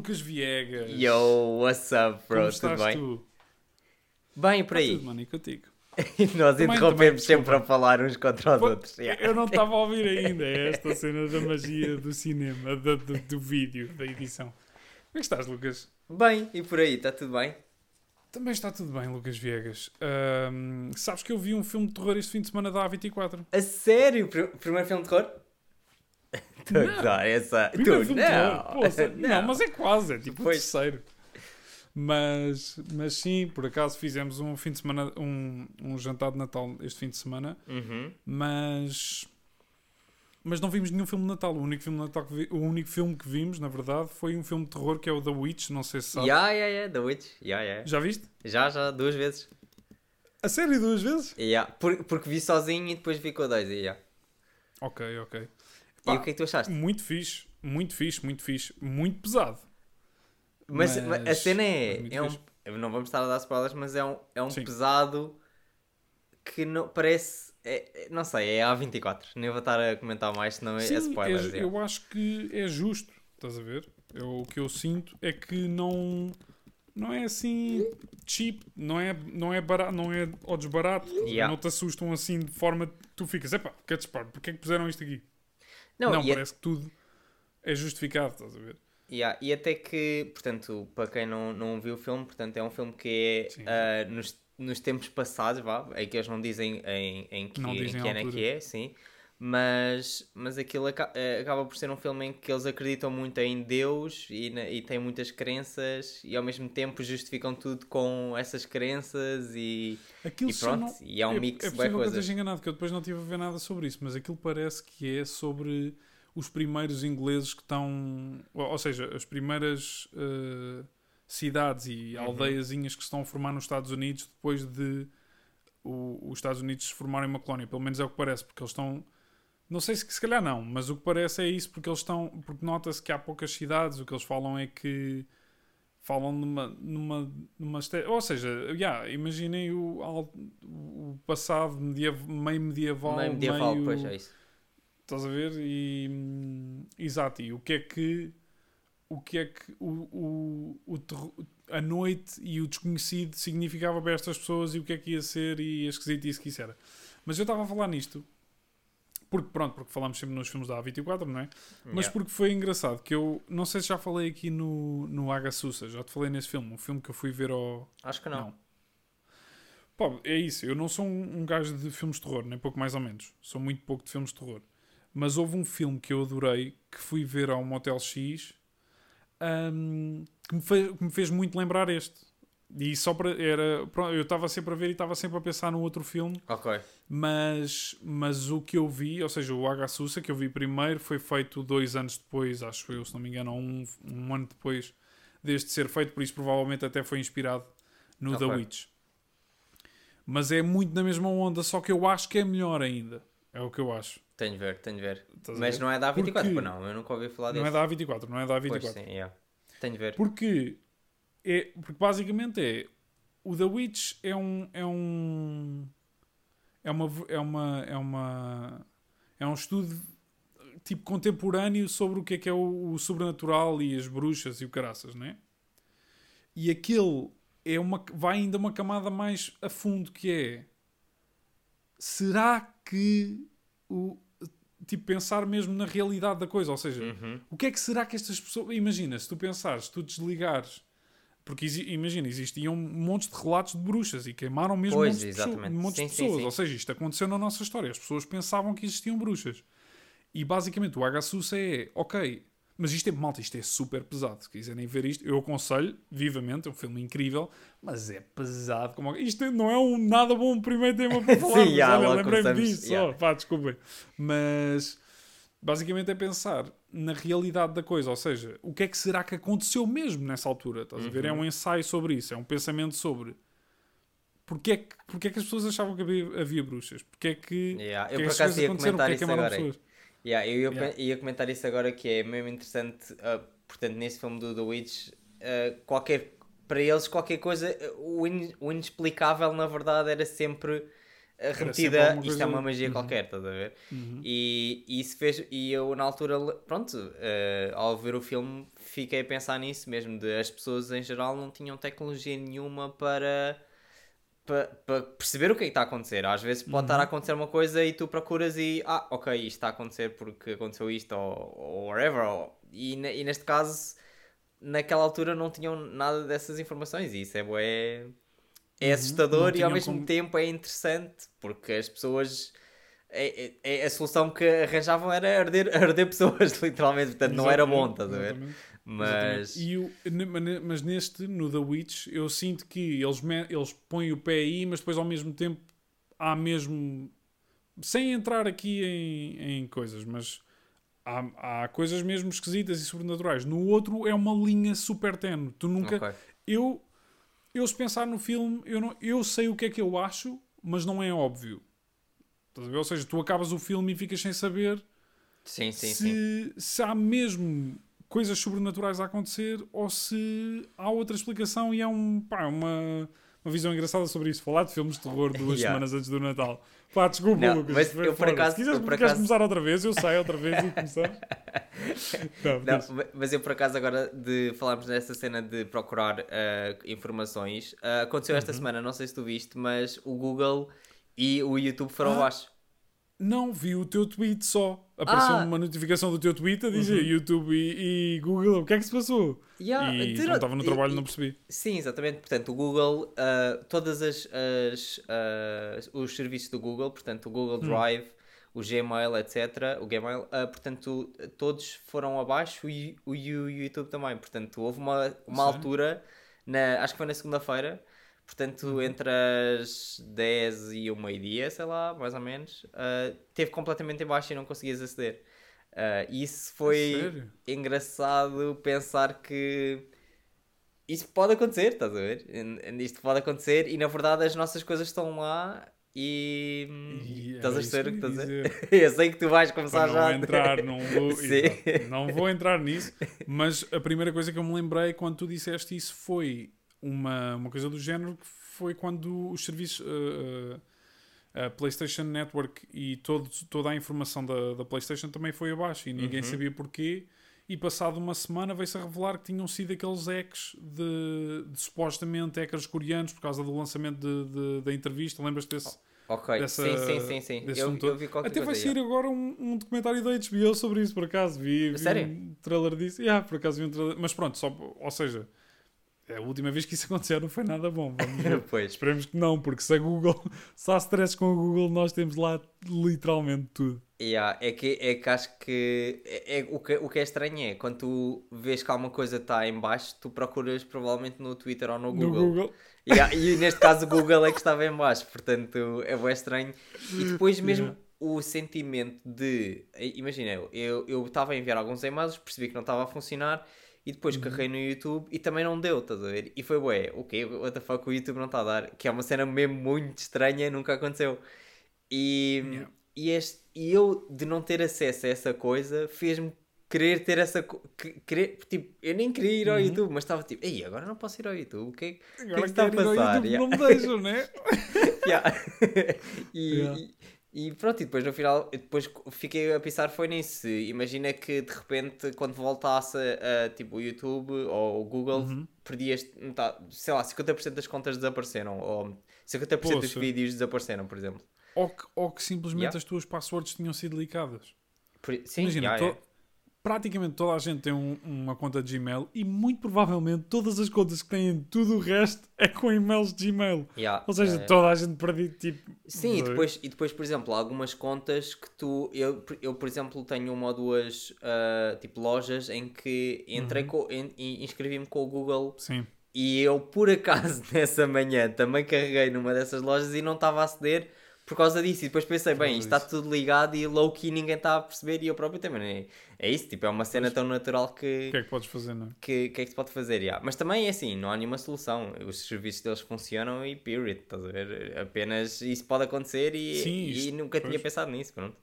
Lucas Viegas? Yo, what's up, bro? Como Tudo estás bem? tu? Bem, por Está aí. tudo, mano, e contigo? Nós Também, interrompemos também, sempre a falar uns contra os Pô, outros. Yeah. Eu não estava a ouvir ainda é esta cena da magia do cinema, da- do, do vídeo, da edição. Como é que estás, Lucas? Bem, e por aí, está tudo bem? Também está tudo bem, Lucas Viegas. Ahm, sabes que eu vi um filme de terror este fim de semana da A24? A sério? Pr- Primeiro filme de terror? Estou a Não. gozar, essa. Primeiro Tu, não. Poça, não. mas é quase, é tipo o Pois. terceiro. Mas, mas sim, por acaso fizemos um fim de semana, um, um jantar de Natal este fim de semana, Uhum. mas mas não vimos nenhum filme de Natal. O único filme de Natal que vi- o único filme que vimos, na verdade, foi um filme de terror que é o The Witch, não sei se sabes. Yeah, yeah, yeah, The Witch. Yeah, yeah. Já viste? Já, já, duas vezes. A sério duas vezes? Yeah. Por- porque vi sozinho e depois vi com dois. Yeah. Ok, ok. E Pá, o que é que tu achaste? Muito fixe, muito fixe, muito fixe, muito pesado. Mas, Mas- a cena é. é um, não vamos estar a dar spoilers, mas é um, é um Sim. pesado que não, parece. é- é- não sei, é A24. Nem vou estar a comentar mais, senão é, Sim, é spoilers. é- eu acho que é justo, estás a ver? Eu, o que eu sinto é que não, não é assim cheap, não é, não é barato, não é ao desbarato? Yeah. não te assustam assim de forma que tu ficas, epá, que disparo, porque é que puseram isto aqui? Não, Não, e, a- parece que tudo é justificado, estás a ver? yeah, e até que, portanto, para quem não, não viu o filme, portanto, é um filme que é ah, nos, nos tempos passados, vá, é que eles não dizem em, em que, Não em dizem que a ano é que é, sim. Mas, mas aquilo aca- eh, acaba por ser um filme em que eles acreditam muito em Deus e, e têm muitas crenças e ao mesmo tempo justificam tudo com essas crenças e, Aquilo e pronto. não- E é um é, mix é de possível que eu esteja enganado, que eu depois não estive a ver nada sobre isso, mas aquilo parece que é sobre os primeiros ingleses que estão. Ou, seja, as primeiras eh, cidades e Uhum. aldeiazinhas que se estão a formar nos Estados Unidos depois de o- os Estados Unidos se formarem uma colónia. Pelo menos é o que parece, porque eles estão. Não sei se, se calhar não, mas o que parece é isso, porque eles estão. Porque nota-se que há poucas cidades, o que eles falam é que falam numa, numa, numa ou seja, yeah, imaginem o, o passado medieval, meio medieval, Meio medieval, meio- pois é isso. estás a ver? E hum, exato, e o que é que o que é que o, o, o a noite e o desconhecido significava para estas pessoas e o que é que ia ser e a esquisitice que isso era. Mas eu estava a falar nisto porque pronto, porque falamos sempre nos filmes da A24, não é? Mas Yeah. porque foi engraçado que eu não sei se já falei aqui no, no Aga Sussa, já te falei nesse filme, um filme que eu fui ver ao. Acho que não. Pá, é isso, eu não sou um, um gajo de filmes de terror, nem pouco mais ou menos. Sou muito pouco de filmes de terror. Mas houve um filme que eu adorei, que fui ver ao Motel X, ahm, que, me fez, que me fez muito lembrar este. E só para. Era, pronto, eu estava sempre a ver e estava sempre a pensar no outro filme, Ok. mas, mas o que eu vi, ou seja, o H. Sussa, que eu vi primeiro, foi feito dois anos depois, acho eu, se não me engano, ou um, um ano depois deste ser feito, por isso provavelmente até foi inspirado no The Ok. Witch. Mas é muito na mesma onda, só que eu acho que é melhor ainda. É o que eu acho. Tenho de ver, tenho de ver. Estás Mas ver? não é da A24, Porque- pois não. Eu nunca ouvi falar Não desse. é da A24, não é da Pois A24. sim, yeah. Tenho de ver. Porque, é, porque basicamente é o The Witch é um é um é uma é uma é uma é um estudo tipo contemporâneo sobre o que é que é o, o sobrenatural e as bruxas e o caraças, não é? E aquele é uma vai ainda uma camada mais a fundo que é será que o tipo pensar mesmo na realidade da coisa, ou seja, Uhum. o que é que será que estas pessoas. Imagina, se tu pensares, se tu desligares. Porque imagina, existiam montes de relatos de bruxas e queimaram mesmo Pois, montes, de, pessoas, montes Sim, de sim, pessoas. sim. Ou seja, isto aconteceu na nossa história. As pessoas pensavam que existiam bruxas. E basicamente o H-Sussa é, ok, mas isto é malta, isto é super pesado. Se quiserem ver isto, eu aconselho vivamente, é um filme incrível, mas é pesado. Como... Isto não é um nada bom primeiro tema para falar. Sim, logo lembrei-me disso. já. só. Pá, desculpem. Mas basicamente é pensar na realidade da coisa, ou seja, o que é que será que aconteceu mesmo nessa altura? Estás a ver? É Uhum. um ensaio sobre isso, é um pensamento sobre porque é que, porque é que as pessoas achavam que havia, havia bruxas? Porque é que, Yeah. porque Eu é por acaso ia comentar é isso queimaram agora. Yeah, eu ia, Yeah. ia comentar isso agora que é mesmo interessante. ah, portanto, nesse filme do The Witch, ah, qualquer, para eles, qualquer coisa, o, in- o inexplicável na verdade era sempre remetida, alguma isto é uma magia Uhum. qualquer, estás a ver? Uhum. E, e isso fez, e eu na altura, pronto, eh, ao ver o filme, fiquei a pensar nisso mesmo, de as pessoas em geral não tinham tecnologia nenhuma para, para, para perceber o que é que está a acontecer. Às vezes pode estar a acontecer uma coisa e tu procuras e, ah, ok, isto está a acontecer porque aconteceu isto, ou, ou whatever, ou- e, e neste caso, naquela altura não tinham nada dessas informações, e isso é bué... É Uhum. assustador e ao mesmo como- tempo é interessante porque as pessoas é, é- é- a solução que arranjavam era arder, arder pessoas, literalmente. Portanto, não era bom, Exatamente, estás a ver? exatamente. Mas. Exatamente. E o- mas- neste, no The Witch, eu sinto que eles, eles põem o pé aí, mas depois ao mesmo tempo há mesmo. Sem entrar aqui em, em coisas, mas há, há coisas mesmo esquisitas e sobrenaturais. No outro é uma linha super tenue. Tu nunca. Ok. Eu, eu se pensar no filme, eu, não, eu sei o que é que eu acho, mas não é óbvio. Estás a ver? Ou seja, tu acabas o filme e ficas sem saber Sim, sim, sim. se, se há mesmo coisas sobrenaturais a acontecer ou se há outra explicação e é um, pá, uma, uma visão engraçada sobre isso. Falar de filmes de terror duas Yeah. semanas antes do Natal. Pá, desculpa, Não, Lucas. mas eu por acaso- Se quiseres, por acaso- começar outra vez, eu saio outra vez e começamos. Não, Não, ma- mas eu por acaso agora de falarmos nessa cena de procurar ah, informações, ah, aconteceu Uhum. esta semana, não sei se tu viste, mas o Google e o YouTube foram Ah, abaixo. Não, vi o teu tweet só. Apareceu Ah. uma notificação do teu tweet a dizer YouTube e, e Google. O que é que se passou? Yeah, e como estava no trabalho, e- não percebi. Sim, exatamente. Portanto, o Google, ah, todas as, as, as- os serviços do Google, portanto, o Google Drive, o Gmail, etc., o Gmail, ah, portanto, todos foram abaixo e o, o YouTube também. Portanto, houve uma, uma Sério? altura, na, acho que foi na segunda-feira, portanto, entre as 10 e o meio-dia, sei lá, mais ou menos, ah, teve completamente em baixo e não conseguias aceder. Ah, isso foi Sério? engraçado pensar que isso pode acontecer, estás a ver? Isto pode acontecer e na verdade as nossas coisas estão lá e, E estás a perceber o que estás a dizer. Eu sei que tu vais começar para já. não entrar Sim. Exato. não vou entrar nisso mas a primeira coisa que eu me lembrei quando tu disseste isso foi uma, uma coisa do género que foi quando os serviços uh, a PlayStation Network e todo, toda a informação da, da PlayStation também foi abaixo e ninguém Uhum. sabia porquê e passado uma semana veio-se a revelar que tinham sido aqueles hacks de, de supostamente hackers coreanos por causa do lançamento de, de- da entrevista lembras-te desse? Ok, dessa- sim, sim, sim, sim. Eu, eu vi Até vai sair agora um, um documentário da HBO sobre isso, por acaso. Vi, vi sério? um trailer disso. Yeah, por acaso vi um trailer. Mas pronto, só, ou seja, a última vez que isso aconteceu não foi nada bom. Vamos ver. pois. Esperemos que não, porque se a Google, se há stress com a Google, nós temos lá literalmente tudo. Yeah, é, que, é que acho que, é, é- o que o que é estranho é quando tu vês que alguma coisa está em baixo, tu procuras provavelmente no Twitter ou no No Google. Google. Yeah, e neste caso o Google é que estava em baixo, portanto é bem estranho. E depois mesmo Yeah. o sentimento de. Imagina, eu eu estava a enviar alguns e-mails, percebi que não estava a funcionar e depois Uhum. carreguei no YouTube e também não deu, estás a ver? E foi bué, ok, what the fuck, o YouTube não está a dar, que é uma cena mesmo muito estranha, nunca aconteceu. E, Yeah. e, este, e eu de não ter acesso a essa coisa fez-me querer ter essa querer, tipo, eu nem queria ir ao Uhum. YouTube, mas estava tipo, ei, agora não posso ir ao YouTube, o que, é que- o é que está a passar? YouTube, Yeah. não me deixam, né? Yeah. e, Yeah. e- e pronto, e depois no final, depois fiquei a pensar foi nisso. Imagina que de repente, quando voltasse a, tipo o YouTube ou o Google, Uhum. perdias, sei lá, 50% das contas desapareceram, ou 50% dos Poxa. vídeos desapareceram, por exemplo. Ou que, ou que simplesmente Yeah. as tuas passwords tinham sido licadas. Por- sim, Imagina, yeah, to- praticamente toda a gente tem um- uma conta de Gmail e muito provavelmente todas as contas que têm tudo o resto é com e-mails de Gmail. yeah, Ou seja, yeah. toda a gente perdido, tipo... Sim, e depois, e depois, por exemplo, há algumas contas que tu. Eu, eu por exemplo, tenho uma ou duas ah, tipo lojas em que entrei Uhum. com, in- in- inscrevi-me com o Google Sim. e eu, por acaso, nessa manhã também carreguei numa dessas lojas e não estava a aceder por causa disso. E depois pensei, bem, isto está tudo ligado e low key ninguém está a perceber e eu próprio também. É, é isso, tipo, é uma cena tão natural que. O que é que podes fazer, não é? que, que é que se pode fazer? yeah. Mas também é assim, não há nenhuma solução. Os serviços deles funcionam e period, estás a ver? Apenas isso pode acontecer e, Sim, e isto- nunca tinha pois. pensado nisso. Pronto.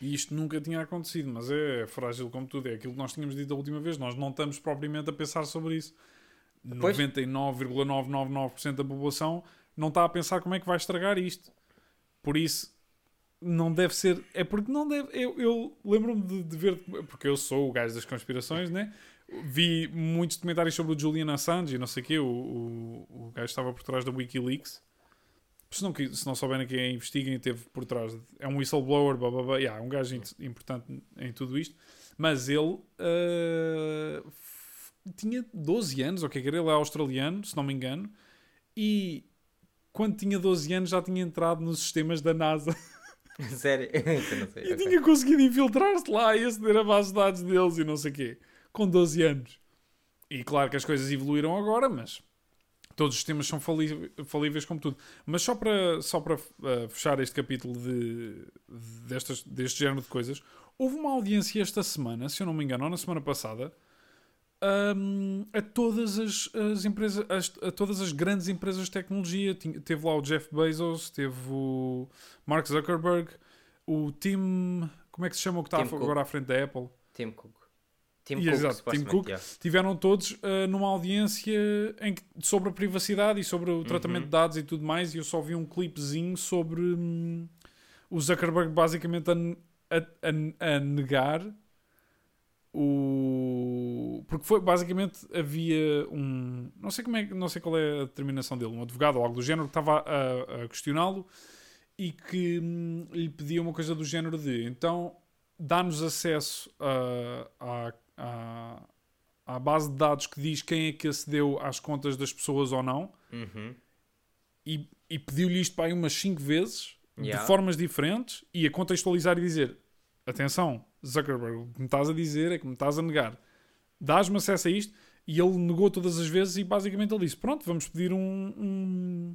E isto nunca tinha acontecido, mas é frágil como tudo. É aquilo que nós tínhamos dito a última vez. Nós não estamos propriamente a pensar sobre isso. Pois. 99,999% da população não está a pensar como é que vai estragar isto. Por isso, não deve ser. É porque não deve. Eu, eu lembro-me de, de ver. Porque eu sou o gajo das conspirações, né? Vi muitos documentários sobre o Julian Assange e não sei o quê. O, o, o gajo estava por trás da Wikileaks. Se não, se não souberem quem é, investiguem, teve por trás. É um whistleblower, blá, blá, blá. Yeah, é um gajo importante em tudo isto. Mas ele uh, tinha 12 anos, ou que era, ele é australiano, se não me engano. E quando tinha 12 anos já tinha entrado nos sistemas da NASA. Sério? não sei. E okay. tinha conseguido infiltrar-se lá e aceder a base de dados deles e não sei o quê. Com 12 anos. E claro que as coisas evoluíram agora, mas todos os sistemas são falíveis como tudo. Mas só para, só para uh, fechar este capítulo de, de destas, deste género de coisas, houve uma audiência esta semana, se eu não me engano, ou na semana passada, um, a todas as, as empresas, as, a todas as grandes empresas de tecnologia. Tinha, teve lá o Jeff Bezos, teve o Mark Zuckerberg, o Tim. Como é que se chama o que está Tim agora Cook. à frente da Apple? Tim Cook. Tim Cook, exato, Tim Cook yeah. tiveram todos uh, numa audiência em que, sobre a privacidade e sobre o tratamento uhum. de dados e tudo mais. E eu só vi um clipezinho sobre hum, o Zuckerberg basicamente a, a, a, a negar o porque foi basicamente havia um não sei como é não sei qual é a determinação dele um advogado ou algo do género que estava a, a questioná-lo e que hum, lhe pedia uma coisa do género de então dá-nos acesso a, a, à base de dados que diz quem é que acedeu às contas das pessoas ou não uhum. e, e pediu-lhe isto para aí umas 5 vezes yeah. de formas diferentes e a contextualizar e dizer atenção Zuckerberg, o que me estás a dizer é que me estás a negar. Dás-me acesso a isto e ele negou todas as vezes e basicamente ele disse: Pronto, vamos pedir um. um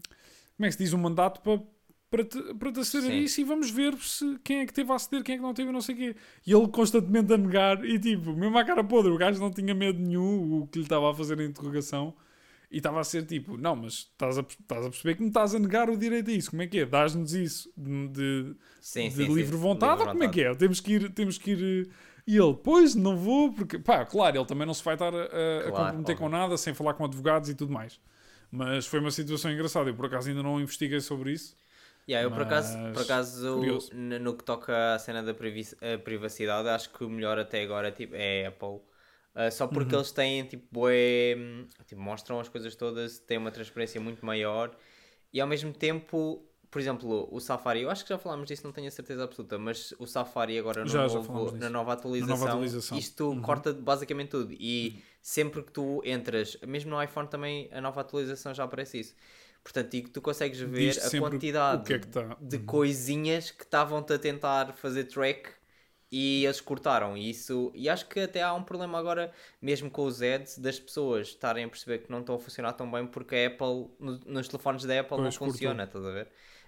como é que se diz? Um mandato para, para te, para te aceder a isso e vamos ver se, quem é que teve a aceder, quem é que não teve, não sei o quê. E ele constantemente a negar e tipo, mesmo à cara podre, o gajo não tinha medo nenhum, o que lhe estava a fazer a interrogação. E estava a ser tipo, não, mas estás a, estás a perceber que me estás a negar o direito a isso. Como é que é? Dás-nos isso de, sim, de sim, livre sim. vontade livre ou como é que é? Temos que ir. Temos que ir e ele, pois, não vou, porque, pá, claro, ele também não se vai estar a, a, claro, comprometer óbvio. com nada, sem falar com advogados e tudo mais. Mas foi uma situação engraçada. Eu, por acaso, ainda não investiguei sobre isso. Yeah, eu, por acaso, por acaso no, que toca à cena da privacidade, acho que o melhor até agora tipo, é a Apple. Uh, só porque uhum. eles têm, tipo, bué, tipo, mostram as coisas todas, têm uma transparência muito maior e ao mesmo tempo, por exemplo, o Safari, eu acho que já falámos disso, não tenho a certeza absoluta, mas o Safari agora no já, novo, já na, nova atualização, na nova atualização, isto uhum. corta basicamente tudo e uhum. sempre que tu entras, mesmo no iPhone também a nova atualização já aparece isso. Portanto, e tu consegues ver a quantidade que é que tá. de uhum. coisinhas que estavam-te a tentar fazer track e eles cortaram isso. E acho que até há um problema agora, mesmo com os ads, das pessoas estarem a perceber que não estão a funcionar tão bem porque a Apple, no, nos telefones da Apple, pois, não funciona, estás a ver?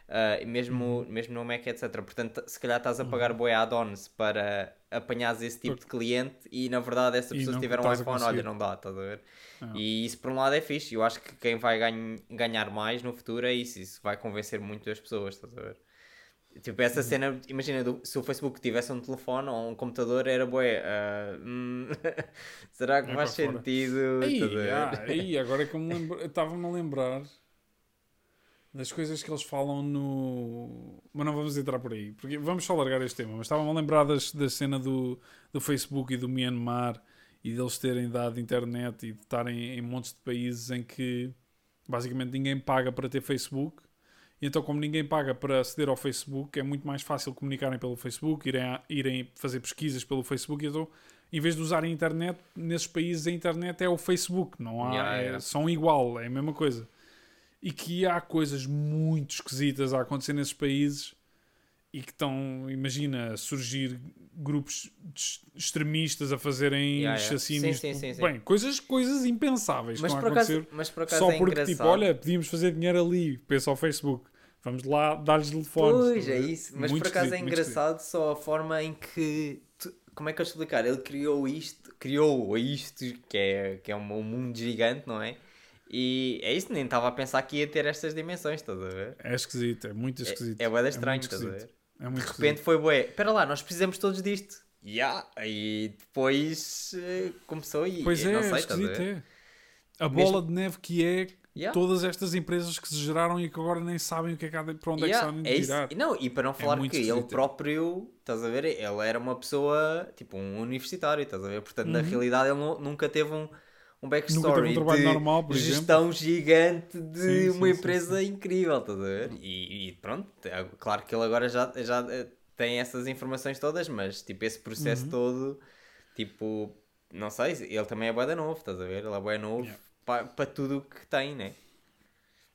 Uh, mesmo, uhum. mesmo no Mac, etc. Portanto, se calhar estás a pagar uhum. boi add-ons para apanhares esse tipo de cliente e na verdade essa pessoa se tiver um iPhone, olha, não dá, estás a ver? Uhum. E isso por um lado é fixe. Eu acho que quem vai ganh ganhar mais no futuro é isso. Isso vai convencer muito as pessoas, estás a ver? Tipo, essa cena, imagina, do, se o Facebook tivesse um telefone ou um computador, era boé. Uh, hum, será que é faz sentido? Aí, ah, aí, agora que eu me lembro, estava-me a lembrar das coisas que eles falam no. Mas não vamos entrar por aí, porque vamos só largar este tema. Mas estava-me a lembrar das, da cena do, do Facebook e do Myanmar e deles terem dado internet e de estarem em montes de países em que basicamente ninguém paga para ter Facebook e então, como ninguém paga para aceder ao Facebook, é muito mais fácil comunicarem pelo Facebook, irem, a, irem fazer pesquisas pelo Facebook. Então, em vez de usarem a internet, nesses países a internet é o Facebook, não há, yeah, yeah. É, são igual, é a mesma coisa. E que há coisas muito esquisitas a acontecer nesses países e que estão, imagina, surgir grupos extremistas a fazerem yeah, chacínios. Sim, sim, sim, Bem, coisas, coisas impensáveis mas que estão a acontecer. mas por acaso só é porque, engraçado. tipo, olha, podíamos fazer dinheiro ali, pensa ao Facebook. Vamos lá dar-lhes telefones. Pois, é isso. Mas muito por acaso é engraçado só a forma em que... Tu, como é que eu explicar? Ele criou isto, criou isto, que é, que é um, um mundo gigante, não é? E é isso, nem estava a pensar que ia ter estas dimensões, estás a ver? É esquisito, é muito esquisito. É, é estranho, é estás a ver? É de repente foi bué, espera lá, nós precisamos todos disto. Yeah. E depois uh, começou e Pois é, não sei, esquisito, é. A bola Mesmo... de neve que é Yeah. todas estas empresas que se geraram e que agora nem sabem o que é que há de, para onde Yeah, é que estão a é. Não, e para não falar muito que ele esquisito. próprio, estás a ver, ele era uma pessoa, tipo um universitário, estás a ver? Portanto, na Uhum. realidade, ele nu- nunca teve um, um backstory um de normal, por exemplo. gestão gigante de Sim, sim, uma sim, empresa incrível, estás a ver? E, e pronto, é claro que ele agora já, já eh, tem essas informações todas, mas tipo, esse processo Uhum. todo, tipo, não sei, ele também é da novo, estás a ver? Ele é bué novo Yeah. para tudo o que tem, né?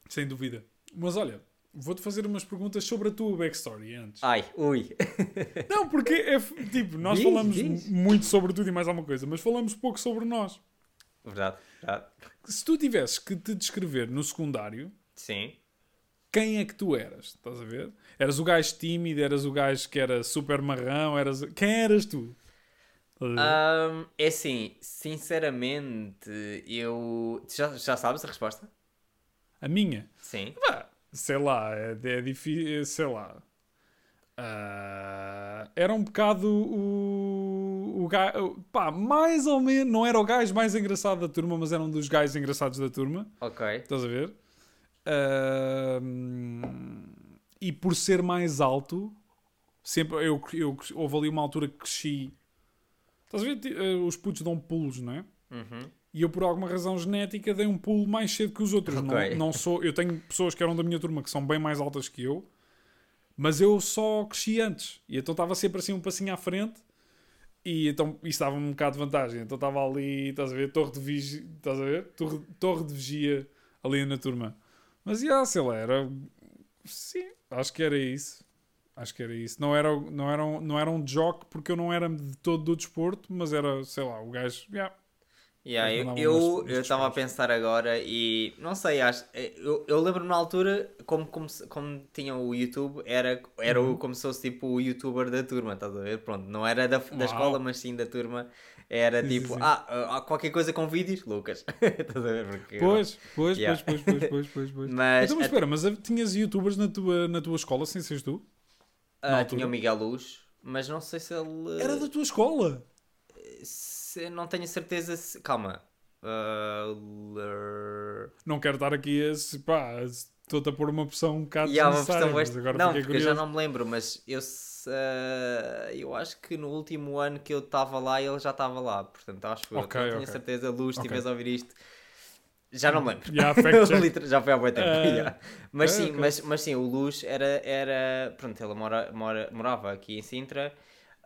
Sem dúvida. Mas olha, vou-te fazer umas perguntas sobre a tua backstory antes. Ai, ui. Não, porque é tipo, nós Diz, falamos diz. muito sobre tudo e mais alguma coisa, mas falamos pouco sobre nós. Verdade, verdade. Se tu tivesses que te descrever no secundário, Sim. quem é que tu eras? Estás a ver? Eras o gajo tímido, eras o gajo que era super marrão, eras... Quem eras tu? Ahm, é assim, sinceramente, eu. Já, já sabes a resposta? A minha? Sim. Pá, sei lá, é, é difícil, sei lá. Ah, era um bocado o, o gajo, pá, mais ou menos, não era o gajo mais engraçado da turma, mas era um dos gajos engraçados da turma, Ok. estás a ver? Ah, e por ser mais alto, sempre, eu, eu, houve ali uma altura que cresci, estás a ver? Eh, Os putos dão pulos, não é? Uhum. E eu, por alguma razão genética, dei um pulo mais cedo que os outros. Ok. Não, não sou, eu tenho pessoas que eram da minha turma que são bem mais altas que eu, mas eu só cresci antes. E então estava sempre assim um passinho à frente. E então isso dava um bocado de vantagem. Então estava ali, estás a ver, torre de vigia, estás a ver? Torre, torre de vigia ali na turma. Mas, yeah, sei lá, era... Sim, acho que era isso. Acho que era isso. Não era, não era, um, não era um jock porque eu não era de todo do desporto, mas era, sei lá, o gajo... Yeah, Yeah, Eles eu eu eu estava a pensar agora e não sei, acho, eu, eu lembro-me na altura como, como, como tinha o YouTube, era, era Uhum. como se fosse tipo o youtuber da turma, estás a ver? Pronto, não era da, da Uau. escola, mas sim da turma. Era Sim, tipo, sim. ah, ah, qualquer coisa com vídeos, Lucas. estás a ver? Porque, Pois, pois, Yeah. pois, pois, pois, pois, pois, pois. Mas, Então, mas espera, mas tinhas youtubers na tua, na tua escola sem seres tu? altura? tinha o Miguel Luz, mas não sei se ele. Era da tua escola? Se- não tenho certeza se. Calma. Ler- Não quero estar aqui a. se- pá, estou-te a pôr uma pressão um bocado há uma extra. agora Não, porque eu já curioso. não me lembro, mas eu, eh, eu acho que no último ano que eu estava lá, ele já estava lá. Portanto, acho que eu Ok, não tenho certeza. Luz, se Ok. estiveres a ouvir isto, já não me lembro. Yeah, já foi há muito tempo. Eh, yeah. Mas ok, sim, ok. mas, mas sim, o Luz era. era pronto, ele mora, mora, morava aqui em Sintra.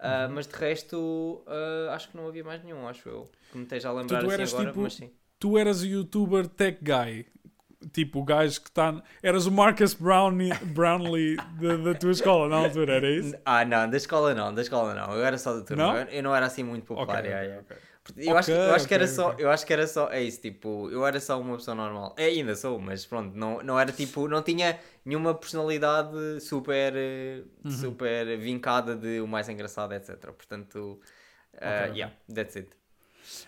Ah. Mas de resto, ah, acho que não havia mais nenhum, acho eu. Que me esteja a lembrar tu assim eras agora, tipo- mas sim. Tu eras o youtuber tech guy. Tipo, o gajo que está. Eras o Marcus Brownlee, Brownlee da, da tua escola na altura, era isso? Ah, não, da escola não, da escola não. Eu era só da turma. Não? Eu, eu não era assim muito popular. Ok, yeah, ok, yeah. ok. Eu, acho, que- eu acho que era ok, só, eu acho que era só, é isso, tipo, eu era só uma pessoa normal. É, ainda sou, mas pronto, não, não era tipo, não tinha nenhuma personalidade super, Uhum. super vincada de o mais engraçado, etc. Portanto, uh, yeah, that's it.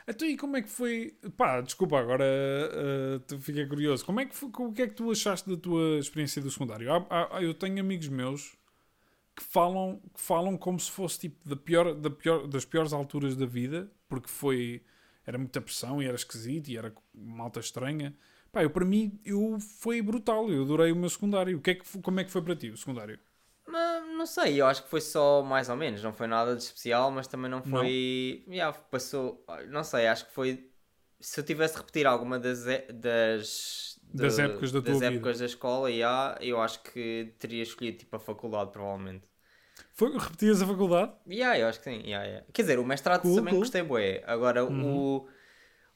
Então, e como é que foi? Pá, desculpa, agora uh, te- fiquei curioso. Como é que foi, o que é que tu achaste da tua experiência do secundário? Há- há- eu tenho amigos meus que falam, que falam como se fosse tipo da pior, da pior, das piores alturas da vida, porque foi era muita pressão e era esquisito e era malta estranha. Pá, eu para mim eu foi brutal, eu adorei o meu secundário. O que é que, como é que foi para ti o secundário? Mas, não sei, eu acho que foi só mais ou menos, não foi nada de especial, mas também não foi. Yeah, passou. Não sei, acho que foi. Se eu tivesse de repetir alguma das, das, Das de- épocas da das tua vida. épocas da escola, yeah, eu acho que teria escolhido tipo a faculdade, provavelmente. Foi, repetias a faculdade? Yeah, eu acho que sim. yeah, yeah. Quer dizer, o mestrado Cool, também cool. gostei bué. Agora Uhum. o,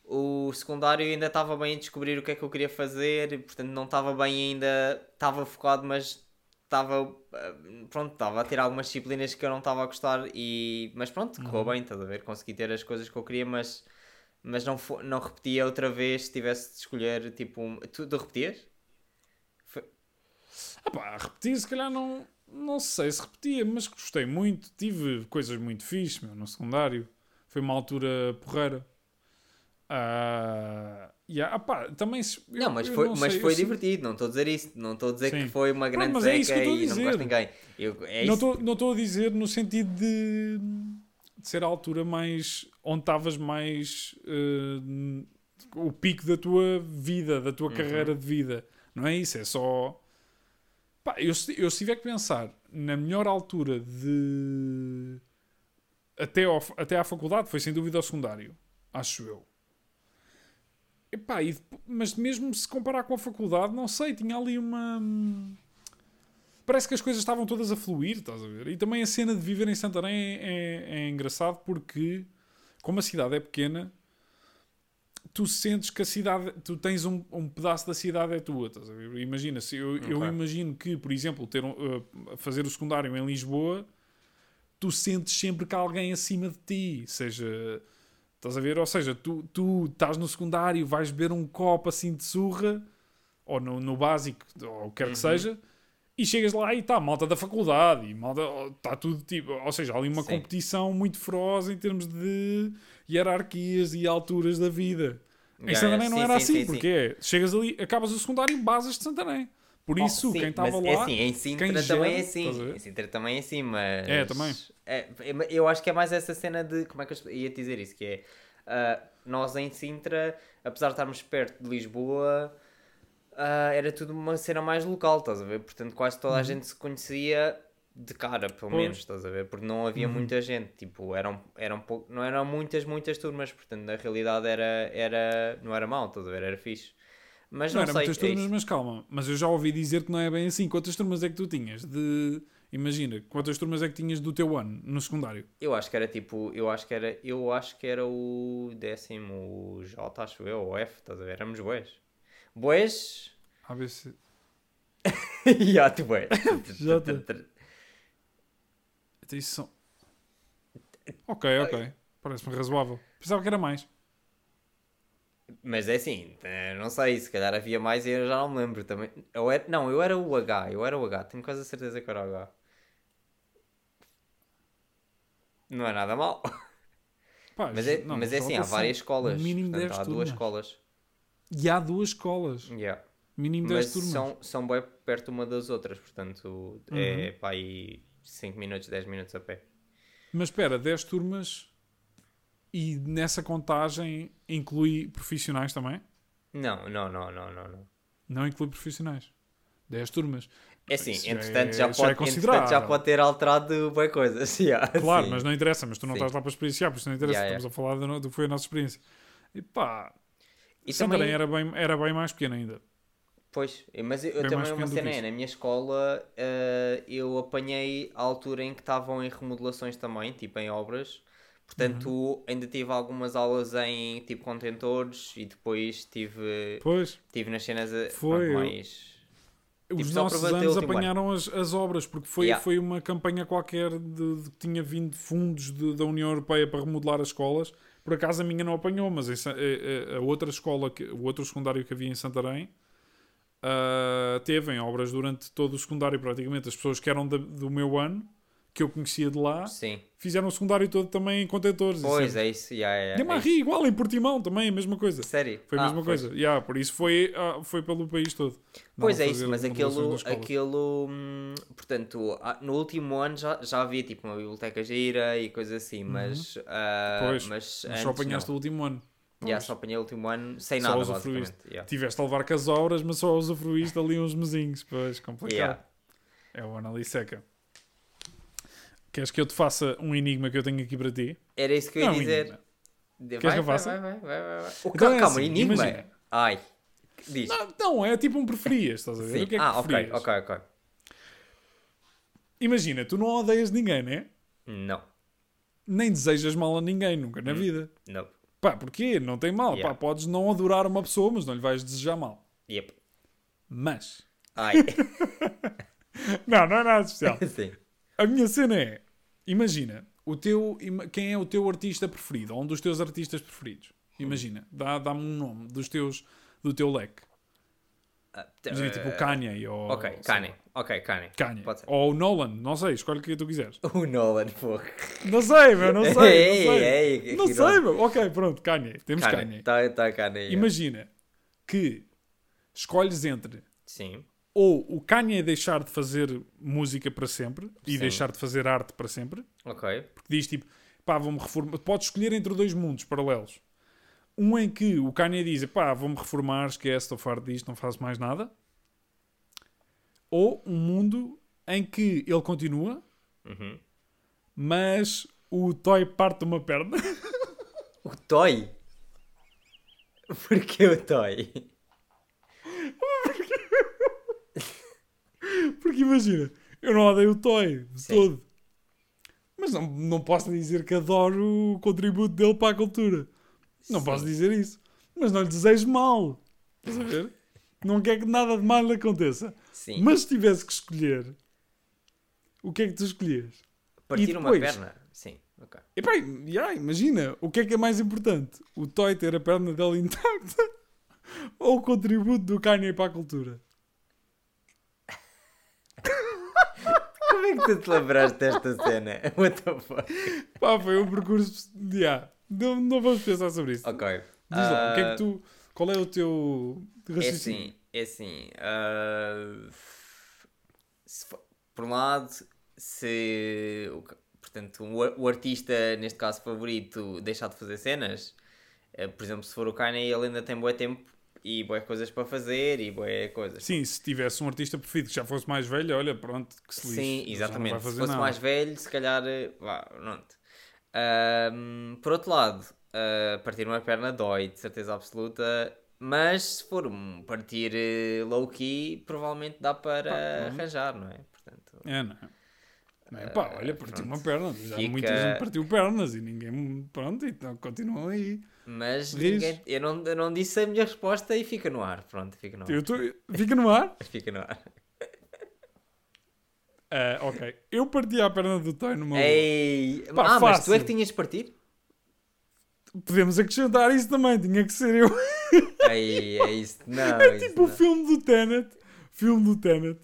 o secundário ainda estava bem a descobrir o que é que eu queria fazer, e, portanto não estava bem ainda, estava focado, mas estava eh, pronto, estava a ter algumas disciplinas que eu não estava a gostar e mas pronto, correu Uhum. bem, estás a ver? Consegui ter as coisas que eu queria, mas mas não, não repetia outra vez se tivesse de escolher tipo um... tu, tu repetias? Ah pá, repetir se calhar não, não sei se repetia, mas gostei muito. Tive coisas muito fixes meu, no secundário. Foi uma altura porreira. Ah, yeah, ah pá, também se- eu- Não, mas foi, não mas sei, foi divertido, não estou a dizer isso, não estou a dizer Sim. que foi uma grande mas é isso que eu e não gosto de ninguém. Eu, é Não estou não a dizer no sentido de, de ser a altura mais. onde estavas mais. eh, o pico da tua vida, da tua Uhum. carreira de vida. Não é isso, é só. Pá, eu, eu se tiver que pensar na melhor altura de. Até, ao, até à faculdade, foi sem dúvida ao secundário, acho eu. Epá, e mas mesmo se comparar com a faculdade, não sei, tinha ali uma. Parece que as coisas estavam todas a fluir, estás a ver? E também a cena de viver em Santarém é, é engraçado porque, como a cidade é pequena, tu sentes que a cidade, tu tens um, um pedaço da cidade é tua, estás a ver? Imagina, se eu, eu Ok. imagino que, por exemplo, ter um, uh, fazer o secundário em Lisboa, tu sentes sempre que há alguém acima de ti, seja, estás a ver? Ou seja, tu, tu estás no secundário, vais beber um copo assim de surra, ou no, no básico, ou o que quer que Uhum. seja, e chegas lá e está malta da faculdade, e malta, está tudo tipo, ou seja, há ali uma Sim. competição muito feroz em termos de hierarquias e alturas da vida. Em Santarém não sim, era sim, assim, sim, porque é, chegas ali, acabas o secundário em basas de Santarém. Por Oh, isso, quem estava mas lá. É assim, em Sintra também é assim. Em Sintra também é assim, mas. É, também. É, eu acho que é mais essa cena de. Como é que eu ia dizer isso? Que é. ah, nós em Sintra, apesar de estarmos perto de Lisboa, ah, era tudo uma cena mais local, estás a ver? Portanto, quase toda a gente se conhecia de cara, pelo. Pois. menos, estás a ver? Porque não havia Uhum. muita gente, tipo, eram, eram pou... não eram muitas, muitas turmas, portanto, na realidade era, era... não era mau, estás a ver? Era fixe. Mas Não, não, era sei, muitas é turmas, mas calma. Mas eu já ouvi dizer que não é bem assim. Quantas turmas é que tu tinhas? De. Imagina, quantas turmas é que tinhas do teu ano no secundário? Eu acho que era tipo, eu acho que era, eu acho que era o décimo J, acho eu, ou F, estás a ver? Éramos boés. Boés? A ver se. Já, tu. Já te- Até isso são. Ok, ok. Parece-me razoável. Pensava que era mais. Mas é assim, eh, não sei, se calhar havia mais e eu já não me lembro também. Eu era, não, eu era o H, eu era o H, tenho quase a certeza que era o H. Não é nada mal. Pá, Mas é, não, mas é assim, há várias escolas. mínimo portanto, 10 há duas turmas. escolas. E há duas escolas. Yeah. Mínimo 10 Mas turmas. são, são bem perto uma das outras, portanto Uhum. é pá, aí 5 minutos, 10 minutos a pé. Mas espera, 10 turmas e nessa contagem inclui profissionais também? Não, não, não, não, não, não. Não inclui profissionais. 10 turmas. É assim, Isso entretanto, é- já, já é pode, entretanto já pode ter alterado bem coisas. yeah, Claro, sim. mas não interessa, mas tu não Sim. estás lá para experienciar, por isso não interessa, Yeah, estamos a falar do, que foi a nossa experiência. E pá, E Santarém também, era, bem, era bem mais pequeno ainda. Pois, mas eu, eu também uma cena é, na minha escola eh, eu apanhei a altura em que estavam em remodelações também, tipo em obras. Portanto, Uhum. ainda tive algumas aulas em tipo contentores e depois tive, Pois, tive nas cenas eh, Foi, pronto, mais. os Tipo, nossos anos apanharam as, as obras, porque foi, Yeah. foi uma campanha qualquer de, de que tinha vindo fundos de- da União Europeia para remodelar as escolas. Por acaso a minha não apanhou, mas a, a- a outra escola, que, o outro secundário que havia em Santarém, ah, teve em obras durante todo o secundário praticamente. As pessoas que eram da- do meu ano, que eu conhecia de lá, Sim. fizeram o secundário todo também em contentores. Pois é isso, yeah, yeah, é Marri, igual, em Portimão também, a mesma coisa. Sério? Foi a Ah, mesma pois. coisa. Yeah, por isso foi, ah, foi pelo país todo. Pois é isso, mas aquilo, aquilo hum, portanto, ah, no último ano já, já havia tipo uma biblioteca gira e coisas assim, mas, ah, Uhum. Pois, mas, Mas só apanhaste não. o último ano. Já, Pois. só apanhei o último ano sem Só nada, usufruíste. Yeah. Tiveste a levar com as obras, mas só usufruíste ali uns mesinhos. Pois, complicado. Yeah. É o ano ali seca. Queres que eu te faça um enigma que eu tenho aqui para ti? Era isso que eu ia Não, um dizer. De- Queres vai, que eu faça? vai, vai, vai, vai, vai. O Então é calma, assim, enigma? imagina. Ai, diz. Não, não, é tipo um preferias, estás a ver? Sim. O que é que ah, ok, preferias? ok, ok. Imagina, tu não odeias ninguém, né? Não, Nem desejas mal a ninguém, nunca na Hum. vida. não. Pá, porquê? Não tem mal. Yeah. Pá, podes não adorar uma pessoa, mas não lhe vais desejar mal. Yep. Mas... Ai, Não, não é nada especial. sim. A minha cena é, imagina, o teu, quem é o teu artista preferido, ou um dos teus artistas preferidos. Imagina, dá- dá-me um nome dos teus, do teu leque. Ah, Imagina, tipo o eh, Kanye ou... Ok, Kanye. Ok, Kanye. Kanye. Pode ser. Ou o Nolan, não sei, escolhe o que tu quiseres. O Nolan, pô. Não sei, meu, não sei, não Ei, sei. ei, que não sei, meu. Ok, pronto, Kanye. Temos Kanye. Kanye. Tá, tá Kanye. Imagina que escolhes entre Sim. ou o Kanye deixar de fazer música para sempre e Sim. deixar de fazer arte para sempre, Ok. porque diz tipo, pá, vou-me reformar. Podes escolher entre dois mundos paralelos. Um em que o Kanye diz: pá, vou-me reformar, esquece, estou farto disto, não faço mais nada. Ou um mundo em que ele continua, Uhum. mas o Toy parte uma perna. O Toy? Porquê o Toy? Porque imagina, eu não odeio o Toy de Sim. todo. Mas não, não posso dizer que adoro o contributo dele para a cultura. Não Sim. posso dizer isso. Mas não lhe desejo mal. Estás a ver? Não quer que nada de mal lhe aconteça. Sim. Mas se tivesse que escolher, o que é que tu escolhias? Partir e uma depois? perna? Sim, ok. Epá, já, imagina, o que é que é mais importante? O Toy ter a perna dele intacta ou o contributo do Kanye para a cultura? Como é que tu te lembraste desta cena? What the fuck? Pá, foi um percurso. Já, não, não vamos pensar sobre isso. Ok. Diz lá, o que é Ah, que tu. Qual é o teu É raciocínio? assim, é assim. ah, se for- por um lado, se portanto, o, ar- o artista, neste caso favorito, deixar de fazer cenas, eh, por exemplo, se for o Kanye, ele ainda tem bué tempo e bué coisas para fazer e bué coisas. Sim, se tivesse um artista preferido que já fosse mais velho, olha, pronto, que se lixe. Sim, exatamente. Se fosse nada. mais velho, se calhar. eh, Vá, pronto. Por outro lado, ah, partir uma perna dói, de certeza absoluta. Mas se for um partir eh, low-key, provavelmente dá para Pá, arranjar, não é? Portanto, É, não é? Não é? Pá, olha, partiu uma perna. Já Fica- muita gente partiu pernas e ninguém. Pronto, então continuam aí. mas ninguém, eu, não, eu não disse a minha resposta e fica no ar. Pronto, fica no ar. Eu tô, fica no ar. Fica no ar. Ah, ok. Eu parti a perna do Toy numa. Ei! Pá, ah, mas tu é fácil. que tinhas de partir? Podemos acrescentar isso também, tinha que ser eu. Ei, é isso. Não, É tipo o filme do Tenet. Filme do Tenet.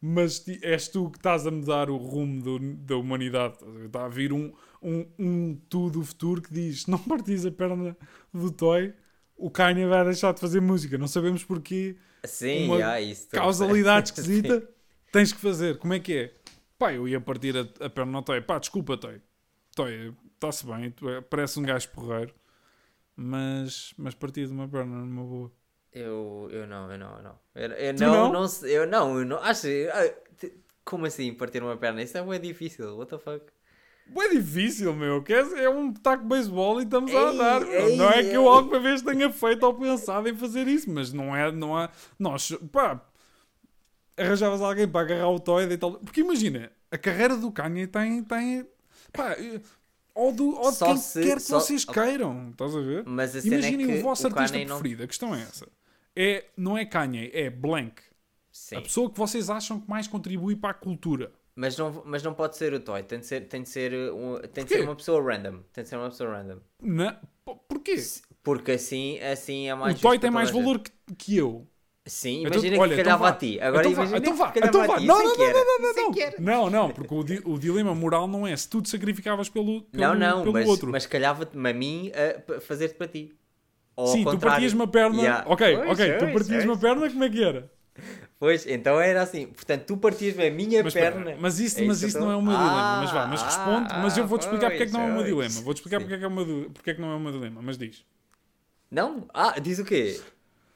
Mas és tu que estás a mudar o rumo do- da humanidade. Está a vir um, um, um tu do futuro que diz: não partis a perna do Toy, o Kanye vai deixar de fazer música. Não sabemos porquê. Sim, uma ah, isso. Causalidade esquisita. Tens que fazer. Como é que é? Pá, eu ia partir a, a perna ao Toy. Pá, desculpa, Toy. Toy, está-se bem. É, parece um gajo porreiro. Mas, mas partir de uma perna numa boa. Eu, eu não, eu não, eu não. Eu, eu não, não? não? eu não, eu não. Acho. ah, Como assim partir uma perna? Isso é bem difícil. What the fuck? É difícil, meu. que É um taco de beisebol e estamos a Ei, andar. meu. ei, não é que eu ei. alguma vez tenha feito ou pensado em fazer isso, mas não é. Não há, nós, pá, arranjavas alguém para agarrar o toy e tal. Porque imagina, a carreira do Kanye tem. tem pá, ou, do, ou de quem se- quer que só- vocês queiram. Estás a ver? Imaginem é o vosso artista Kanye não... preferido. A questão é essa. É, não é Kanye, é Blank. Sim. A pessoa que vocês acham que mais contribui para a cultura. Mas não, mas não pode ser o Toy. Tem de ser, tem de ser, um, tem de ser uma pessoa random. Tem de ser uma pessoa random. Na, porquê? Porque assim, assim é mais o Toy tem mais valor que, que eu. Sim, Então, imagina olha, que então calhava vá. a ti. Agora Então vá, imagina então que vá, calhava então vá. a ti. Não, não, não, não, não, não, não, porque o, di- o dilema moral não é se tu te sacrificavas pelo, pelo, Não, não, pelo mas, outro. mas calhava-me a mim a fazer-te para ti. Ou Sim, tu partias uma perna. Yeah. Ok, Pois, ok, tu pois, partias uma pois. perna, como é que era? Pois, então era assim. Portanto, tu partias-me a minha Mas, perna. mas isso, É mas que isso não é o meu dilema. Mas vá, Ah, mas responde, mas eu vou-te explicar porque é que não é pois, dilema. Vou-te explicar porque é que, é du- porque é que não é meu dilema, mas diz. Não? Ah, diz o quê?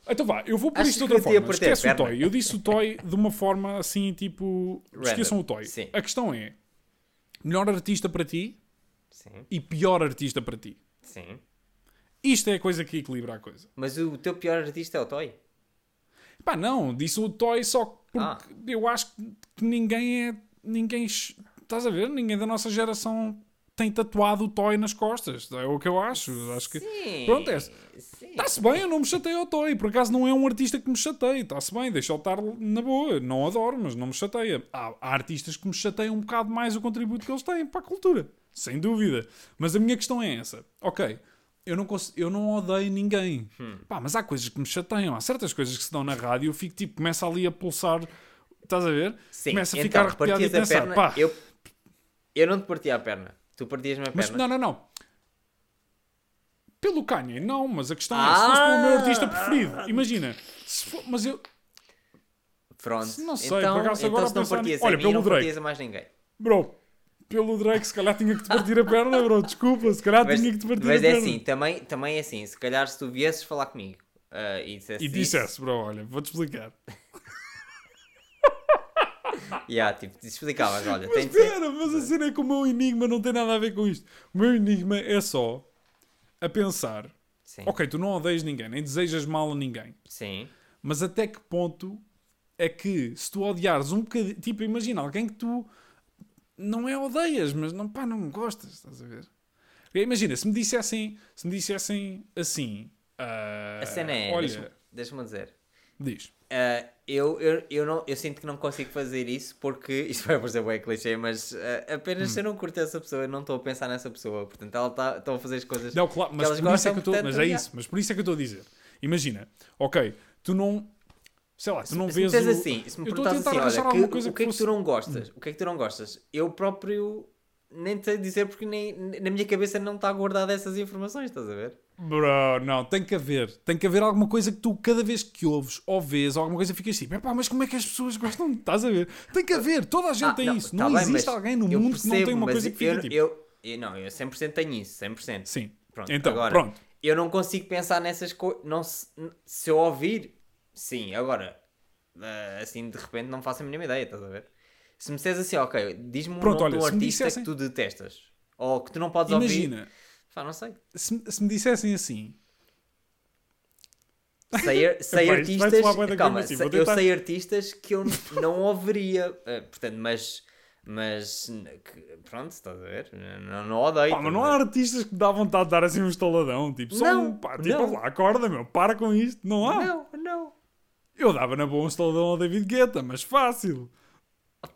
Então vá, eu vou por Acho isto de outra forma. Esquece o toy. Eu disse o toy de uma forma assim, tipo. Random. Esqueçam o toy. Sim. A questão é: melhor artista para ti Sim, e pior artista para ti. sim. Isto é a coisa que equilibra a coisa. Mas o teu pior artista é o Toy? Pá, não, disse o toy só porque Ah. eu acho que ninguém é. Ninguém. Estás a ver? Ninguém da nossa geração tem tatuado o toy nas costas. É o que eu acho. Acho que. Sim. Pronto, é-. Está-se bem, eu não me chateio ao Toy. Por acaso não é um artista que me chateia. Está-se bem, deixa-o estar na boa. Não adoro, mas não me chateia. Há, há artistas que me chateiam um bocado mais o contributo que eles têm para a cultura. Sem dúvida. Mas a minha questão é essa. Ok, eu não, eu não odeio ninguém. Pá, mas há coisas que me chateiam. Há certas coisas que se dão na rádio. Eu fico tipo, começa ali a pulsar. Estás a ver? Sim. Começa a então, ficar arrepiado e a pensar. perna, Pá, eu, eu não te partia a perna. Tu partias-me a mas perna. não, não, não. Pelo Kanye, não, mas a questão é, se fosse pelo meu Ah! artista preferido, imagina, se for- mas eu, Pronto. Não sei, então, por acaso então agora se não pensar partias Olha, a mim, pelo não Drake. partias a mais ninguém. Bro, pelo Drake, se calhar tinha que te partir a perna, bro. Desculpa, se calhar Mas, tinha que te partir mas a é perna. assim, também, também é assim, se calhar se tu viesses falar comigo ah, e dissesse E isso, dissesse, bro, olha, vou-te explicar. yeah, tipo, te explicavas, olha, Mas tem de ser... espera, mas a cena é que o meu enigma não tem nada a ver com isto. O meu enigma é só a pensar: Sim, ok, tu não odeias ninguém, nem desejas mal a ninguém, sim, mas até que ponto é que se tu odiares um bocadinho, tipo, imagina alguém que tu não é odeias, mas não, pá, não gostas, estás a ver? Imagina, se me dissessem, se me dissessem assim, ah, a cena é, olha, deixa-me dizer, diz, Ah, eu, eu, eu, não, eu sinto que não consigo fazer isso porque isto vai parecer bem clichê, mas ah, apenas Hum. se eu não curto essa pessoa, eu não estou a pensar nessa pessoa. Portanto, ela está tá a fazer as coisas. Não, claro, mas elas por isso é gostam, que eu estou. portanto, Mas é isso, mas por isso é que eu estou a dizer. Imagina, ok, tu não. Sei lá, tu não se vês. disseres o- assim, se me tentar assim, olha, que- coisa o que é que fosse- Hum. tu não gostas? O que é que tu não gostas? Eu próprio nem te sei dizer porque nem, na minha cabeça não está guardada essas informações, estás a ver? Bro, não, tem que haver. Tem que haver alguma coisa que tu, cada vez que ouves ou vês alguma coisa, ficas tipo, epá, mas como é que as pessoas gostam? de-" Estás a ver? Tem que haver. Toda a gente Ah, tem isso. tá Não bem, existe alguém no mundo que não tem percebo, uma coisa que fica eu, tipo. eu, eu- Não, eu 100% tenho isso, 100%. Sim. Pronto, Então, agora, pronto. eu não consigo pensar nessas coisas. Não se, eu ouvir, sim. Agora, ah, assim de repente não faço a mínima ideia, estás a ver? Se me disseres assim, ok, diz-me um Pronto, nome de olha, um me artista dissessem- que tu detestas ou que tu não podes ouvir. Imagina, Pá, não sei. se, se me dissessem assim, Sei, sei vai artistas. Calma, assim, eu tentar- sei artistas que eu não ouviria. eh, portanto, mas. Mas. pronto, estás a ver? Não, não odeio. pá, mas não há ver? artistas que dá vontade de dar assim um estaladão. Tipo, só Não, um, pá, tipo, não. lá, acorda, meu, para com isto. Não há. Não, não. Eu dava na boa um estaladão ao David Guetta, mas fácil.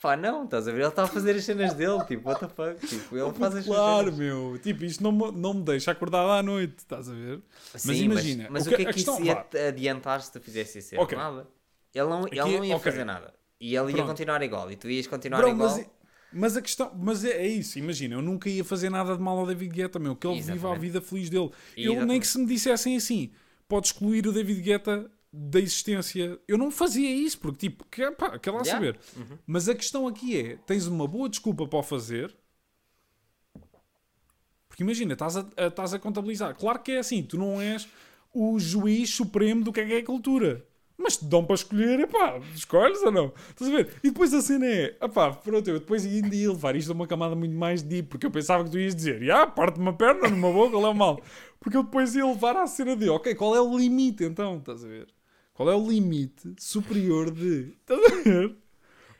Pá, não, estás a ver? Ele está a fazer as cenas dele, tipo, what the fuck? Tipo, ele faz as Claro, cenas. meu. Tipo, isto não, me- não me deixa acordado à noite, estás a ver? Sim, imagina, Mas, o o que- é que isso questão- ia vá. adiantar se tu fizesse isso? Ok. Nada. Ele não, ele Aqui- não ia ok. fazer nada. E ele ia Pronto. continuar igual. E tu ias continuar Bro, igual. mas, mas a questão, mas é, é isso, imagina, eu nunca ia fazer nada de mal ao David Guetta, meu, que ele viva a Exatamente. vida feliz dele. Eu nem Exatamente. que se me dissessem assim, pode excluir o David Guetta da existência. Eu não fazia isso, porque tipo, que, pá, quer lá Yeah. saber. Uhum. Mas a questão aqui é, tens uma boa desculpa para o fazer. Porque imagina, estás a, a- estás a contabilizar. Claro que é assim, tu não és o juiz supremo do que é que é cultura. Mas te dão para escolher, epá, escolhes ou não? Estás a ver? E depois a cena é, epá, pronto, eu depois ainda ia levar isto a uma camada muito mais deep, porque eu pensava que tu ias dizer, ah, parte uma perna numa boca, qual é o mal? Porque eu depois ia levar à cena de, ok, qual é o limite então? Estás a ver? Qual é o limite superior de. Estás a ver?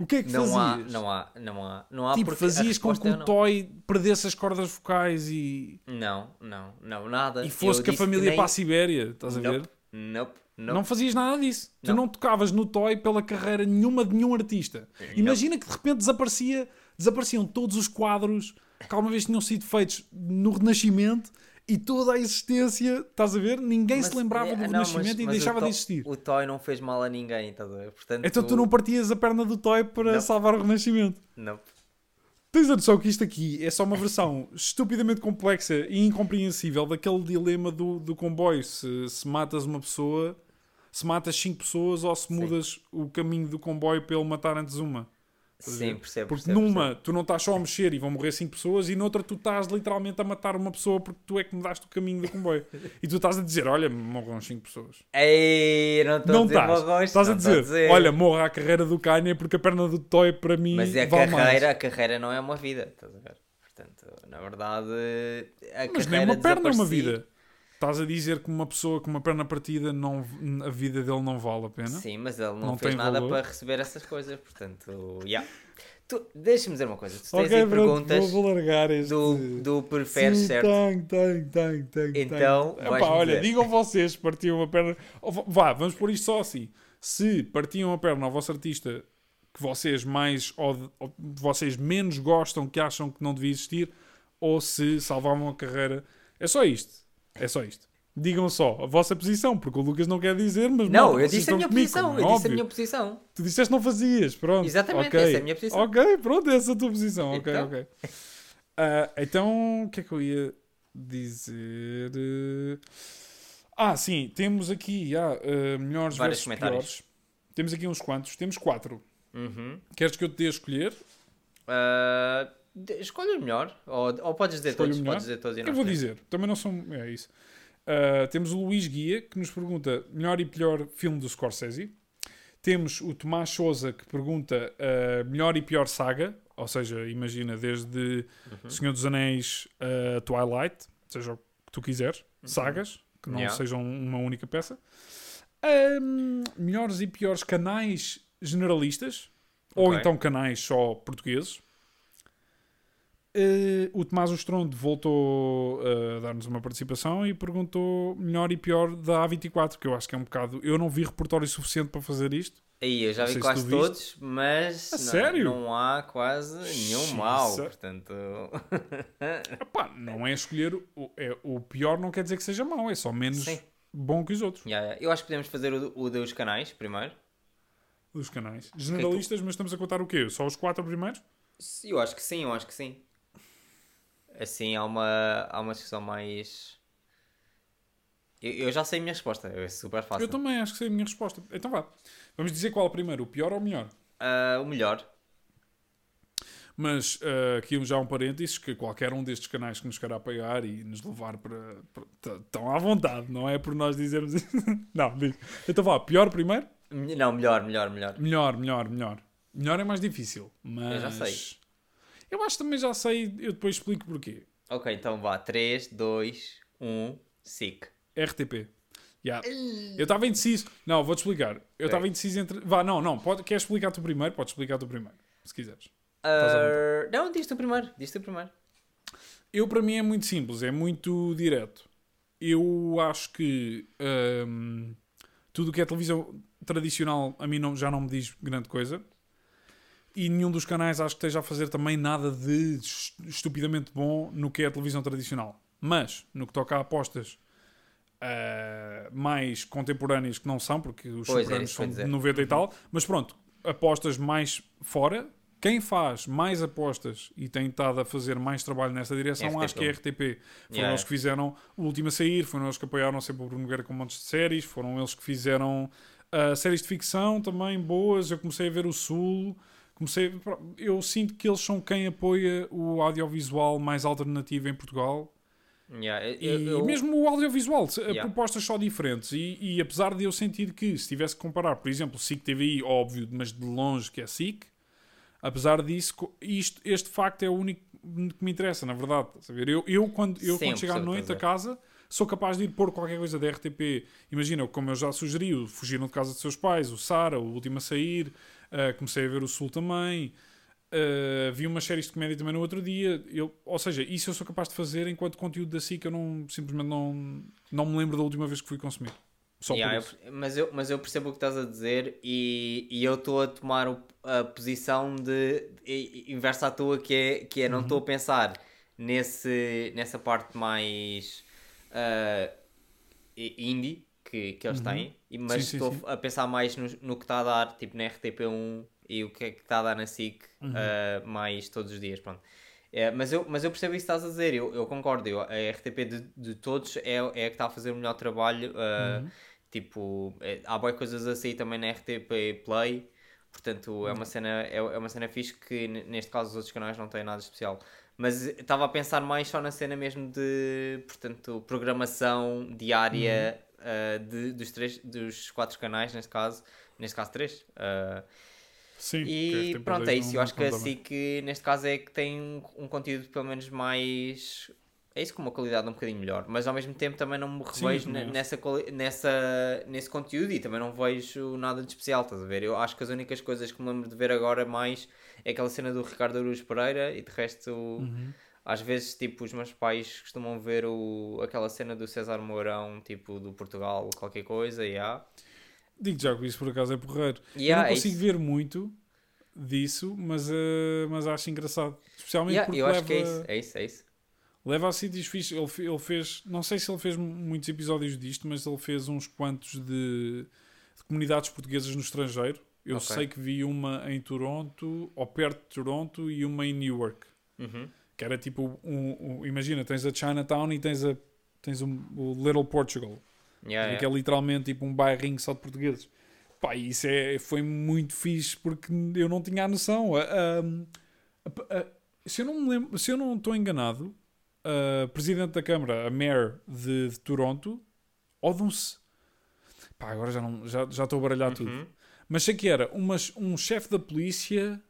O que é que Não há, fazias? não há, não há, não há tipo, fazias com que é o não. toy perdesse as cordas vocais e, Não, não, não, nada. e fosse Eu com a família nem- para a Sibéria, estás a ver? Nope, nope, nope. Não fazias nada disso. Tu Não. tocavas no toy pela carreira nenhuma de nenhum artista. Imagina que de repente desaparecia, desapareciam todos os quadros que alguma vez tinham sido feitos no Renascimento e toda a existência, estás a ver? Ninguém Mas, se lembrava é, do não, Renascimento mas- e mas deixava de existir. O Toy não fez mal a ninguém, estás a ver? Portanto, Então tu não partias a perna do toy para Não. salvar o Renascimento. Nope. Tens a noção que isto aqui é só uma versão estupidamente complexa e incompreensível daquele dilema do, do comboio. Se, se matas uma pessoa, se matas cinco pessoas ou se Sim. mudas o caminho do comboio para ele matar antes uma. Sim, percebo. Porque percebo, numa percebo. tu não estás só a mexer e vão morrer cinco pessoas e noutra tu estás literalmente a matar uma pessoa porque tu é que mudaste o caminho do comboio. e tu estás a dizer, olha, morram cinco pessoas. Ei, não estou a dizer estás. Estás a dizer, olha, morra a carreira do Kanye porque a perna do Toy para mim Mas é a vale mais. carreira, a carreira não é uma vida, estás a ver? Portanto, na verdade, a Mas carreira nem uma perna é uma vida. Estás a dizer que uma pessoa com uma perna partida, não, a vida dele não vale a pena? Sim, mas ele não, Não fez nada valor. para receber essas coisas, portanto, yeah. Deixa-me dizer uma coisa, tu tens Ok, aí perguntas vou, vou largar este... do, do preferes, Sim, certo? Tenho, tenho, tenho, tenho. Então, tenho. Epá, olha, dizer. digam vocês partiam a perna... Vá, vamos pôr isto só assim. Se partiam a perna ao vosso artista que vocês mais... Ou, ou vocês menos gostam, que acham que não devia existir, ou se salvavam a carreira... É só isto. É só isto. Digam só a vossa posição, porque o Lucas não quer dizer, mas Não, malta, eu disse a minha comigo, posição, é eu disse a minha posição. Tu disseste não fazias, pronto. Exatamente, ok. essa é a minha posição. Ok, pronto, essa é a tua posição. Ok, Então? ok. Ah, então, o que é que eu ia dizer? Eh, Ah, sim, temos aqui ah, ah, melhores Vários versus comentários. piores. Temos aqui uns quantos. Temos quatro. Uhum. Queres que eu te dê a escolher? De- escolhe o melhor. Ou, ou podes dizer Escolhe o todos. Podes dizer todos Eu vou dizer, também não são. É isso. Uh, temos o Luís Guia que nos pergunta melhor e pior filme do Scorsese. Temos o Tomás Souza que pergunta uh, melhor e pior saga, ou seja, imagina desde Uhum. Senhor dos Anéis a Twilight, seja o que tu quiseres, sagas, que não Uhum. Yeah. sejam uma única peça. Um, melhores e piores canais generalistas, ou Ok. então canais só portugueses. Uh, o Tomás Ostrondo voltou uh, a dar-nos uma participação e perguntou melhor e pior da A24, que eu acho que é um bocado. Eu não vi repertório suficiente para fazer isto. Aí, eu já vi quase tu todos, mas A não, sério? não há quase nenhum Xiça. mau. Portanto, Epá, não é escolher. O, é, o pior não quer dizer que seja mau, é só menos sim. bom que os outros. Yeah, yeah. Eu acho que podemos fazer o, o dos canais primeiro. Dos canais. Generalistas, mas estamos a contar o quê? Só os quatro primeiros? Eu acho que sim, eu acho que sim. Assim há uma, há uma discussão mais. Eu, eu já sei a minha resposta, é super fácil. Eu também acho que sei a minha resposta. Então vá. Vamos dizer qual primeiro, o pior ou o melhor? Ah, o melhor. Mas ah, aqui já um parênteses que qualquer um destes canais que nos queira apoiar e nos levar para. para estão à vontade, não é por nós dizermos isso. não, diz. Então vá, pior primeiro? Me- Não, melhor, melhor, melhor. Melhor, melhor, melhor. Melhor é mais difícil, mas. Eu já sei. Eu acho que também já sei, eu depois explico porquê. Ok, então vá. 3, 2, 1, SIC. RTP. Yeah. Eu estava indeciso. Não, vou-te explicar. Eu estava indeciso entre. Vá, não, não. Pode... Queres explicar tu primeiro? Podes explicar tu primeiro, se quiseres. Ah, não, diz tu primeiro. Diz tu primeiro. Eu, para mim, é muito simples, é muito direto. Eu acho que hum, tudo o que é televisão tradicional a mim não- já não me diz grande coisa. E nenhum dos canais acho que esteja a fazer também nada de es- estupidamente bom no que é a televisão tradicional. Mas, no que toca a apostas ah, mais contemporâneas que não são, porque os Pois, eu são de dizer. 90 e tal, mas pronto, apostas mais fora. Quem faz mais apostas e tem estado a fazer mais trabalho nessa direção, RTP. acho que é a RTP. Foram Yeah. eles que fizeram o último a sair, foram eles que apoiaram sempre o Bruno Nogueira com montes de séries, foram eles que fizeram ah, séries de ficção também boas. Eu comecei a ver o Sul, comecei. Eu sinto que eles são quem apoia o audiovisual mais alternativo em Portugal. Yeah, E eu- eu- mesmo o audiovisual, Yeah. propostas só diferentes. E, e apesar de eu sentir que, se tivesse que comparar, por exemplo, SIC TVI, óbvio, mas de longe que é SIC, apesar disso, isto, este facto é o único que me interessa, na verdade. ver? Eu, eu, quando, eu, quando chego à noite a estás casa, sou capaz de ir pôr qualquer coisa da RTP. Imagina, como eu já sugeri, o Fugiram de Casa de Seus Pais, o Sara, o Último a Sair, ah, comecei a ver o Sul também. Uh, vi umas séries de comédia também no outro dia. Eu, ou seja, isso eu sou capaz de fazer enquanto conteúdo da SIC eu não, simplesmente não, não me lembro da última vez que fui consumir. Só Yeah, por isso. eu- mas, eu, mas eu percebo o que estás a dizer e, e eu estou a tomar o- a posição de, i- inversa à tua, que é, que é Uhum. não estou a pensar nesse, nessa parte mais i- indie que, que eles têm, e- mas Uhum. Sim, estou sim. a pensar mais no, no que está a dar tipo na RTP1 e o que é que está a dar na SIC Uhum. ah, mais todos os dias. Pronto. É, mas, eu, mas eu percebo isso que estás a dizer, eu, eu concordo. Eu, a RTP de, de todos é, é a que está a fazer o melhor trabalho. ah, Uhum. Tipo, é, há boas coisas a sair também na RTP Play, portanto é uma cena, é, é uma cena fixe que neste caso os outros canais não têm nada especial. Mas estava a pensar mais só na cena mesmo de, portanto, programação diária ah, de, dos, três, dos quatro canais, neste caso, neste caso três. ah, Sim, que e pronto, é isso. não- Eu acho que não a dá bem. SIC, neste caso, é que tem um, um conteúdo pelo menos mais. É isso com uma qualidade um bocadinho melhor, mas ao mesmo tempo também não me Sim, revejo acho. nessa, nessa, nesse conteúdo e também não vejo nada de especial, estás a ver? Eu acho que as únicas coisas que me lembro de ver agora mais é aquela cena do Ricardo Aruz Pereira e de resto, Uhum. Às vezes, tipo, os meus pais costumam ver o, aquela cena do César Mourão, tipo, do Portugal, qualquer coisa, e há. Digo já que isso por acaso é porreiro. Yeah, eu não consigo isso. ver muito disso, mas, eh, mas acho engraçado. Especialmente Yeah, porque eu leva, acho que é isso, é isso, é isso. leva a sítios fixos. Ele, ele fez, não sei se ele fez muitos episódios disto, mas ele fez uns quantos de, de comunidades portuguesas no estrangeiro. Eu Ok. sei que vi uma em Toronto, ou perto de Toronto, e uma em Newark. Uhum. Que era tipo, um, um- imagina, tens a Chinatown e tens, a, tens um, o Little Portugal. Yeah, Que é literalmente tipo um bairrinho só de portugueses. Pá, isso é, foi muito fixe porque eu não tinha a noção. A, a- a- se eu não me lembro, se eu não estou enganado, a presidente da Câmara, a Mayor de, de Toronto, ou de um. se- Pá, agora já não já, já estou a baralhar tudo. Uhum. Mas sei que era umas, um chefe da polícia,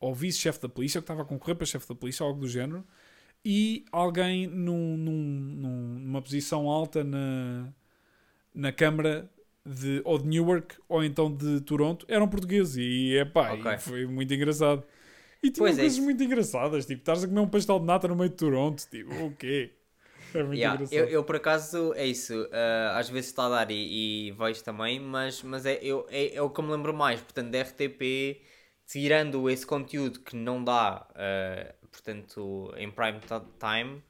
ou vice-chefe da polícia, que estava a concorrer para chefe da polícia, algo do género, e alguém num, num- num- numa posição alta na, na Câmara de, ou de Newark ou então de Toronto eram portugueses. E é pá, foi muito engraçado. E tinha Pois é coisas isso. muito engraçadas, tipo, estás a comer um pastel de nata no meio de Toronto, tipo, o quê? É muito Yeah, engraçado. eu, eu, por acaso é isso, ah, às vezes está a dar e, e vejo também, mas, mas é, eu, é, é o que eu me lembro mais, portanto, da RTP, tirando esse conteúdo que não dá, ah, portanto, em prime time,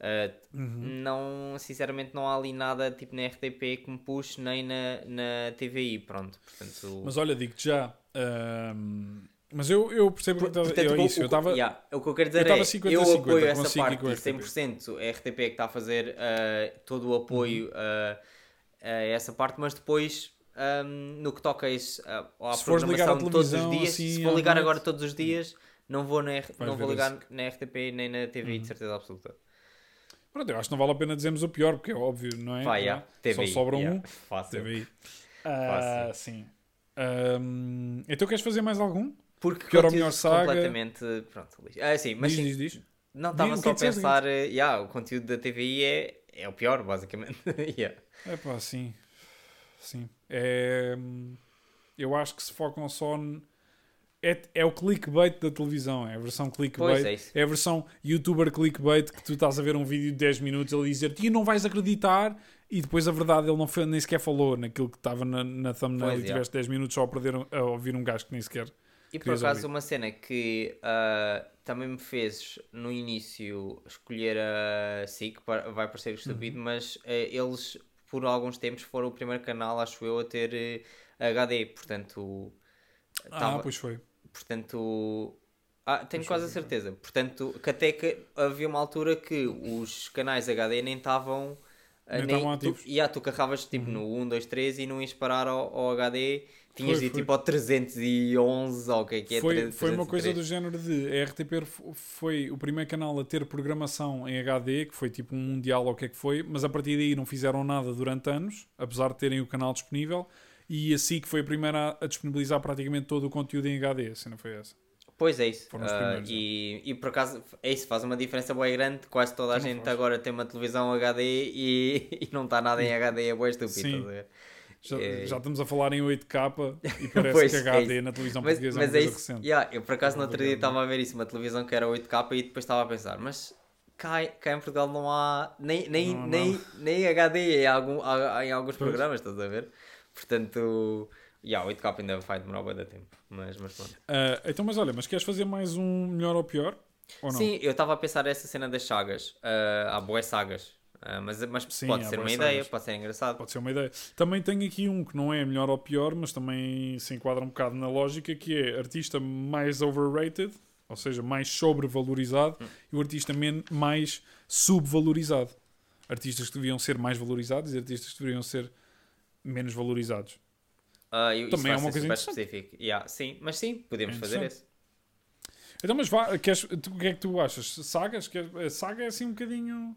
ah, Uhum. não, sinceramente, não há ali nada tipo na RTP que me puxe, nem na, na TVI, pronto, portanto... Mas olha, digo-te já. ahm, mas eu, eu percebo que Portanto, é o- isso. o- Eu estava. yeah, o que eu quero dizer eu tava é 50 eu a 50 apoio essa parte com a e RTP. 100% a RTP que está a fazer uh, todo o apoio Uhum. uh, a essa parte, mas depois um, no que toca a isso, à Se programação de todos os dias, assim, se vou ligar agora todos os dias, não vou, na, R- não vou ligar. Uhum. na RTP nem na TVI de certeza absoluta. Pronto, eu acho que não vale a pena dizermos o pior, porque é óbvio, não é? Vai, yeah, é? TVI. Só sobra yeah, um. Fácil. TVI. Ah, sim. Ahm, então queres fazer mais algum? Porque Pior ou melhor saga? completamente. Pronto, lixo. Ah, sim, mas diz, sim, diz, diz. não estava só é a pensar, eh, yeah, o conteúdo da TVI é, é o pior, basicamente. yeah. É pá, sim. Sim. É, eu acho que se focam só. n- É, é o clickbait da televisão, é a versão clickbait. É. É a versão youtuber clickbait que tu estás a ver um vídeo de 10 minutos ele dizer-te e não vais acreditar e depois a verdade ele não foi, nem sequer falou naquilo que estava na, na thumbnail Pois, e é. tiveste 10 minutos só a, perder, a ouvir um gajo que nem sequer. E por acaso ouvir. uma cena que ah, também me fez no início escolher a SIC, vai parecer Uhum. estúpido, mas eh, eles por alguns tempos foram o primeiro canal, acho eu, a ter eh, HD, portanto... Ah, tava- pois foi. Portanto... Ah, tenho Pois quase a foi, certeza. Portanto, que até que havia uma altura que os canais HD nem estavam... ah, Nem estavam ativos. Tu, yeah, tu carregavas tipo no 1, 2, 3 e não ias parar ao, ao HD. Tinhas Foi, de ir foi. tipo ao 311 ou o que é que é? foi, 303. foi uma coisa do género de a RTP foi o primeiro canal a ter programação em HD, que foi tipo um mundial ou o que é que foi, mas a partir daí não fizeram nada durante anos, apesar de terem o canal disponível, e assim que foi a primeira a, a disponibilizar praticamente todo o conteúdo em HD, a cena foi essa. Pois é isso. Os Ah, primeiros, e, e por acaso é isso, faz uma diferença bem grande. Quase toda a não gente faz. agora tem uma televisão HD e, e não está nada em HD, é bem estúpido. Já, É. já estamos a falar em 8K e parece Pois, que é HD isso. na televisão Mas, portuguesa mas é uma é isso. recente. Yeah, eu por acaso no outro dia estava a ver isso, uma televisão que era 8K e depois estava a pensar, mas cá, cá em Portugal não há nem, nem, Não nem, nem HD em, algum, em alguns Pois. programas, estás a ver? Portanto, yeah, 8K ainda vai demorar bem tempo. Mas, mas pronto. Ah, então, mas olha, mas queres fazer mais um melhor ou pior? Ou não? Sim, eu estava a pensar essa cena das sagas. ah, há boas sagas. Ah, mas mas Sim, pode ser uma ideia, pode ser engraçado. Pode ser uma ideia. Também tenho aqui um que não é melhor ou pior, mas também se enquadra um bocado na lógica, que é artista mais overrated, ou seja, mais sobrevalorizado, Hum. e o artista mais subvalorizado. Artistas que deviam ser mais valorizados e artistas que deveriam ser menos valorizados. Eu- isso Também é uma coisa super específico. Yeah, sim, mas sim, podemos É fazer isso. Então, mas vá, queres, tu- o que é que tu achas? Sagas? Quer- a saga é assim um bocadinho.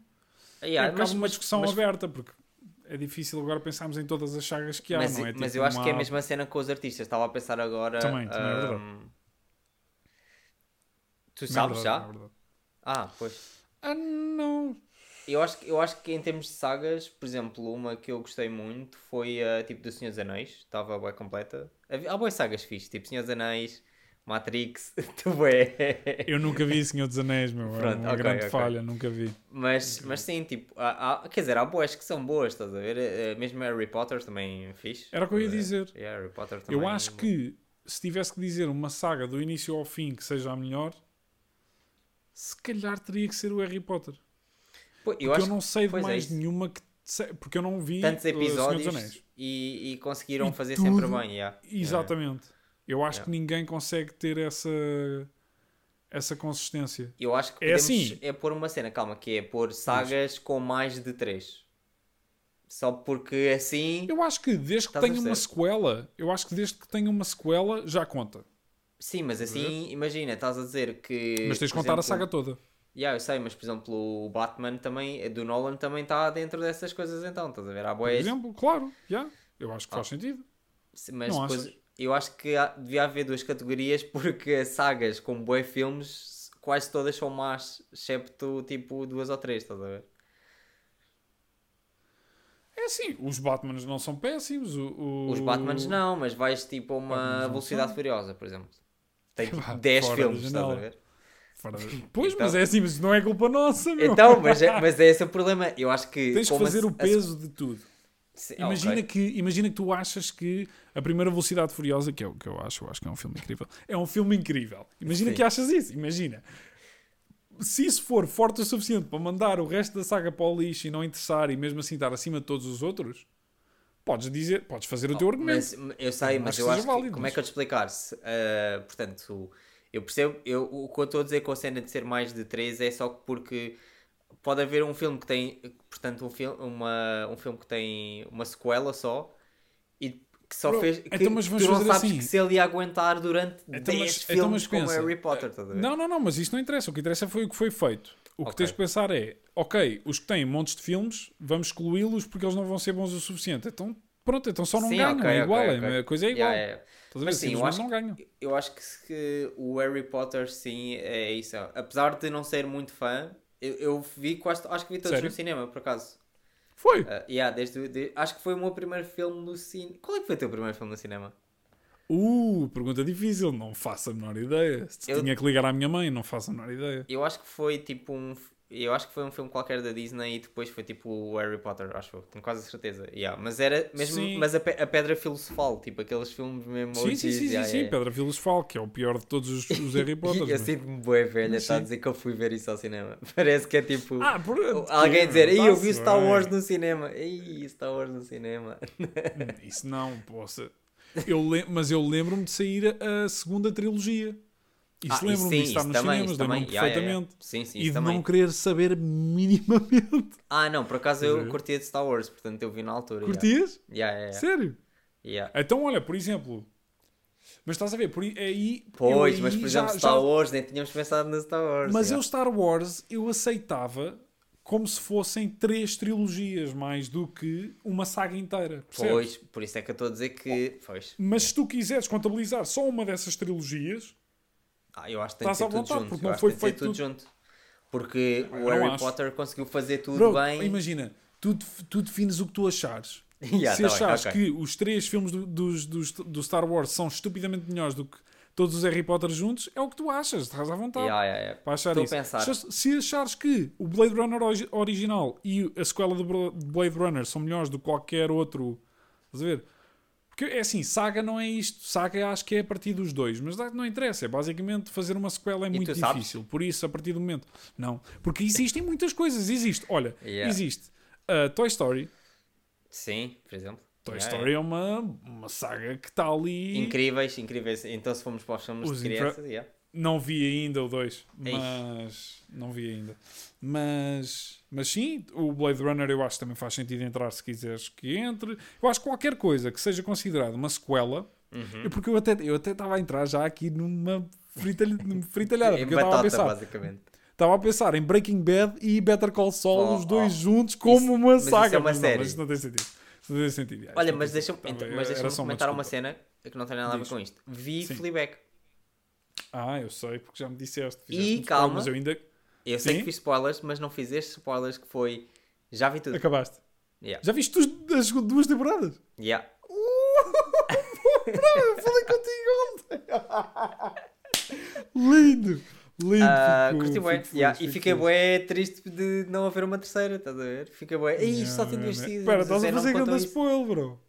Yeah, é um mas, uma mas- discussão mas- aberta, porque é difícil agora pensarmos em todas as sagas que há, mas, não é? mas Tipo, eu acho que é a uma- mesma cena com os artistas. Estava a pensar agora. Também, também é verdade. ahm, Tu é sabes verdade, já? é. Ah, pois. Ah, não. Eu acho, que- eu acho que em termos de sagas, por exemplo, uma que eu gostei muito foi a tipo do Senhor dos Anéis, estava bem completa. Há boas sagas fixe, tipo Senhor dos Anéis, Matrix, tu é. Eu nunca vi Senhor dos Anéis, meu. É Pronto, uma ok, grande ok. falha, nunca vi. Mas, mas sim, tipo, há, há- quer dizer, há boas que são boas, estás a ver? Eh, Mesmo Harry Potter também fixe. Era o que eu ia dizer. Yeah, Harry Potter também. Eu acho que se tivesse que dizer uma saga do início ao fim que seja a melhor, se calhar teria que ser o Harry Potter. Pô, Porque eu eu, acho não sei de é mais isso. nenhuma que. Porque eu não vi tantos dos episódios Anéis. e, e conseguiram E fazer tudo- sempre bem. Yeah. Exatamente. Eu acho Yeah. que ninguém consegue ter essa, essa consistência. Eu acho que É assim. é pôr uma cena, calma, que é pôr sagas com mais de três. Só porque assim. Eu acho que desde que a tenha uma sequela, eu acho que desde que tenha uma sequela já conta. Sim, mas assim, imagina, estás a dizer que. Mas tens de por contar a exemplo, saga toda. Yeah, eu sei, mas por exemplo, o Batman também, do Nolan também está dentro dessas coisas então, estás a ver? Há Por boés, exemplo, claro, já. Eu acho que faz Ah. sentido. mas não depois achas? Eu acho que há- devia haver duas categorias porque as sagas com boé filmes quase todas são más, excepto tipo duas ou três, estás a ver? É assim, os Batmans não são péssimos. O, o- Os Batmans não, mas vais tipo a uma Batmans Velocidade. Furiosa, por exemplo. Tem Vá, 10 fora da filmes, estás a ver? De- Pois, Então- mas é assim, mas não é culpa nossa, meu. Então, mas é, mas é esse o problema. Eu acho que. Tens que fazer a- o peso de tudo. Sim, Imagina, ok. que, imagina que tu achas que a primeira Velocidade Furiosa, que é o que eu acho, eu acho que é um filme incrível, é um filme incrível. Imagina Sim. que achas isso, imagina. Se isso for forte o suficiente para mandar o resto da saga para o lixo e não interessar e mesmo assim estar acima de todos os outros, podes dizer, podes fazer o teu argumento. Mas, eu sei, mas acho eu acho seja que. válido, como mas- é que eu te explicar? Se, ah, portanto, eu percebo. Eu, o que eu estou a dizer com a cena de ser mais de 3 é só porque pode haver um filme que tem. Portanto, um, fil uma, um filme que tem uma sequela só e que só Bro, fez. Que, então, mas vamos tu não fazer sabes assim. que se ele ia aguentar durante Então, 10 mas- filmes então, como Harry Potter, ver? Não, não, não, mas isso não interessa. O que interessa foi o que foi feito. O que Ok. tens de pensar é, ok, os que têm montes de filmes, vamos excluí-los porque eles não vão ser bons o suficiente. Então, pronto, então só não Sim, ganham. ok, é igual, ok, é- a coisa é igual. Yeah, yeah. Estás? Mas sim, eu acho não ganham. Eu acho que, que o Harry Potter, sim, é isso. Apesar de não ser muito fã, eu, eu vi quase, acho que vi todos Sério? no cinema, por acaso. Foi. Uh, yeah, desde, de- acho que foi o meu primeiro filme no cinema. Qual é que foi o teu primeiro filme no cinema? Uh, pergunta difícil, não faço a menor ideia. Eu- tinha que ligar à minha mãe, não faço a menor ideia. Eu acho que foi tipo um. Eu acho que foi um filme qualquer da Disney e depois foi tipo o Harry Potter, acho eu. Tenho quase a certeza. Yeah, mas era mesmo. Sim. Mas a, pe- a Pedra Filosofal, tipo aqueles filmes mesmo. Sim, sim, sim, yeah, sim. yeah. Pedra Filosofal, que é o pior de todos os, os Harry Potter. Eu sinto-me boa velha, está a dizer que eu fui ver isso ao cinema. Parece que é tipo. Ah, por... Alguém dizer, Ei, eu vi Star bem. Wars no cinema. Ei, Star Wars no cinema. Isso não, possa. Eu Mas eu lembro-me de sair a segunda trilogia. Isso Ah, lembro-me de estar nos também, cinemas, lembro-me Yeah, yeah, yeah. perfeitamente. Sim, sim, E de também. não querer saber minimamente. Ah, não, por acaso eu ver? curtia de Star Wars, portanto eu vi na altura. Curtias? Yeah. Sério? Então, olha, por exemplo. Mas estás a ver, por aí. aí- Pois, aí mas por já- exemplo, já- Star Wars, nem tínhamos pensado no Star Wars. Mas eu, Star Wars, eu aceitava como se fossem três trilogias mais do que uma saga inteira. percebes? Pois, por isso é que eu estou a dizer que. Pois. Mas se tu quiseres contabilizar só uma dessas trilogias, Ah, eu acho que tem que ser tudo vontade, junto. porque não foi feito ser tudo junto. Porque o Eu não Harry acho. Potter conseguiu fazer tudo bro, bem. imagina, tu, tu defines o que tu achares. Yeah, se tá bem, achares ok. que os três filmes do, dos, dos- do Star Wars são estupidamente melhores do que todos os Harry Potter juntos, é o que tu achas, estás à vontade. Yeah, yeah, yeah. Para achar Estou a isso. pensar. Se, achares que o Blade Runner origi- original e a sequela do Blade Runner são melhores do que qualquer outro, estás a ver? Porque é assim, saga não é isto. Saga acho que é a partir dos dois, mas não interessa. É basicamente fazer uma sequela é muito tu sabes? difícil. Por isso, a partir do momento, não. Porque existem muitas coisas. Existe, olha, Yeah. existe a Toy Story. Sim, por exemplo. Toy Yeah, Story é uma, uma saga que está ali. Incríveis, incríveis. Então se formos para os filmes Os de crianças, yeah. Não vi ainda o 2, Ei. mas não vi ainda. Mas, mas sim, o Blade Runner eu acho que também faz sentido entrar se quiseres que entre. Eu acho que qualquer coisa que seja considerada uma sequela, Uhum. é porque eu até eu até estava a entrar já aqui numa fritalha- numa fritalhada, porque eu estava a pensar, basicamente. estava a pensar em Breaking Bad e Better Call Saul, Oh, os dois oh. juntos como Isso- uma é saga, uma mas, não, série. mas isso não tem sentido. Isso não tem sentido. Olha, mas deixa-me então, mas uma comentar uma cena que não tem nada a ver com isto. Vi Sim. Fleabag. Ah, eu sei, porque já me disseste. E calma. Mas eu ainda Eu sei Sim. que fiz spoilers, mas não fiz estes spoilers que foi. Já vi tudo. acabaste. Yeah. Já viste as duas temporadas? Yeah. eu falei contigo ontem. Lindo, lindo. Fico- curti fico feliz, Yeah, E fiquei bué triste de não haver uma terceira, estás a ver? Fiquei bué. Isto só não. seasons. Espera, estás a fazer grande spoiler, bro.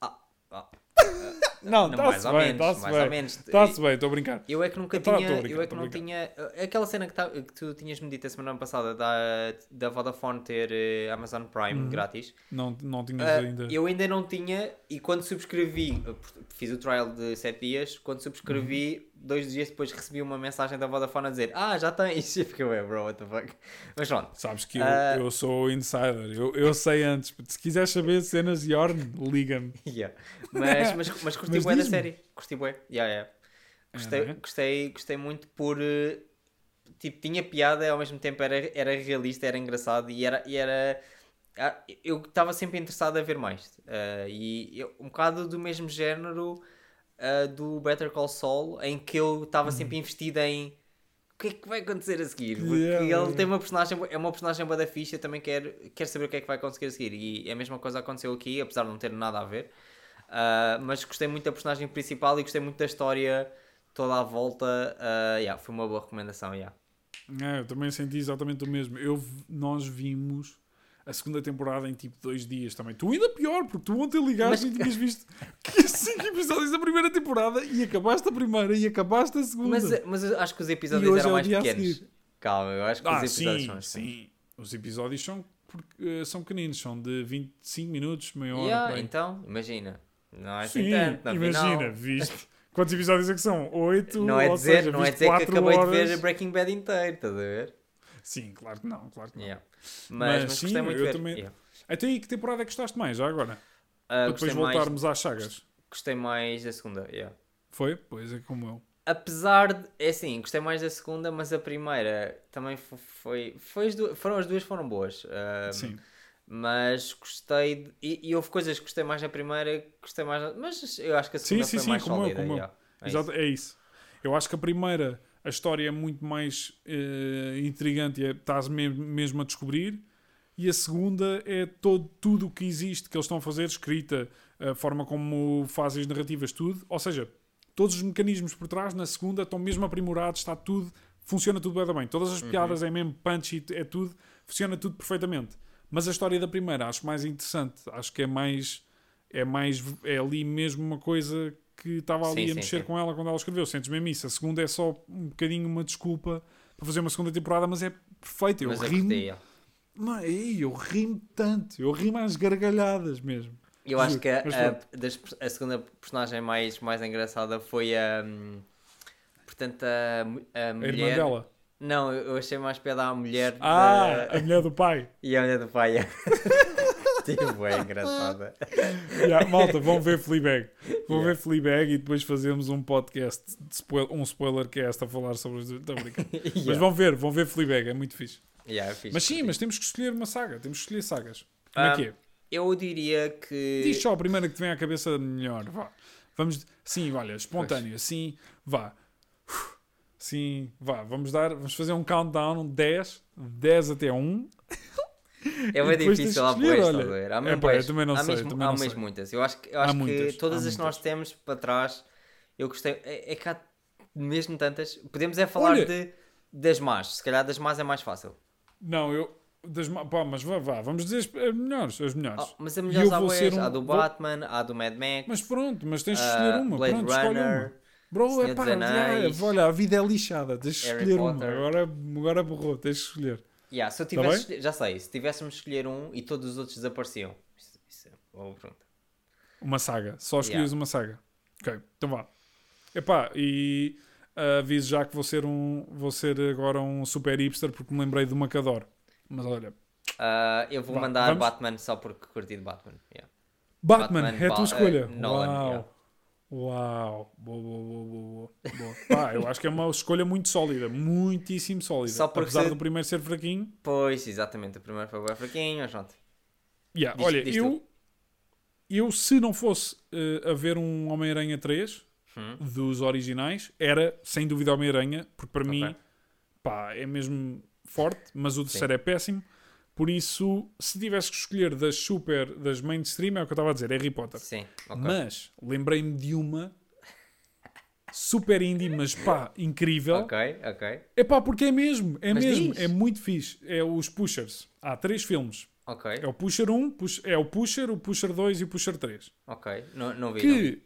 Ah, ah. Não, Não, está-se mais ou bem, menos, está-se mais ou bem. menos. Está-se bem, estou a brincar. Eu é que nunca tinha. brincar, eu é que não tinha. Aquela cena que, tá- que tu tinhas-me dito a semana passada da, da Vodafone ter eh, Amazon Prime Uhum. grátis. Não, não tinhas Ah, ainda. Eu ainda não tinha, e quando subscrevi, fiz o trial de 7 dias, quando subscrevi, Uhum. dois dias depois recebi uma mensagem da Vodafone a dizer: Ah, já tens. E fiquei, ué, bro, what the fuck. Mas pronto, Sabes que eu, Ah. eu sou insider. Eu, eu sei antes. Se quiseres saber cenas Yorn, liga-me. yeah. mas, mas, mas curti Mas bué da série. Curti bué, yeah, yeah. Gostei, Aham. gostei, gostei muito por. eh, Tipo, tinha piada e ao mesmo tempo era, era realista, era engraçado e era. E era ah, eu estava sempre interessado a ver mais. Ah, e eu- um bocado do mesmo género ah, do Better Call Saul, em que eu estava sempre investido em. O que é que vai acontecer a seguir? Porque Yeah, ele tem uma personagem, é uma personagem boa da ficha, eu também quero, quero saber o que é que vai conseguir a seguir. E a mesma coisa aconteceu aqui, apesar de não ter nada a ver. Ah, mas gostei muito da personagem principal e gostei muito da história toda à volta. Ah, yeah, foi uma boa recomendação. Yeah. É, eu também senti exatamente o mesmo. Eu, nós vimos a segunda temporada em tipo dois dias também. Tu ainda pior, porque tu ontem ligaste Mas- e tinhas visto que cinco episódios da primeira temporada e acabaste a primeira e acabaste a segunda. Mas, mas eu acho que os episódios eram é mais pequenos. Calma, eu acho que ah, os episódios sim, são pequenos. sim. Os episódios são, porque, eh, são pequeninos, são de 25 minutos, meia hora. Yeah, então, imagina. Não é assim Sim, tanto, na imagina, viste? Quantos episódios é que são? Oito? Não é ou dizer, seja, não é dizer que acabei horas. de ver Breaking Bad inteiro, estás a ver? Sim, claro que não, claro que não. Yeah. Mas, Mas mas, sim, gostei muito eu ver. também- Yeah. Até aí, que temporada é que gostaste mais, já agora? Ah, Para depois mais, voltarmos às sagas. gostei mais da segunda, yeah. Foi? Pois é como eu. Apesar de. É assim, gostei mais da segunda, mas a primeira também fo- foi. foi as duas, foram as duas foram boas. Ah, Sim. Mas gostei. De, e, e houve coisas que gostei mais na primeira, gostei mais. na- Mas eu acho que a Sim, segunda sim, foi sim, mais como eu, sólida. como eu. É Exato, isso. é isso. Eu acho que a primeira, a história é muito mais eh, intrigante e é- estás me- mesmo a descobrir. E a segunda é todo, tudo o que existe que eles estão a fazer, escrita, a forma como fazem as narrativas, tudo. Ou seja, todos os mecanismos por trás, na segunda, estão mesmo aprimorados, está tudo, funciona tudo bem, bem. Todas as Uhum. piadas é mesmo punch, é tudo, funciona tudo perfeitamente. Mas a história da primeira acho mais interessante, acho que é mais, é mais, é ali mesmo uma coisa que estava ali Sim, a mexer sim. com ela quando ela escreveu. Sentes mesmo isso. A segunda é só um bocadinho uma desculpa para fazer uma segunda temporada, mas é perfeita. Eu rimo, ei, eu rimo tanto, eu rimo às gargalhadas mesmo. Eu acho que a, a, a segunda personagem mais, mais engraçada foi a. hum, Portanto, a, a A mulher. irmã dela. Não, eu achei mais piada à mulher. Ah, da- a mulher do pai. E a mulher do pai. tipo, é engraçada. Yeah, malta, vão ver Fleabag. Vão Yeah. ver Fleabag e depois fazemos um podcast, spoil- um spoiler cast a falar sobre os. Tô brincando. Mas Yeah. vão ver, vão ver Fleabag, é muito fixe. Yeah, é fixe, Mas sim, fixe. mas temos que escolher uma saga, temos que escolher sagas. Como é Ah, que é? Eu diria que. Diz só a primeira que te vem à cabeça melhor. Vá. Vamos. Sim, olha, espontâneo. Sim, vá. Sim, vá. Vamos dar. Vamos fazer um countdown. 10. 10 até 1. É bem difícil, que boas, estás a ver? Há É pá, eu também não há sei, mesmo, também há não mesmo muitas. Eu acho que, eu acho que muitas, todas há as que nós temos para trás, eu gostei. É, é que há mesmo tantas. Podemos é falar Olha- de, das más. Se calhar das más é mais fácil. Não, eu. Das, pá, mas vá, vá. Vamos dizer as as melhores. As melhores. Oh, mas a E melhores há vou ser um- Há do vou- Batman, há do Mad Max. Mas pronto, mas tens de ah, escolher uma. Blade pronto, escolhe uma. Bro, é pá, já, olha, a vida é lixada. Tens de escolher. Potter. Agora, agora borrou, tens de escolher. Yeah, se eu Tá tivesse, escolher- já sei, se tivéssemos de escolher um e todos os outros desapareciam. Isso, isso é uma boa pergunta. Uma saga. Só escolhes Yeah. uma saga. Ok, então vá. Epá, e ah, aviso já que vou ser, um, vou ser agora um super hipster porque me lembrei do Macador. Mas olha, Ah, eu vou Vá, mandar vamos? Batman só porque curti de Batman. Yeah. Batman, Batman, é a Ba- tua escolha. eh, Nolan, Uau. yeah. Uau. Boa, boa, boa, boa, boa. Pá, eu acho que é uma escolha muito sólida. Muitíssimo sólida. Só porque Apesar se- do primeiro ser fraquinho. Pois, exatamente. O primeiro foi bem fraquinho, mas pronto. Yeah, Diz- olha, diz eu, eu se não fosse eh, haver um Homem-Aranha 3 Hum. dos originais, era sem dúvida Homem-Aranha, porque para Ok. mim pá, é mesmo forte, mas o terceiro é péssimo. Por isso, se tivesse que escolher das super, das mainstream, é o que eu estava a dizer, Harry Potter. Sim, ok. Mas lembrei-me de uma super indie, mas pá, incrível. Ok, ok, É pá, porque é mesmo, é Mas mesmo, diz. é muito fixe. É os Pushers. Há três filmes. ok, É o Pusher 1, Push- é o Pusher, o Pusher 2 e o Pusher 3. ok. Não, não vi. não vi.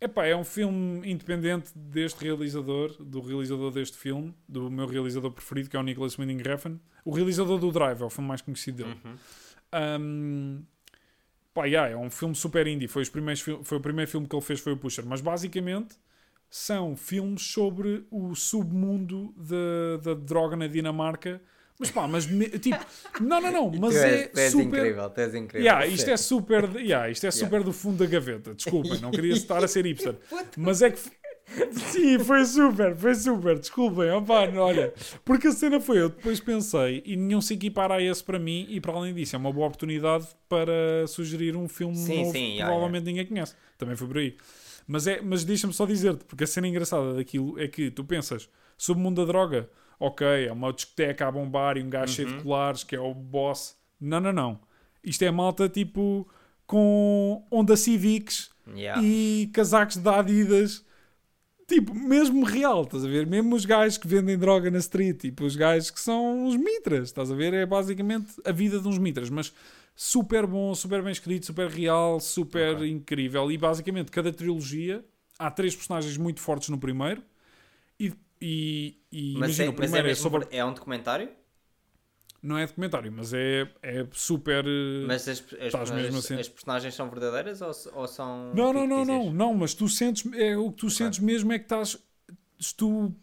Epá, é um filme independente deste realizador, do realizador deste filme, do meu realizador preferido, que é o Nicholas Winding Refn. O realizador do Drive, é o filme mais conhecido dele. Uhum. Um, pá, yeah, é um filme super indie. Foi, os primeiros foi o primeiro filme que ele fez, foi o Pusher. Mas basicamente são filmes sobre o submundo da droga na Dinamarca. Mas pá, mas me- tipo, não, não, não, mas tu és, é tu és super. incrível, tu és incrível. Yeah, isto é super, yeah, isto é super do fundo da gaveta. Desculpem, não queria estar a ser hipster. Mas é que, Sim, foi super, foi super. Desculpem, opá, olha. Porque a cena foi eu depois pensei e nenhum se equipara a esse para mim e para além disso é uma boa oportunidade para sugerir um filme Sim, novo sim, que provavelmente ninguém conhece. Também foi por aí. Mas, é, mas deixa-me só dizer-te, porque a cena engraçada daquilo é que tu pensas sobre o mundo da droga, ok, é uma discoteca a bombar e um gajo cheio Uhum. de colares que é o boss. Não, não, não. Isto é malta tipo com Honda Civics Yeah. e casacos de Adidas. Tipo, mesmo real, estás a ver? Mesmo os gajos que vendem droga na street, tipo, os gajos que são uns mitras, estás a ver? É basicamente a vida de uns mitras, mas super bom, super bem escrito, super real, super Ok. incrível. E basicamente, cada trilogia, há três personagens muito fortes no primeiro, e, e, e Mas, imagina, é, o mas primeiro é, é, sobre. é um documentário? Não é documentário, mas é, é super. eh, Mas as, as, as- assim. as personagens são verdadeiras ou, ou são. Não, não, não, não, não, mas tu sentes, é, o que tu sentes mesmo é que estás, se tu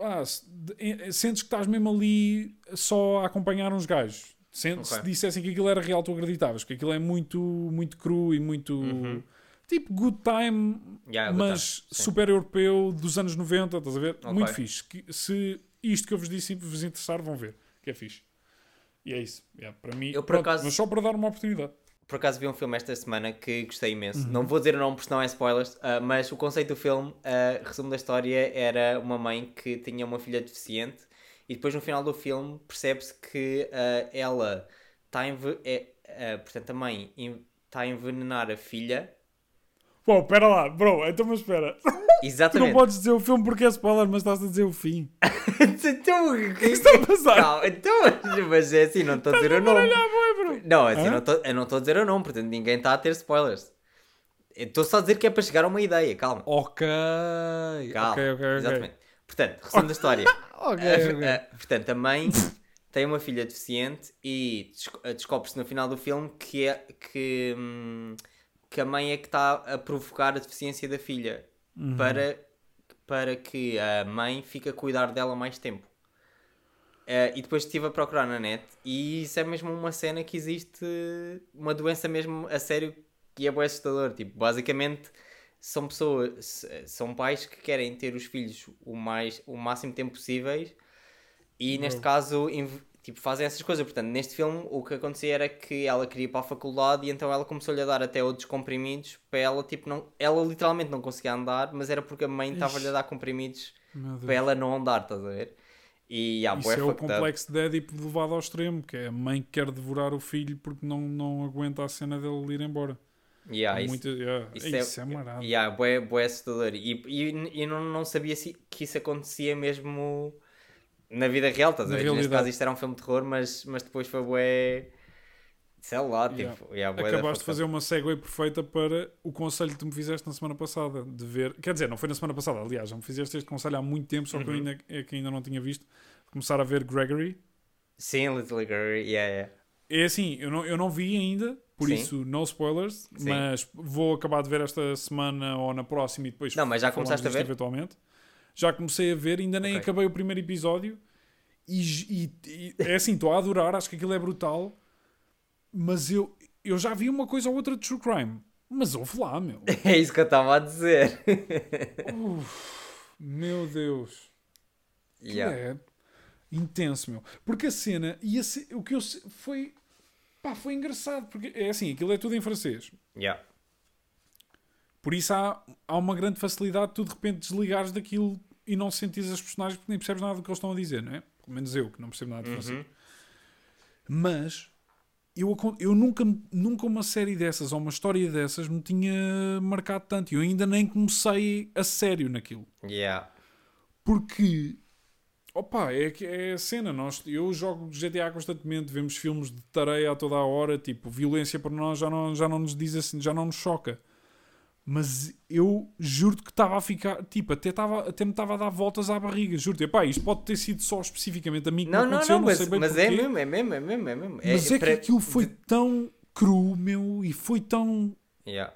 ah, se- eh, sentes que estás mesmo ali só a acompanhar uns gajos. Se Ok. dissessem que aquilo era real, tu acreditavas, que aquilo é muito, muito cru e muito Uhum. Tipo good time, Yeah, good mas time, super europeu dos anos 90, estás a ver? Ok. Muito fixe. Que- se isto que eu vos disse vos interessar, vão ver, que é fixe. E é isso. Yeah, para mim, Eu, por pronto, acaso- mas só para dar uma oportunidade. Por acaso vi um filme esta semana que gostei imenso. Uhum. Não vou dizer o nome porque não é spoilers, ah, mas o conceito do filme, ah, resumo da história, era uma mãe que tinha uma filha deficiente e depois no final do filme percebe-se que ah, ela está é, portanto a mãe está a envenenar a filha. Pô, espera lá, bro, então mas espera. Tu não Exatamente. podes dizer o filme porque é spoiler, mas estás a dizer o fim. então, o que está a passar? Calma, então, mas é assim, não estou a dizer o nome. Boy. Não, é assim, não tô, eu não estou a dizer o nome, portanto ninguém está a ter spoilers. Estou só a dizer que é para chegar a uma ideia, calma. Ok. Calma. Ok. Exatamente. Portanto, resumo da história. Ok, A- a- portanto, a mãe tem uma filha deficiente e desco- descobre-se no final do filme que, é, que, hum, que a mãe é que está a provocar a deficiência da filha Uhum. para, para que a mãe fique a cuidar dela mais tempo. Eh, e depois estive a procurar na net e isso é mesmo uma cena que existe, uma doença mesmo a sério que é bem assustador. Tipo, basicamente são pessoas, são pais que querem ter os filhos o, mais, o máximo tempo possíveis e neste caso inv- tipo, fazem essas coisas. Portanto, neste filme o que acontecia era que ela queria ir para a faculdade e então ela começou-lhe a dar até outros comprimidos para ela, tipo, não, ela literalmente não conseguia andar, mas era porque a mãe estava-lhe a dar comprimidos para ela não andar, estás a ver? E yeah, Isso é o complexo de Édipo levado ao extremo, que é a mãe que quer devorar o filho porque não, não aguenta a cena dele ir embora. Yeah, Há isso, yeah, isso isso, é- é, marado. yeah, bué, bué assustador. E, e, e não, não sabia se, que isso acontecia mesmo na vida real, estás a ver? Neste caso isto era um filme de terror, mas, mas depois foi bué. Sei lá, Yeah. tipo. Yeah, Acabaste de fazer uma segue perfeita para o conselho que tu me fizeste na semana passada, de ver. Quer dizer, não foi na semana passada, aliás, já me fizeste este conselho há muito tempo, só que eu Uhum. ainda, é que ainda não tinha visto. Começar a ver Gregory. Sim, Little Girl, yeah, yeah. É assim, eu não, eu não vi ainda, por Sim. isso, no spoilers, Sim. mas vou acabar de ver esta semana ou na próxima e depois Não, mas já começaste a ver? eventualmente. Já comecei a ver, ainda nem Ok. acabei o primeiro episódio e, e- e- é assim, estou a adorar, acho que aquilo é brutal, mas eu, eu já vi uma coisa ou outra de True Crime. Mas ouve lá, meu. É isso que eu estava a dizer. Uf, meu Deus. Yeah. é intenso, meu. Porque a cena, e a o que eu foi, pá, foi engraçado, porque é assim, aquilo é tudo em francês. Yeah. Por isso há, há uma grande facilidade de tu de repente desligares daquilo e não sentires as personagens porque nem percebes nada do que eles estão a dizer, não é? Pelo menos eu, que não percebo nada de francês. Uhum. Mas eu, eu nunca, nunca uma série dessas ou uma história dessas me tinha marcado tanto. Eu ainda nem comecei a sério naquilo. Yeah. Porque, opa, é, é a cena. Nós, eu jogo GTA constantemente, vemos filmes de tareia a toda a hora, tipo, violência para nós já não, já não nos diz assim, já não nos choca. Mas eu juro que estava a ficar, tipo, até, estava, até me estava a dar voltas à barriga, juro-te. Epá, isto pode ter sido só especificamente a mim que Não, me não, aconteceu, não, não, mas, sei bem mas é mesmo, é mesmo, é mesmo, é mesmo. Mas é, para- que aquilo foi tão cru, meu, e foi tão. Yeah.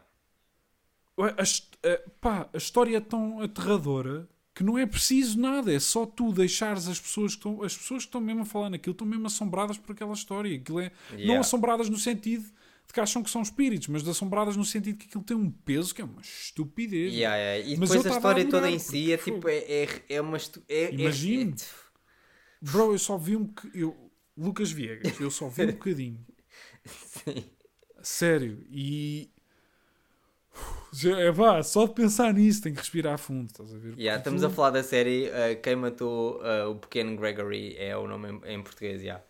A, a- pá, a história é tão aterradora que não é preciso nada, é só tu deixares as pessoas que estão, as pessoas que estão mesmo a falar naquilo estão mesmo assombradas por aquela história. Aquilo é, Não Yeah. assombradas no sentido de que acham que são espíritos, mas de assombradas no sentido que aquilo tem um peso que é uma estupidez. Yeah, yeah. E Mas depois a tava a história toda em si é tipo, é, é, é uma. estu- É, é- Imagine. é- Bro, eu só vi um eu Lucas Viegas, eu só vi um bocadinho. Sim. Sério, e Já- é vá, só de pensar nisso tem que respirar fundo, estás a ver? Yeah, estamos a falar da série uh, Quem Matou uh, o Pequeno Gregory é o nome em, em português, yeah.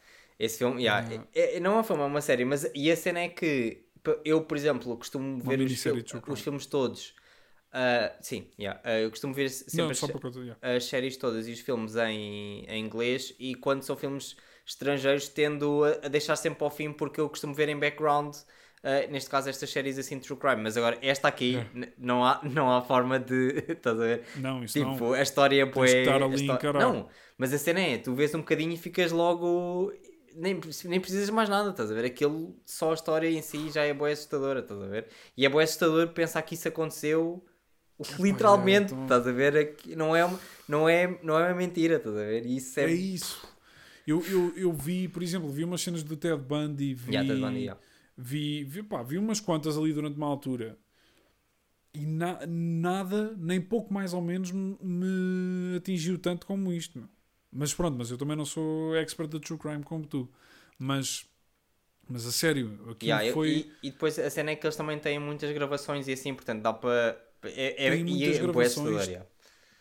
Esse filme, yeah, é- é- não é um filme, é uma série, mas e a cena é que eu, por exemplo, costumo ver os, fil- os filmes todos. uh, sim, yeah, uh, eu costumo ver sempre Não, as, coisa, yeah. as séries todas e os filmes em, em inglês e quando são filmes estrangeiros tendo a, a deixar sempre ao fim porque eu costumo ver em background uh, neste caso estas séries assim true crime mas agora esta aqui É. não, há, não há forma de estás a ver? Não, isso tipo não. a história pois a não, mas a cena é tu vês um bocadinho e ficas logo nem, nem precisas de mais nada, estás a ver? Aquilo, só a história em si já é boa assustadora, estás a ver? E é boa assustador pensar que isso aconteceu literalmente, então- estás a ver? Não é, uma- não, é, não é uma mentira, estás a ver? Isso é. É isso. Eu, eu, eu vi, por exemplo, vi umas cenas do Ted Bundy, vi, Yeah, Ted Bundy, yeah. vi, vi, pá, vi umas quantas ali durante uma altura e na- nada, nem pouco mais ou menos, me- me atingiu tanto como isto. Meu. Mas pronto, mas eu também não sou expert de true crime como tu. Mas, mas a sério, aquilo Yeah, eu- foi. e, e depois a cena é que eles também têm muitas gravações e assim, portanto dá para. É, é, Tem e muitas é bué gravações.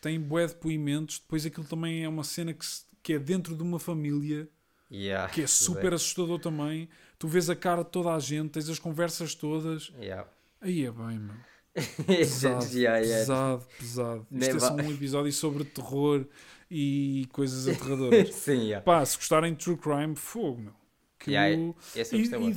Tem bué depoimentos. Depois aquilo também é uma cena que, se- que é dentro de uma família. Yeah, que é super assustador também. Tu vês a cara de toda a gente, tens as conversas todas. Yeah. Aí é bem, meu. Pesado, Yeah, yeah. pesado, pesado. Isto é só um episódio sobre terror e coisas aterradoras. Sim, yeah. Pá, se gostarem de True Crime, fogo, meu. Que Yeah, o- Esse eu e, bué.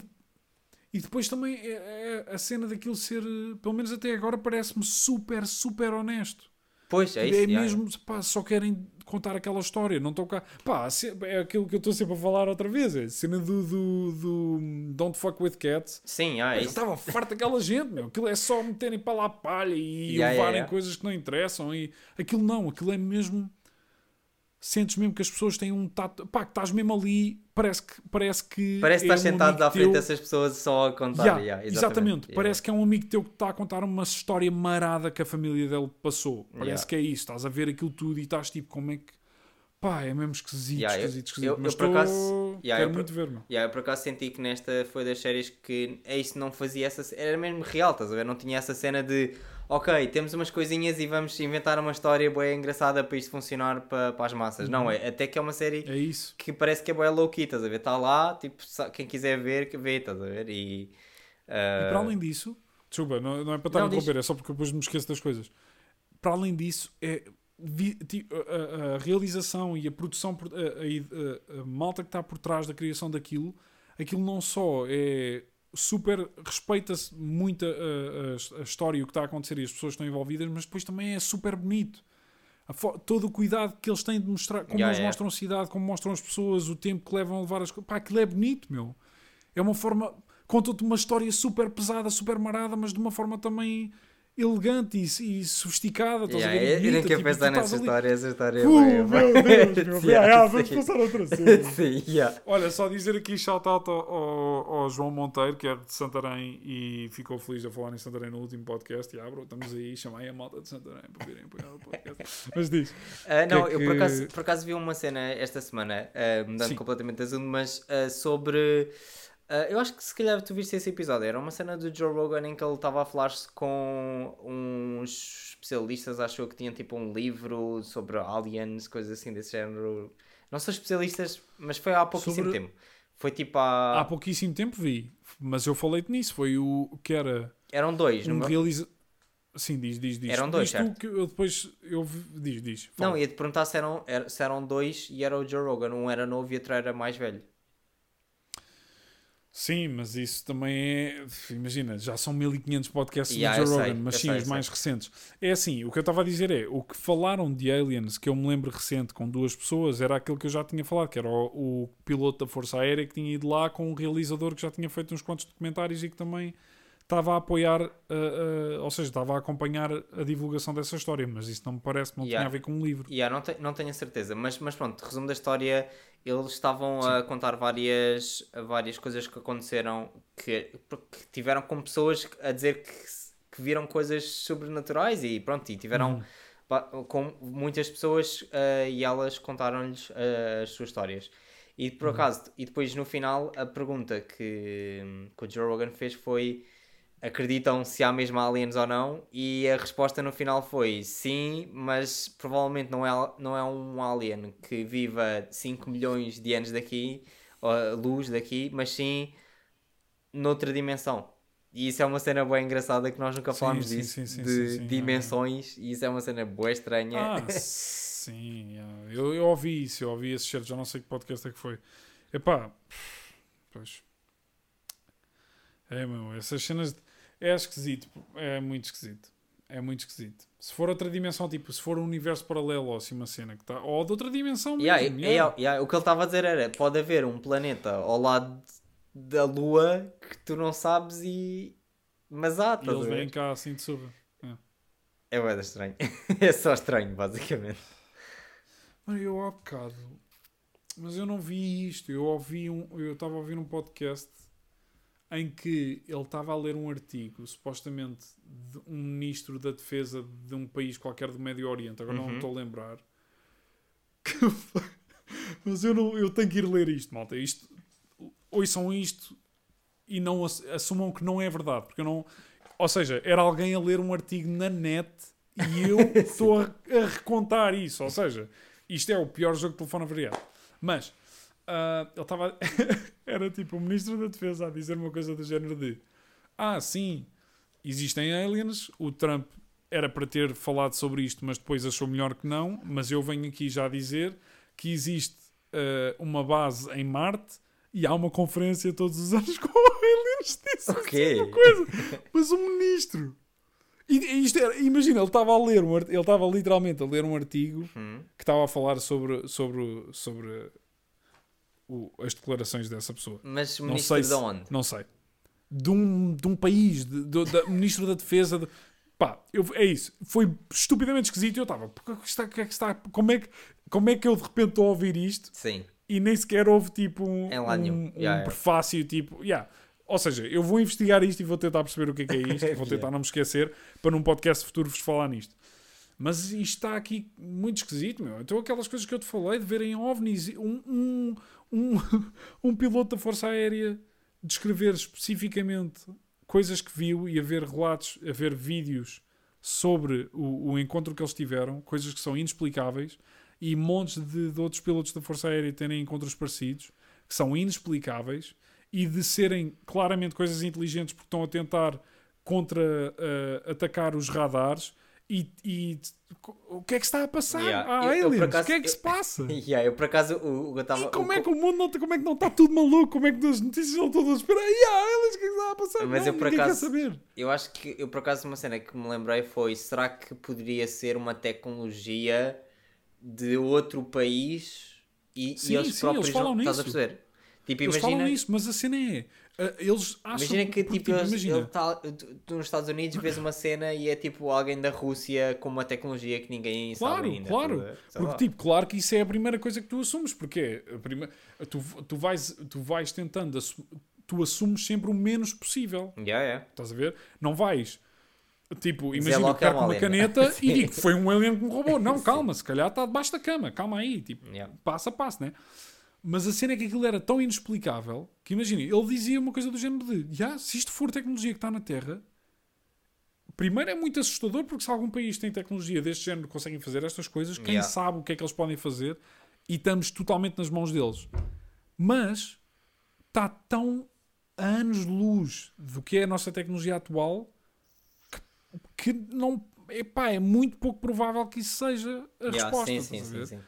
e, e depois também é, é a cena daquilo ser, pelo menos até agora, parece-me super, super honesto. Pois, é É, isso. yeah, mesmo, pá, só querem contar aquela história, não estão cá. Pá, é aquilo que eu estou sempre a falar outra vez, é a cena do, do, do Don't Fuck with Cats. Sim, yeah, é Eu isso. estava farto daquela gente, meu. Aquilo é só meterem para lá a palha e Yeah, yeah, levarem yeah. coisas que não interessam. E aquilo não, aquilo é mesmo. Sentes mesmo que as pessoas têm um tato. Pá, que estás mesmo ali, parece que. Parece que, Parece que é estás um sentado à frente teu. dessas pessoas só a contar. Yeah, yeah, exatamente. Yeah. Parece que é um amigo teu que está a contar uma história marada que a família dele passou. Parece que é isso. Estás a ver aquilo tudo e estás tipo, como é que. Pá, é mesmo esquisito, Yeah, eu- esquisito, esquisito. eu- eu Mas por estou. acaso- yeah, Quero eu por- muito ver, meu. Yeah, eu por acaso senti que nesta foi das séries que é isso não fazia essa era mesmo real, estás a ver? Não tinha essa cena de ok, temos umas coisinhas e vamos inventar uma história boa engraçada para isto funcionar para, para as massas. Não, é até que é uma série É que parece que é boa low key, estás a ver? Está lá, tipo, quem quiser ver, vê, estás a ver? E, E ah, para além disso, desculpa, não, não é para estar a Não, diz. interromper, é só porque depois me esqueço das coisas. Para além disso, é a, a- a realização e a produção, a, a- a- a malta que está por trás da criação daquilo, aquilo não só é super respeita-se muito a, a- a história e o que está a acontecer e as pessoas que estão envolvidas, mas depois também é super bonito. Todo o cuidado que eles têm de mostrar, como Yeah, eles yeah. mostram a cidade, como mostram as pessoas, o tempo que levam a levar as coisas. Pá, aquilo é bonito, meu. É uma forma. Conta-te uma história super pesada, super marada, mas de uma forma também elegante e, e sofisticada. Estás yeah, a ver? eu, nem quero tipo, pensar nessa ali- história, essa história é Uh, meu Deus, meu Yeah, yeah, yeah, vamos sim. passar outra cena. Sim, yeah. Olha, só dizer aqui shout-out ao, ao, ao João Monteiro, que é de Santarém e ficou feliz de falar em Santarém no último podcast. E ah, bro, estamos aí, chamei a malta de Santarém para virem apoiar o podcast. Mas diz. Ah, Que não, é eu por que- acaso, por acaso vi uma cena esta semana, ah, mudando Sim. completamente de assunto, mas ah, sobre. Ah, eu acho que se calhar tu viste esse episódio. Era uma cena do Joe Rogan em que ele estava a falar-se com uns especialistas, achou que tinha tipo um livro sobre aliens, coisas assim desse género. Não são especialistas, mas foi há pouquíssimo Sobre- tempo. Foi tipo há. Há pouquíssimo tempo vi, mas eu falei-te nisso. Foi o que era Eram dois, um não realiza... Sim, diz, diz, diz. Eram dois, Diz certo? que eu depois eu vi- diz, diz. Fala. Não, ia-te perguntar se eram, era- se eram dois e era o Joe Rogan. Um era novo e outro era mais velho. Sim, mas isso também é. Imagina, já são 1500 podcasts Yeah, do Joe sei, Rogan, mas eu sim, sei, os mais recentes. É assim, o que eu estava a dizer é: o que falaram de Aliens, que eu me lembro recente com duas pessoas, era aquilo que eu já tinha falado, que era o, o piloto da Força Aérea que tinha ido lá com um realizador que já tinha feito uns quantos documentários e que também estava a apoiar, uh, uh, ou seja, estava a acompanhar a divulgação dessa história, mas isso não me parece, não Yeah. tinha a ver com um livro. Yeah, não, te, não tenho a certeza, mas, mas pronto, resumo da história, eles estavam a contar várias, várias coisas que aconteceram que, que tiveram com pessoas a dizer que, que viram coisas sobrenaturais e pronto, e tiveram pa- com muitas pessoas eh, e elas contaram-lhes eh, as suas histórias. E por Uhum. acaso, e depois no final a pergunta que, que o Joe Rogan fez foi acreditam se há mesmo aliens ou não e a resposta no final foi sim, mas provavelmente não é, não é um alien que viva 5 milhões de anos daqui, ou luz daqui, mas sim noutra dimensão. E isso é uma cena bem engraçada que nós nunca falámos sim, disso, sim, sim, de dimensões, e isso é uma cena boa estranha. Ah, sim. Eu, eu ouvi isso, eu ouvi esse certo, já não sei que podcast é que foi. Epá, pois. É, meu, essas cenas. É esquisito, é muito esquisito. É muito esquisito. Se for outra dimensão, tipo, se for um universo paralelo ou assim uma cena que tá. Ou de outra dimensão mesmo. Yeah, yeah. yeah, o que ele estava a dizer era: pode haver um planeta ao lado da Lua que tu não sabes e. Mas há, E eles vêm cá assim de surra. É bué da estranho. é só estranho, basicamente. Mano, eu há bocado. Mas eu não vi isto. Eu ouvi um. Eu estava a ouvir um podcast em que ele estava a ler um artigo, supostamente, de um ministro da defesa de um país qualquer do Médio Oriente. Agora não Uhum. me estou a lembrar. Mas eu, não, eu tenho que ir ler isto, malta. Isto, ouçam isto e não ass- assumam que não é verdade. Porque eu não. Ou seja, era alguém a ler um artigo na net e eu estou a, a recontar isso. Ou seja, isto é o pior jogo de telefone variado. Mas ah, ele estava. era tipo o ministro da Defesa a dizer uma coisa do género de: Ah, sim, existem aliens. O Trump era para ter falado sobre isto, mas depois achou melhor que não. Mas eu venho aqui já dizer que existe ah, uma base em Marte e há uma conferência todos os anos com aliens. Disse Ok. assim uma coisa. Mas o ministro. E, isto era- imagina, ele estava a ler, um, ele estava literalmente a ler um artigo Hum. que estava a falar sobre, sobre, sobre o- as declarações dessa pessoa. Mas Não ministro sei de se- onde? Não sei. De um, de um país, de, de- da ministro da Defesa. de- pá, eu, é isso. Foi estupidamente esquisito. Eu estava, "Porquê que está, que é que está, como, é que, como é que eu de repente estou a ouvir isto Sim. e nem sequer houve tipo um, um, um Yeah, yeah. prefácio tipo, yeah. ou seja, eu vou investigar isto e vou tentar perceber o que é que é isto, vou tentar não me esquecer para num podcast futuro vos falar nisto. Mas isto está aqui muito esquisito, meu. Então aquelas coisas que eu te falei de verem ovnis, um, um, um, um piloto da Força Aérea descrever especificamente coisas que viu e haver relatos, haver vídeos sobre o, o encontro que eles tiveram, coisas que são inexplicáveis, e montes de, de outros pilotos da Força Aérea terem encontros parecidos, que são inexplicáveis, e de serem claramente coisas inteligentes porque estão a tentar contra-atacar os radares. E, e o que é que está a passar? Yeah. Há Eu- eu, aliens, acaso, o que é que eu- se passa? Yeah, eu por acaso o, o, eu tava, E como o- é que o mundo não, como é que não está tudo maluco? Como é que as notícias estão todas a esperar? E há aliens, o que é que está a passar? Mas não, eu, por acaso, saber. Eu acho que eu por acaso uma cena que me lembrei foi será que poderia ser uma tecnologia de outro país e, e Sim, eles sim, próprios eles falam não, estás a nisso. perceber? Tipo, Eles imagina, falam nisso, mas a cena é. Ah, eles acham imagina que porque, tipo, eles- imagina, ele tá, tu, nos Estados Unidos vês uma cena e é tipo alguém da Rússia com uma tecnologia que ninguém Claro, sabe ainda. claro. ver? Sei Porque, lá. tipo, claro que isso é a primeira coisa que tu assumes, porque é a prime... tu, tu, vais, tu vais tentando, tu assumes sempre o menos possível. Yeah, yeah. Estás a ver? Não vais, tipo, imagina, que é um uma alien. caneta e digo que foi um alien que me roubou. Não, calma, se calhar está debaixo da cama, calma aí, tipo, Yeah. passo a passo, né? Mas a cena é que aquilo era tão inexplicável que, imagina, ele dizia uma coisa do género de, "Ya, se isto for tecnologia que está na Terra, primeiro é muito assustador porque se algum país tem tecnologia deste género conseguem fazer estas coisas, quem Yeah. sabe o que é que eles podem fazer e estamos totalmente nas mãos deles. Mas está tão a anos de luz do que é a nossa tecnologia atual que, que não epá, é muito pouco provável que isso seja a Yeah, resposta. sim, sim, sim, sim.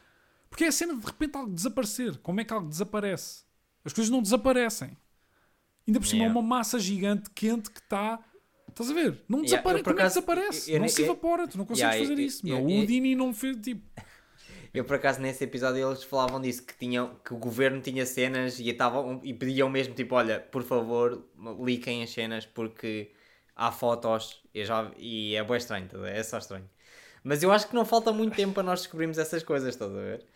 Porque é a cena de repente algo desaparecer. Como é que algo desaparece? As coisas não desaparecem. Ainda por cima Yeah. há uma massa gigante quente que está. Estás a ver? Não Yeah, desaparece. eu, Como é que acaso, desaparece? eu- eu não nem- se eu- evapora. Tu não consegues Yeah, fazer eu- isso. eu- meu. eu- o Dini não fez tipo. Eu por acaso nesse episódio eles falavam disso, que, tinham, que o governo tinha cenas e, estavam, e pediam mesmo tipo, olha, por favor, liquem as cenas porque há fotos eu já, e é bem estranho, tá é só estranho. Mas eu acho que não falta muito tempo para nós descobrirmos essas coisas, estás a ver?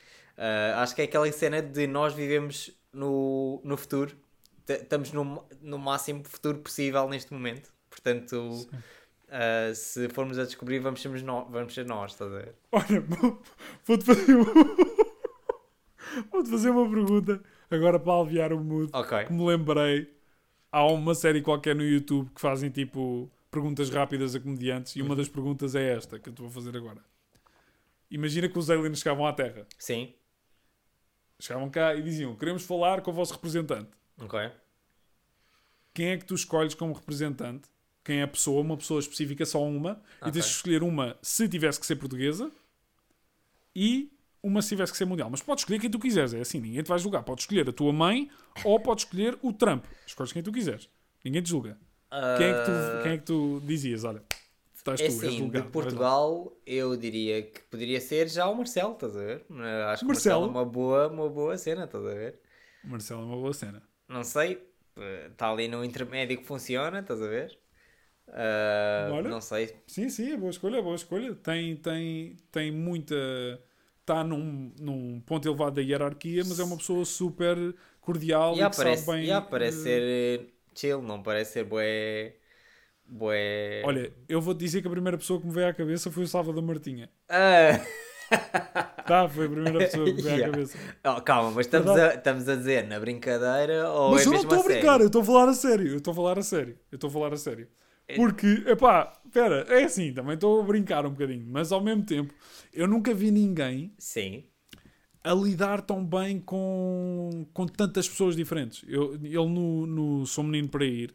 Ah, acho que é aquela cena de nós vivemos no, no futuro, estamos no, no máximo futuro possível neste momento. Portanto, ah, se formos a descobrir, vamos ser, nós, vamos ser nós, estás a ver? Olha, vou- vou-te fazer, uma- vou-te fazer uma pergunta agora para aliviar o mood. Ok. Que me lembrei, há uma série qualquer no YouTube que fazem tipo perguntas rápidas a comediantes e uma das perguntas é esta que eu te vou fazer agora. Imagina que os aliens chegavam à Terra. Sim. Chegavam cá e diziam: Queremos falar com o vosso representante. Ok. Quem é que tu escolhes como representante? Quem é a pessoa? Uma pessoa específica, só uma. E Ok. tens de escolher uma se tivesse que ser portuguesa e uma se tivesse que ser mundial. Mas podes escolher quem tu quiseres. É assim, ninguém te vai julgar. Podes escolher a tua mãe ou podes escolher o Trump. Escolhes quem tu quiseres. Ninguém te julga. Quem é que tu, quem é que tu dizias? Olha, estás É tu, assim, de Portugal, eu diria que poderia ser já o Marcelo, estás a ver? Acho que Marcelo Marcelo? é uma boa, uma boa cena, estás a ver? Marcelo é uma boa cena. Não sei, está ali no intermédio que funciona, estás a ver? Ah, Bora. não sei. Sim, sim, é boa escolha, é boa escolha. Tem, tem, tem muita. Está num, num ponto elevado da hierarquia, mas é uma pessoa super cordial e que parece, sabe bem. já parece eh, ser eh, chill, não parece ser bué. Bué. Olha, eu vou-te dizer que a primeira pessoa que me veio à cabeça foi o Salvador Martinha. Ah! Tá, foi a primeira pessoa que me veio à Yeah. cabeça. Oh, calma, mas estamos a, estamos a dizer na brincadeira ou Mas é eu não estou a sério? brincar, eu estou a falar a sério. Eu estou a falar a sério. Eu estou a falar a sério. É- Porque, epá, espera, é assim, também estou a brincar um bocadinho, mas ao mesmo tempo, eu nunca vi ninguém Sim. a lidar tão bem com, com tantas pessoas diferentes. Eu, ele no, no Sou Menino para Ir,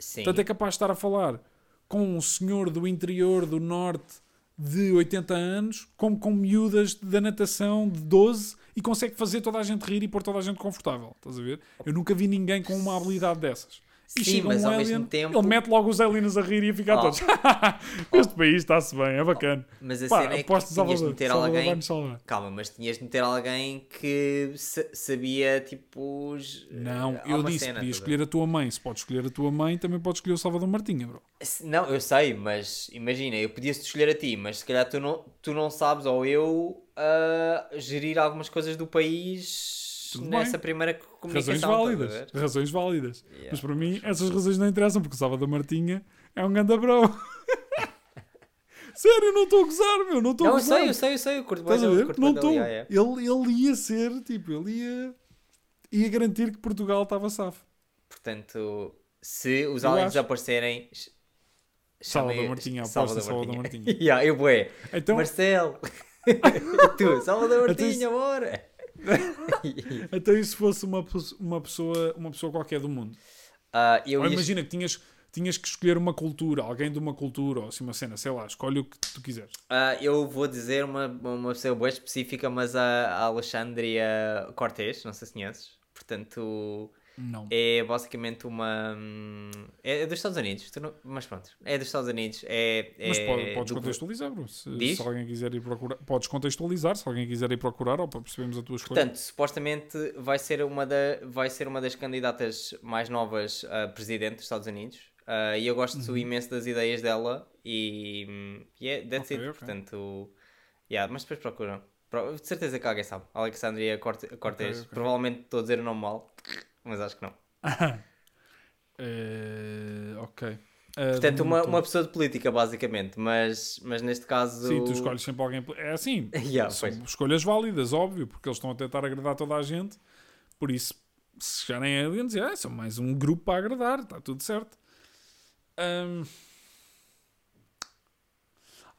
Sim. tanto é capaz de estar a falar com um senhor do interior do norte de 80 anos, como com miúdas da natação de 12 e consegue fazer toda a gente rir e pôr toda a gente confortável. Estás a ver? Eu nunca vi ninguém com uma habilidade dessas. E Sim, chega mas um ao alien, mesmo tempo- ele mete logo os aliens a rir e a ficar Oh. todos. este país está-se bem, é bacana. Mas a Pá, cena é que tinhas de meter alguém. Calma, mas tinhas de meter alguém que sa- sabia, tipo. os- Não, há eu disse, cena, podia escolher a tua mãe. Se podes escolher a tua mãe, também podes escolher o Salvador Martinha, bro. Não, eu sei, mas imagina, eu podia-te escolher a ti, mas se calhar tu não, tu não sabes, ou eu, ah, gerir algumas coisas do país Tudo nessa bem. primeira Razões comunicação. a válidas. Razões válidas. Yeah, Mas para mim, essas razões não interessam, porque o Salvador Martinha é um ganda bro. Sério, não estou a gozar, meu. Não estou a Não, eu gozar. sei, eu sei, eu sei, eu curto bem Não estou. yeah, yeah. Ele, ele ia ser, tipo, ele ia, ia garantir que Portugal estava safo. Portanto, se os aliens aparecerem. Salvador chamem- Martinha, aposto em Salvador Martinha. yeah, eu bué. Então, Marcelo. tu, Salvador Então Martinha, bora. então e se fosse uma, uma, pessoa, uma pessoa qualquer do mundo? Ah, eu ia- imagina que tinhas, tinhas que escolher uma cultura, alguém de uma cultura, ou assim uma cena, sei lá, escolhe o que tu quiseres. Ah, eu vou dizer uma, uma pessoa boa específica, mas a, a Alexandria Cortés, não sei se conheces. Portanto, Não. é basicamente uma. hum, É dos Estados Unidos, não- mas pronto, é dos Estados Unidos. É, Mas é pode- podes do- contextualizar, bro. Se, se alguém quiser ir procurar, podes contextualizar, se alguém quiser ir procurar, ou para percebermos a tua escolha. Portanto, supostamente vai ser uma, da, vai ser uma das candidatas mais novas a presidente dos Estados Unidos. Ah, e eu gosto imenso das ideias dela e, hum, e é, that's Ok, it. ok. Portanto, yeah, mas depois procuram. Pro- De certeza que alguém sabe. Alexandria Corte- Cortés. ok. Provavelmente estou a dizer o nome mal, mas acho que não. Eh, ok. Eh, Portanto, uma, uma pessoa de política, basicamente. Mas, mas neste caso. Sim, tu escolhes sempre alguém. É assim, Yeah, são pois. escolhas válidas, óbvio, porque eles estão a tentar agradar toda a gente. Por isso, se chegarem aliens, é, são mais um grupo para agradar, está tudo certo. Ahm.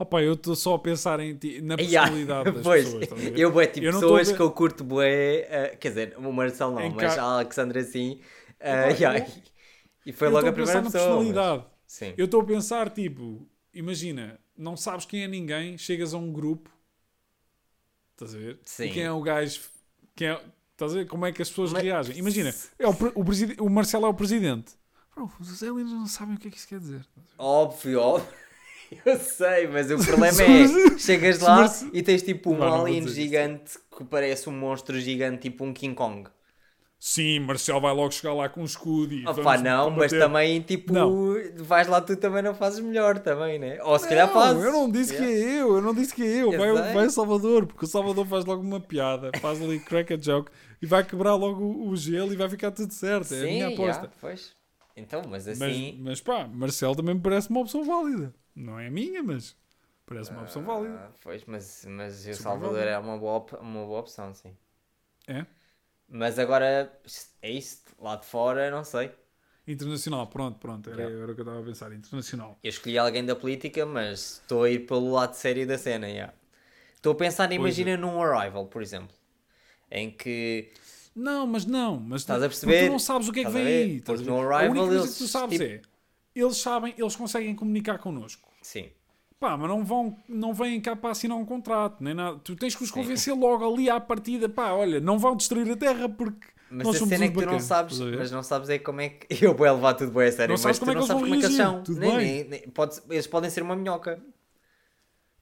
Opa, eu estou só a pensar em ti, na Yeah, personalidade das pois, pessoas. ver? eu bué, tipo, Eu pessoas ver- que eu curto bué, eh, quer dizer, o Marcelo não, Em mas ca- a Alexandra sim. Epá, yeah, E foi eu logo a primeira pessoa. mas- personalidade. Sim. Eu estou a pensar, tipo, imagina, não sabes quem é ninguém, chegas a um grupo, estás a ver? Sim. E quem é o gajo, quem é, estás a ver? Como é que as pessoas Mas- reagem? Imagina, é o, o, o Marcelo é o presidente. Bro, os aliens não sabem o que é que isso quer dizer. Óbvio, óbvio. Eu sei, mas o problema é, chegas lá e tens tipo um não alien isto. gigante que parece um monstro gigante, tipo um King Kong. Sim, Marcel vai logo chegar lá com um escudo e Opa, não, mas combater. também, tipo, Não. vais lá tu também não fazes melhor também, né? Ou se calhar Não, fazes. eu não disse que Yeah. é eu, eu não disse que é eu. Eu Vai, vai o Salvador, porque o Salvador faz logo uma piada, faz ali crack a joke e vai quebrar logo o, o gelo e vai ficar tudo certo. É a minha Sim, aposta. yeah, pois. Então, mas Mas, assim... mas pá, Marcel também me parece uma opção válida. Não é a minha, mas parece uma opção válida. Ah, pois, mas, mas o Salvador válida. é uma boa, uma boa opção, sim. É? Mas agora, é isso, lá de fora, não sei. Internacional, pronto, pronto. Era, Yeah. era o que eu estava a pensar. Internacional. Eu escolhi alguém da política, mas estou a ir pelo lado sério da cena, yeah. Estou a pensar, Pois é. imagina num Arrival, por exemplo. Em que Não, mas não. Mas Estás tu, a perceber? tu não sabes o que é que a vem aí. Porque a no a Arrival única coisa eles, que tu sabes tipo- é eles sabem, eles conseguem comunicar connosco. Sim. Pá, mas não vão, não vêm cá para assinar um contrato, nem nada. Tu tens que os convencer logo ali à partida, pá, olha, não vão destruir a terra porque Mas nós a somos cena é que tu não sabes, mas não sabes é como é que. Eu vou levar tudo bem a sério, Não mas tu é não sabes como é que eles são. Nem- nem- nem- pode- eles podem ser uma minhoca.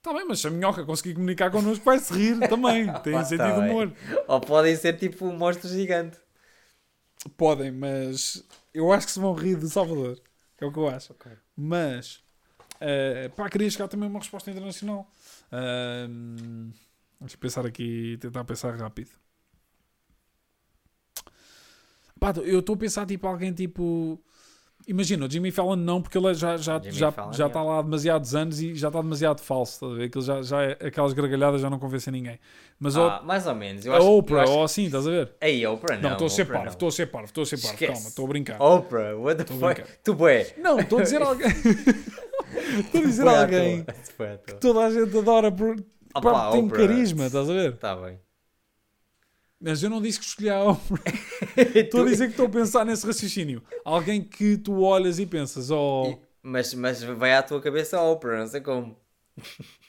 Tá bem, mas se a minhoca conseguir comunicar connosco, vai-se rir também. Tem Pá, sentido tá humor. Ou podem ser tipo um monstro gigante. Podem, mas eu acho que se vão rir de Salvador. É o que eu acho. Mas, eh, pá, queria chegar também a uma resposta internacional. Ahm, Deixa eu pensar aqui, tentar pensar rápido. Pá, eu estou a pensar tipo alguém tipo. Imagina, o Jimmy Fallon não, porque ele já já Jimmy já Fallon, já é. está lá há demasiados anos e já está demasiado falso. Estás a ver? Aquilo já, já é- aquelas gargalhadas já não convencem ninguém. Mas Ah, mais ou menos. Eu a acho, Oprah, acho... ou assim, estás a ver? Ei, Oprah não. Não, estou a ser parvo, estou a ser parvo, estou a ser parvo. Calma, estou a brincar. Oprah, what the fuck? Tu bué. Não, estou a dizer alguém. Estou a dizer alguém que toda a gente adora por. Opa, tem Oprah. carisma, estás a ver? Tá bem. Mas eu não disse que escolhi a Oprah. Estou a dizer que estou a pensar nesse raciocínio. Alguém que tu olhas e pensas, oh. Mas, mas vai à tua cabeça a Oprah, não sei como.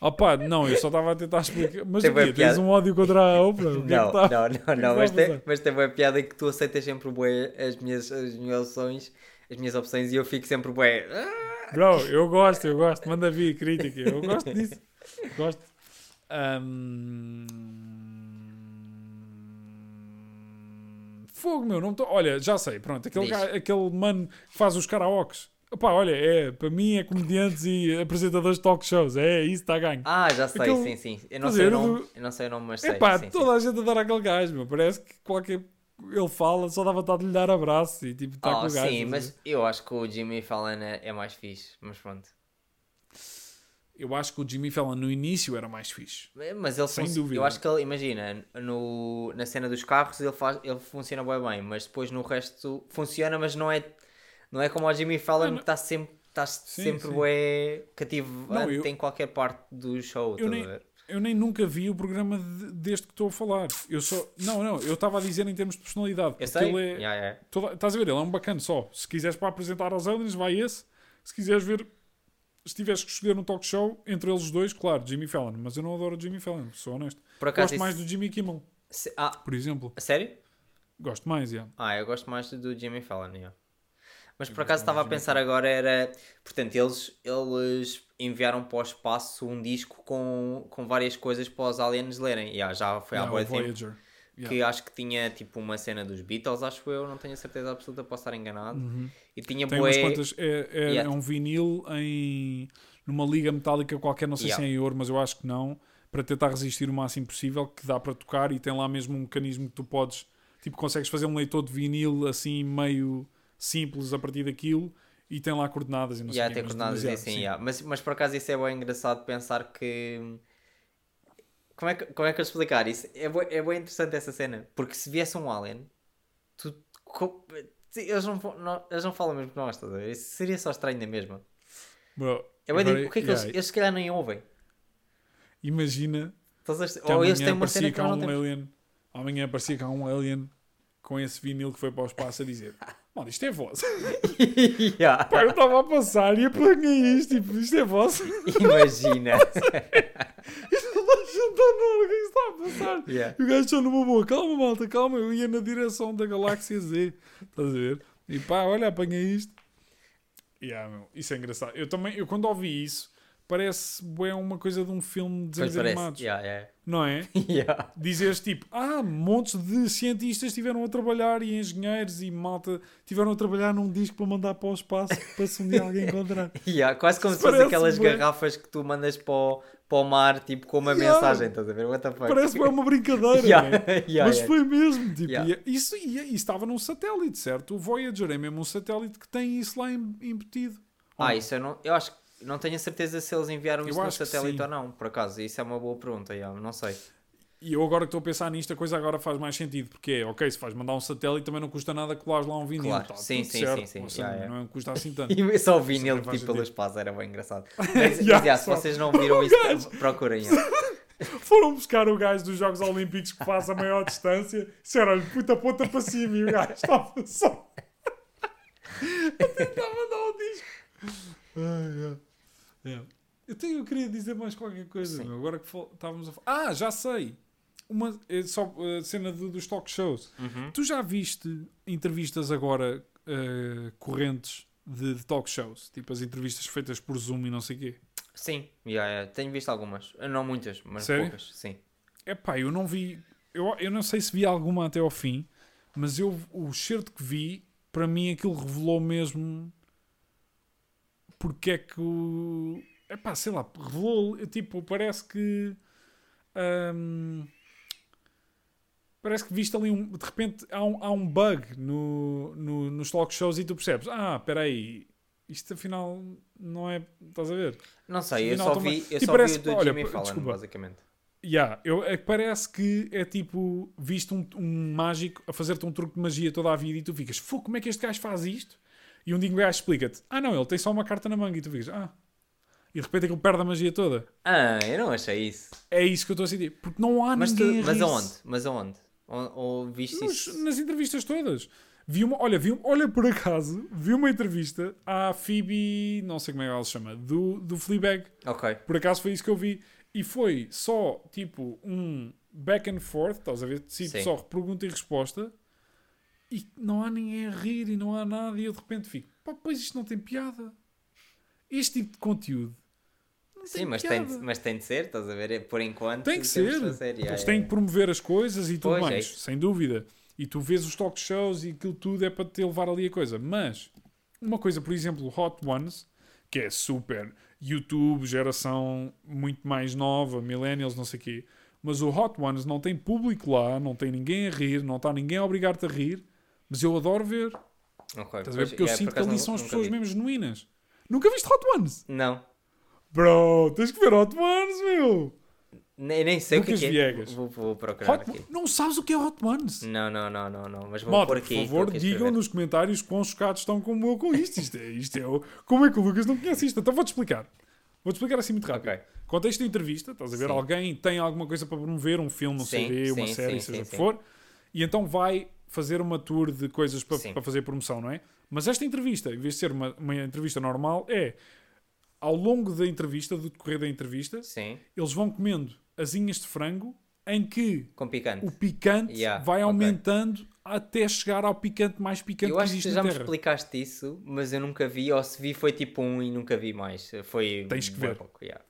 Opá, não, eu só estava a tentar explicar. Mas Tem o quê? Tens um ódio contra a que é Não, que tá- não, não, que não, está mas tem, mas tem uma piada que tu aceitas sempre bué as minhas, as minhas opções, as minhas opções e eu fico sempre bué. "Ah". Bro, eu gosto, eu gosto. Manda vir crítica. Eu gosto disso. Gosto. Ahm, Fogo, meu. Não tô... Olha, já sei. Pronto. Aquele, Diz. aquele mano que faz os karaokes. Opá, olha, é, para mim é comediantes e apresentadores de talk shows. É isso, está ganho. Ah, já sei, Aquele- sim, sim. Eu não Quer sei o dizer, nome, do- eu não sei o nome, mas sei. Epá, sim, toda a gente adora aquele gajo, meu. Parece que qualquer. Ele fala, só dá vontade de lhe dar abraço e tipo, está Oh, com o gajo. sim, estás a mas eu acho que o Jimmy Fallon é, é mais fixe, mas pronto. Eu acho que o Jimmy Fallon no início era mais fixe. Mas ele Sem dúvida. Eu acho que ele, imagina, no, na cena dos carros ele, faz, ele funciona bem bem, mas depois no resto funciona, mas não é, não é como o Jimmy Fallon Ah, que está sempre, está sempre sim. bué cativante eu- em qualquer parte do show. Eu nem, eu nem nunca vi o programa de- deste que estou a falar. Eu só. Não, não, eu estava a dizer em termos de personalidade. Eu sei. Ele é, Yeah, yeah. toda- estás a ver? Ele é um bacana só. Se quiseres para apresentar aos aliens, vai esse. Se quiseres ver. Se tiveres que escolher um talk show, entre eles dois, claro, Jimmy Fallon. Mas eu não adoro Jimmy Fallon, sou honesto. Gosto isso- mais do Jimmy Kimmel, Se- Ah, por exemplo. a sério? Gosto mais, yeah. Ah, eu gosto mais do Jimmy Fallon, yeah. Mas por acaso estava a pensar agora era... Portanto, eles, eles enviaram para o espaço um disco com, com várias coisas para os aliens lerem. Yeah, já foi há Yeah, de tempo. Voyager. Yeah. Que acho que tinha tipo uma cena dos Beatles, acho eu, não tenho a certeza absoluta, posso estar enganado. E tinha Uhum. Tem umas quantas. É, é, Yeah. é um vinil em. numa liga metálica qualquer, não sei Yeah. se é em ouro, mas eu acho que não. Para tentar resistir o máximo possível, que dá para tocar e tem lá mesmo um mecanismo que tu podes. Tipo, consegues fazer um leitor de vinil assim, meio simples a partir daquilo e tem lá coordenadas e não Yeah, sei tem mas coordenadas demasiado, assim, sim. yeah. mas, mas por acaso isso é bem engraçado pensar que. Como é que, como é que eu explicar isso? É bem, é bem interessante essa cena, porque se viesse um alien, tu. co- Eles não, não- eles não falam mesmo que nós, estás a ver? Isso seria só estranho na mesma. Bro, É bem, agora, digo, o que é que yeah, eles, eles se calhar nem ouvem? Imagina Estás a- que Ou eles têm uma cena que há um alien. Amanhã parecia que há um alien com esse vinil que foi para o espaço a dizer: Mano, isto é vosso. Yeah. Pá, eu estava a passar e apanhei isto, tipo, isto é vosso. Imagina. Toda a gente está na hora, o que é que está a passar? Yeah. E o gajo só numa boa, calma malta, calma, eu ia na direção da galáxia Z, estás a ver? E pá, olha, apanhei isto. Yeah, meu, isso é engraçado. Eu também, eu quando ouvi isso, parece é uma coisa de um filme de desenhos animados. Yeah, yeah. Não é? Yeah. Dizeres tipo, ah, montes de cientistas estiveram a trabalhar e engenheiros e malta tiveram a trabalhar num disco para mandar para o espaço para se um dia alguém encontrar. Yeah, Quase como se Parece fosse aquelas bué. garrafas que tu mandas para o, para o mar, tipo, com uma Yeah. mensagem, estás a ver? What the fuck? Parece que é uma brincadeira, Yeah, não é? yeah, Mas foi mesmo. Tipo, e- isso, e, e estava num satélite, certo? O Voyager é mesmo um satélite que tem isso lá em- embutido. Ah, isso eu não. Eu acho que. Não tenho a certeza se eles enviaram Eu isso no satélite ou não, por acaso. Isso é uma boa pergunta, yeah, não sei. E eu agora que estou a pensar nisto, a coisa agora faz mais sentido. Porque é, ok, se vais mandar um satélite também não custa nada colares lá um vinil. Claro. tá Sim, sim, certo. sim, sim. Yeah, yeah. Não custa assim tanto. E só vi Isso nele também faz tipo pelo espaço, era bem engraçado. Mas, mas, Yeah, yeah, se vocês não viram isso, procurem. yeah. Foram buscar o gajo dos Jogos Olímpicos que faz a maior distância. Disseram-lhe, puta ponta para cima. E o gajo estava só a tentar mandar o disco. É. Eu, tenho, eu queria dizer mais qualquer coisa. Agora que estávamos a falar. Ah, já sei. Uma é só a cena do- dos talk shows. Uhum. Tu já viste entrevistas agora eh, correntes de, de talk shows? Tipo as entrevistas feitas por Zoom e não sei o quê. Sim, yeah, yeah. tenho visto algumas. Não muitas, mas Sério? poucas, sim. Epá, eu não vi. Eu, eu não sei se vi alguma até ao fim, mas eu, o certo que vi, para mim aquilo revelou mesmo. Porque é que o. Epá, sei lá, revelou. Tipo, parece que. hum, parece que viste ali um. De repente há um, há um bug no, no, nos talk shows e tu percebes: ah, espera aí, isto afinal não é. Estás a ver? Não sei, eu Não, só vi, eu só parece- vi o do olha, Jimmy Fallon, desculpa. basicamente. Yeah, eu, é que parece que é tipo, viste um, um mágico a fazer-te um truque de magia toda a vida e tu ficas, Fô, como é que este gajo faz isto? E um dia o gajo explica-te, ah não, ele tem só uma carta na manga e tu ficas, ah. E de repente aquilo perde a magia toda. Ah, eu não achei isso. É isso que eu estou a sentir. Porque não há Mas, tu, ninguém a mas aonde? Mas aonde? Ou, ou viste Nos- isso? nas entrevistas todas. Vi uma, olha, vi, olha, por acaso, vi uma entrevista à Phoebe, não sei como é que ela se chama, do, do Fleabag. Ok. Por acaso foi isso que eu vi. E foi só tipo um back and forth, estás a ver? Tipo, Sim. só pergunta e resposta. E não há ninguém a rir e não há nada. E eu de repente fico, pá, pois isto não tem piada. Este tipo de conteúdo. Não Sim, mas tem, de- mas tem de ser, estás a ver? Por enquanto. Tem que ser. fazer, Eles yeah, têm que promover as coisas e tudo Pois, é mais, isso. sem dúvida. E tu vês os talk shows e aquilo tudo é para te levar ali a coisa. Mas, uma coisa, por exemplo, Hot Ones, que é super YouTube, geração muito mais nova, millennials, não sei o quê. Mas o Hot Ones não tem público lá, não tem ninguém a rir, não está ninguém a obrigar-te a rir. Mas eu adoro ver. Ok, Estás a ver? pois, Porque eu yeah, sinto por que ali não- são as pessoas vi. mesmo genuínas. Nunca viste Hot Ones? Não. Bro, tens que ver Hot Ones, meu! Nem, nem sei Lucas o que é. que é. Vou, vou procurar Hot, aqui. não sabes o que é Hot Ones? Não, não, não, não, não. Mas vou pôr por aqui. favor, aqui a digam nos comentários quão chocados estão como eu com isto. Isto é, isto é o- como é que o Lucas não conhece isto? Então vou-te explicar. Vou-te explicar assim muito rápido. Ok. Contexto de entrevista, estás a ver? Sim. Alguém tem alguma coisa para promover, um filme, um Sim, CD, uma sim, série, sim, seja o que for, e então vai fazer uma tour de coisas para, para fazer promoção, não é? Mas esta entrevista, em vez de ser uma, uma entrevista normal, é ao longo da entrevista, do decorrer da entrevista, Sim, eles vão comendo asinhas de frango em que picante. o picante Yeah, vai aumentando até chegar ao picante mais picante Eu que acho que existe tu já me Terra. explicaste isso, mas eu nunca vi, ou se vi foi tipo um e nunca vi mais. Foi Tens que ver. pouco, yeah.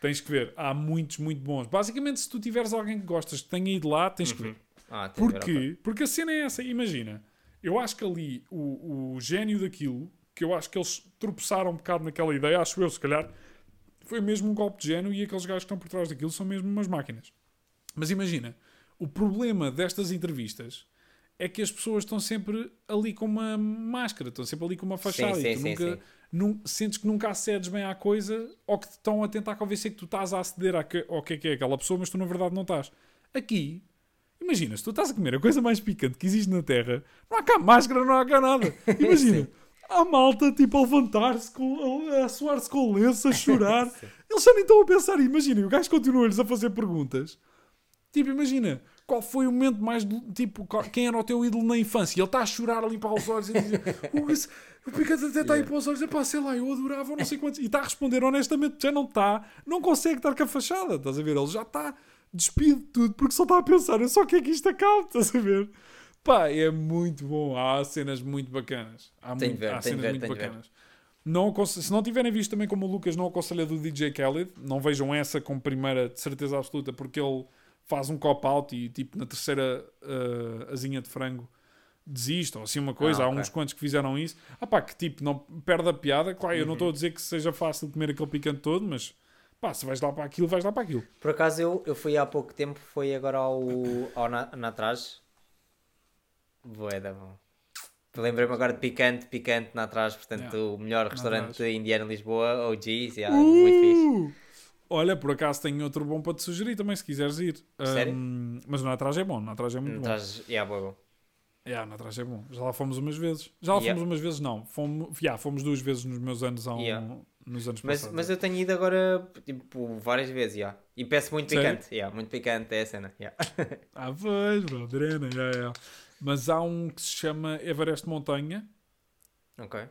Tens que ver. Há muitos, muito bons. Basicamente, se tu tiveres alguém que gostas que tenha ido lá, tens que ver. Ah, ver, ok. Porquê? Porque a cena é essa. Imagina, eu acho que ali o, o gênio daquilo, que eu acho que eles tropeçaram um bocado naquela ideia, acho eu, se calhar, foi mesmo um golpe de gênio e aqueles gajos que estão por trás daquilo são mesmo umas máquinas. Mas imagina, o problema destas entrevistas é que as pessoas estão sempre ali com uma máscara, estão sempre ali com uma fachada Sim, e sim, tu sim, nunca nun- sentes que nunca acedes bem à coisa ou que te estão a tentar convencer que tu estás a aceder que- ao que é que é aquela pessoa, mas tu na verdade não estás. Aqui, imagina, se tu estás a comer a coisa mais picante que existe na Terra, não há cá máscara, não há cá nada. Imagina, há malta tipo a levantar-se, com- a suar-se com o lenço, a chorar. Eles já nem estão a pensar. Imaginem, o gajo continua-lhes a fazer perguntas. Tipo, imagina, qual foi o momento mais. Tipo, quem era o teu ídolo na infância? E ele está a chorar a limpar os olhos e dizer: "Oh, esse- O picante até está aí para os olhos. Epá, sei lá, eu adorava, não sei quantos. E está a responder honestamente: já não está, não consegue estar com a fachada. Estás a ver? Ele já está despido de tudo porque só está a pensar: eu só quero que isto acabe. Estás a ver? Pá, é muito bom. Há cenas muito bacanas. Há, Tenho muito, ver, há cenas ver, muito bacanas. Não se não tiverem visto também como o Lucas não aconselha do DJ Khaled, não vejam essa como primeira de certeza absoluta, porque ele faz um cop-out e tipo na terceira uh, asinha de frango desiste, ou assim uma coisa. Ah, Há uns quantos que fizeram isso. Ah pá, que tipo, não perde a piada. Claro, eu não Uhum. estou a dizer que seja fácil comer aquele picante todo, mas pá, se vais lá para aquilo, vais lá para aquilo. Por acaso eu, eu fui há pouco tempo, fui agora ao, ao na, Natrás. Boeda, bom. Lembrei-me agora de picante, picante na atrás, portanto, Yeah. o melhor restaurante indiano em Lisboa, OG's, yeah, muito fixe. Uh! Olha, por acaso tenho outro bom para te sugerir também, se quiseres ir. Sério? Um, mas o Natrás é bom, o Natrás é muito bom. Natrás, yeah, boa, bom. Yeah, na Natrás é bom. Já lá fomos umas vezes. Já lá Yeah. fomos umas vezes, não. Fomos, yeah, fomos duas vezes nos meus anos, um- Yeah. nos anos Mas, passados. mas eu tenho ido agora, tipo, várias vezes, yeah. E peço muito Sério? picante, yeah, muito picante é a cena, yeah. Ah, pois, Adriana, yeah, yeah. Mas há um que se chama Everest Montanha, ok.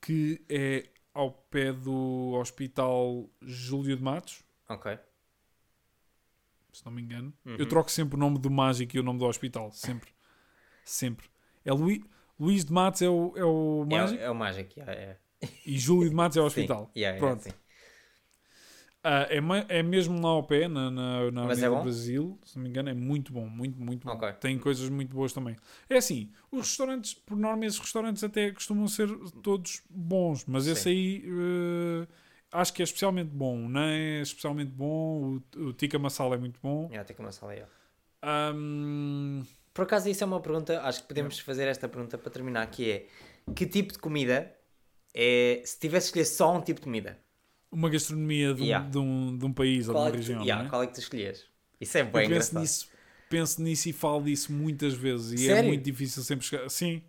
que é ao pé do Hospital Júlio de Matos, Ok. se não me engano. Uhum. Eu troco sempre o nome do mágico e o nome do hospital, sempre. sempre. É Luí- Luís de Matos é o, é o mágico É, é o mágico, yeah, é. e Júlio de Matos é o hospital. yeah, yeah, Pronto. Ah, é, é mesmo lá ao pé, na, na, na Mas é Avenida bom? Brasil, se não me engano, é muito bom, muito, muito bom. Ok. Tem coisas muito boas também. É assim, os restaurantes, por norma, esses restaurantes até costumam ser todos bons, mas esse Sim. aí eh, acho que é especialmente bom, não é especialmente bom. O, o tikka masala é muito bom. Yeah, tem que começar ali, yeah. Ahm, Por acaso isso é uma pergunta, acho que podemos fazer esta pergunta para terminar, que é que tipo de comida é, se tivesse que escolher só um tipo de comida, uma gastronomia de um, Yeah. de um, de um país ou de qual uma é, que, tu- região, yeah, é? qual é que tu escolhias? Isso é Eu bem penso engraçado. nisso, penso nisso e falo disso muitas vezes e é Sério? muito difícil sempre chegar. Sim,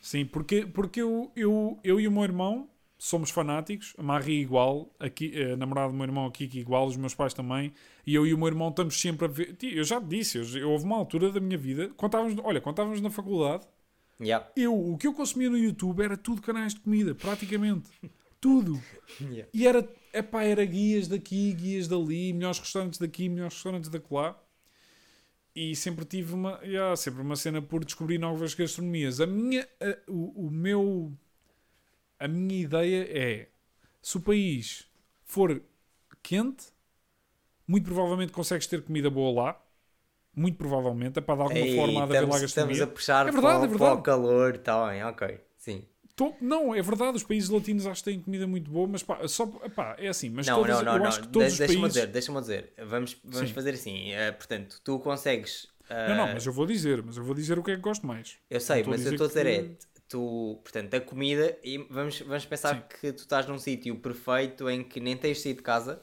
sim, porque, porque eu, eu, eu e o meu irmão somos fanáticos, a Marie igual, aqui, a namorada do meu irmão, a Kiki igual, os meus pais também, e eu e o meu irmão estamos sempre a ver. Tio, Eu já te disse, eu, eu- houve uma altura da minha vida, quando estávamos, olha, quando estávamos na faculdade, Yeah. eu, o que eu consumia no YouTube era tudo canais de comida, praticamente. tudo. Yeah. E era, epá, era guias daqui, guias dali, melhores restaurantes daqui, melhores restaurantes daquela. E sempre tive uma, yeah, sempre uma cena por descobrir novas gastronomias. A minha, a- o, o meu, a minha ideia é, se o país for quente, muito provavelmente consegues ter comida boa lá. Muito provavelmente, é para de alguma Ei, forma há de haver lá estamos, a puxar É verdade, para, é o- para verdade. o calor, está bem, ok, sim. Tô- não, é verdade, os países latinos acho que têm comida muito boa, mas pá, só, epá, é assim, mas não, todas, não, não, eu não. acho que todos De- os deixa-me países... dizer, deixa-me dizer. Vamos, vamos Sim. fazer assim. eh, portanto, tu consegues. eh, Não, não, mas eu vou dizer, mas eu vou dizer o que é que gosto mais. Eu sei, mas eu estou a dizer é, tu, portanto, a comida, e vamos, vamos pensar Sim. que tu estás num sítio perfeito em que nem tens sair de casa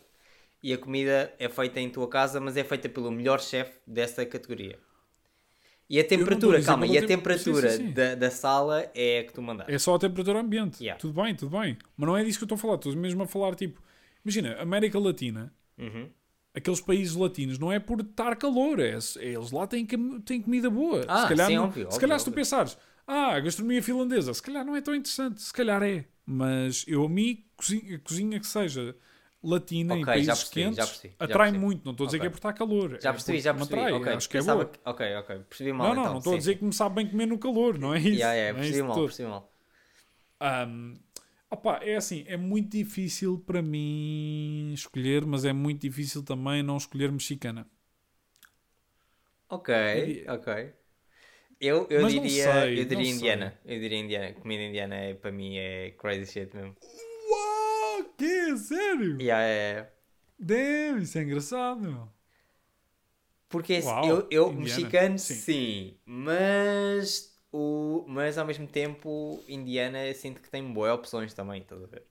e a comida é feita em tua casa, mas é feita pelo melhor chefe dessa categoria. E a temperatura, calma, e a tem- temperatura sim, sim, sim. Da, da sala é a que tu mandaste. É só a temperatura ambiente. Yeah. Tudo bem, tudo bem. Mas não é disso que eu estou a falar. Estou mesmo a falar, tipo... Imagina, América Latina, Uhum. aqueles países latinos, não é por estar calor. É, é- eles lá têm, têm comida boa. Ah, se calhar, sim, não- óbvio, se óbvio, calhar se tu óbvio. pensares, ah, a gastronomia finlandesa, se calhar não é tão interessante. Se calhar é. Mas eu, a mim, cozinha, cozinha que seja latina em Ok, países já percebi, já quentes, percebi, já atrai percebi. muito. Não estou a dizer Ok. que é por estar calor. Já é percebi, porque já percebi. atrai. ok, Acho que é boa. que- Ok, ok, percebi mal Não, não, então. não estou a dizer que me sabe bem comer no calor, não é isso. Yeah, yeah, não é percebi isso mal, percebi mal. Um, opá, é assim, é muito difícil para mim escolher, mas é muito difícil também não escolher mexicana. Ok, ok. Eu, eu Mas diria, sei, eu diria indiana. Eu diria indiana. Comida indiana é, para mim é crazy shit mesmo. Uau, que? Sério? Yeah, é. Damn, isso é engraçado. meu. Porque Uau, eu, eu indiana, mexicano, sim. sim. Mas, o, mas ao mesmo tempo, indiana sinto que tem boas opções também, estás a ver?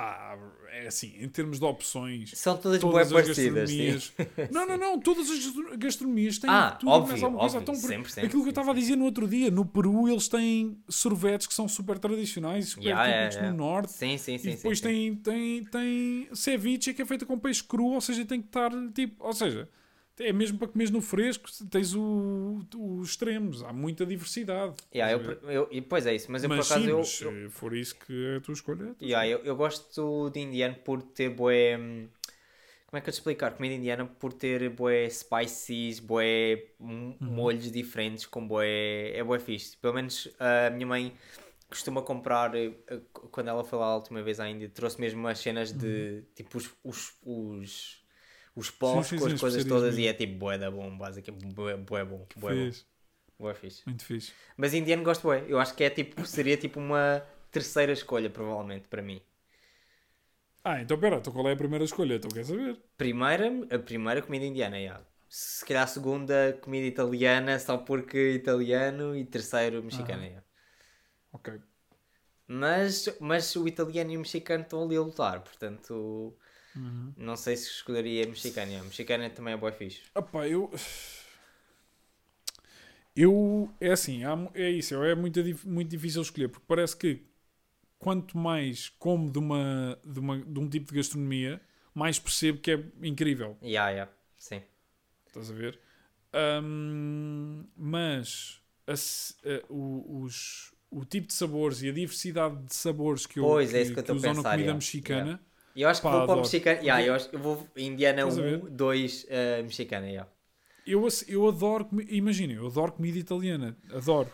Ah, é assim, em termos de opções, São todas, todas boas as parecidas, gastronomias. Não, não, não, todas as gastro- gastronomias têm Ah, tudo e mais óbvio, coisa. óbvio, Então, sempre, sempre, Aquilo que eu estava a dizer no outro dia, no Peru eles têm sorvetes que são super tradicionais, super Yeah, típicos yeah, no yeah. norte. Sim, sim, sim. e depois sim, sim. tem, tem, tem ceviche que é feita com peixe cru, ou seja, tem que estar tipo, ou seja, é mesmo para comeres no fresco, tens o, os extremos, há muita diversidade. Yeah, eu, eu, e pois é isso, mas eu mas por acaso sim, eu, eu- se for isso que é a tua escolha, tu Yeah, eu, eu gosto de indiano por ter bué. hum, Como é que eu te explicar? Comida indiana por ter bué spices, hum, Uhum. molhos diferentes, com bué. É bué fixe. Pelo menos a minha mãe costuma comprar, eh, eh, quando ela foi lá a última vez à Índia, trouxe mesmo umas cenas Uhum. de tipo os, os, os, os pós sim, com sim, as coisas todas e mesmo. é tipo bué da bom, basicamente, bué, bué bom, bué bom, Fixe. bué fixe. Muito fixe. Mas indiano gosto bué, eu acho que é tipo, seria tipo uma terceira escolha provavelmente para mim. Ah, então pera, então qual é a primeira escolha? Então quer saber? Primeira, a primeira comida indiana, já. Se calhar a segunda comida italiana, só porque italiano, e terceiro mexicano, já. Ok. Mas, mas o italiano e o mexicano estão ali a lutar, portanto, Uhum. não sei se escolheria mexicano. já. Mexicano também é boa fixe. Opá, eu. Eu. É assim, há é isso. É muito, muito difícil escolher, porque parece que quanto mais como de, uma, de, uma, de um tipo de gastronomia, mais percebo que é incrível. Ya, ya, sim. Estás a ver? Ahm, mas a a- o, os, o tipo de sabores e a diversidade de sabores que, eu, Pois, é isso que eu usam na pensar, comida yeah, mexicana. E eu acho que Pá, vou para o mexicano. Porque- eu acho que eu vou Indiana Estás a ver? 1, 2, uh, mexicana, ya. Eu, eu adoro, imagina, eu adoro comida italiana. Adoro.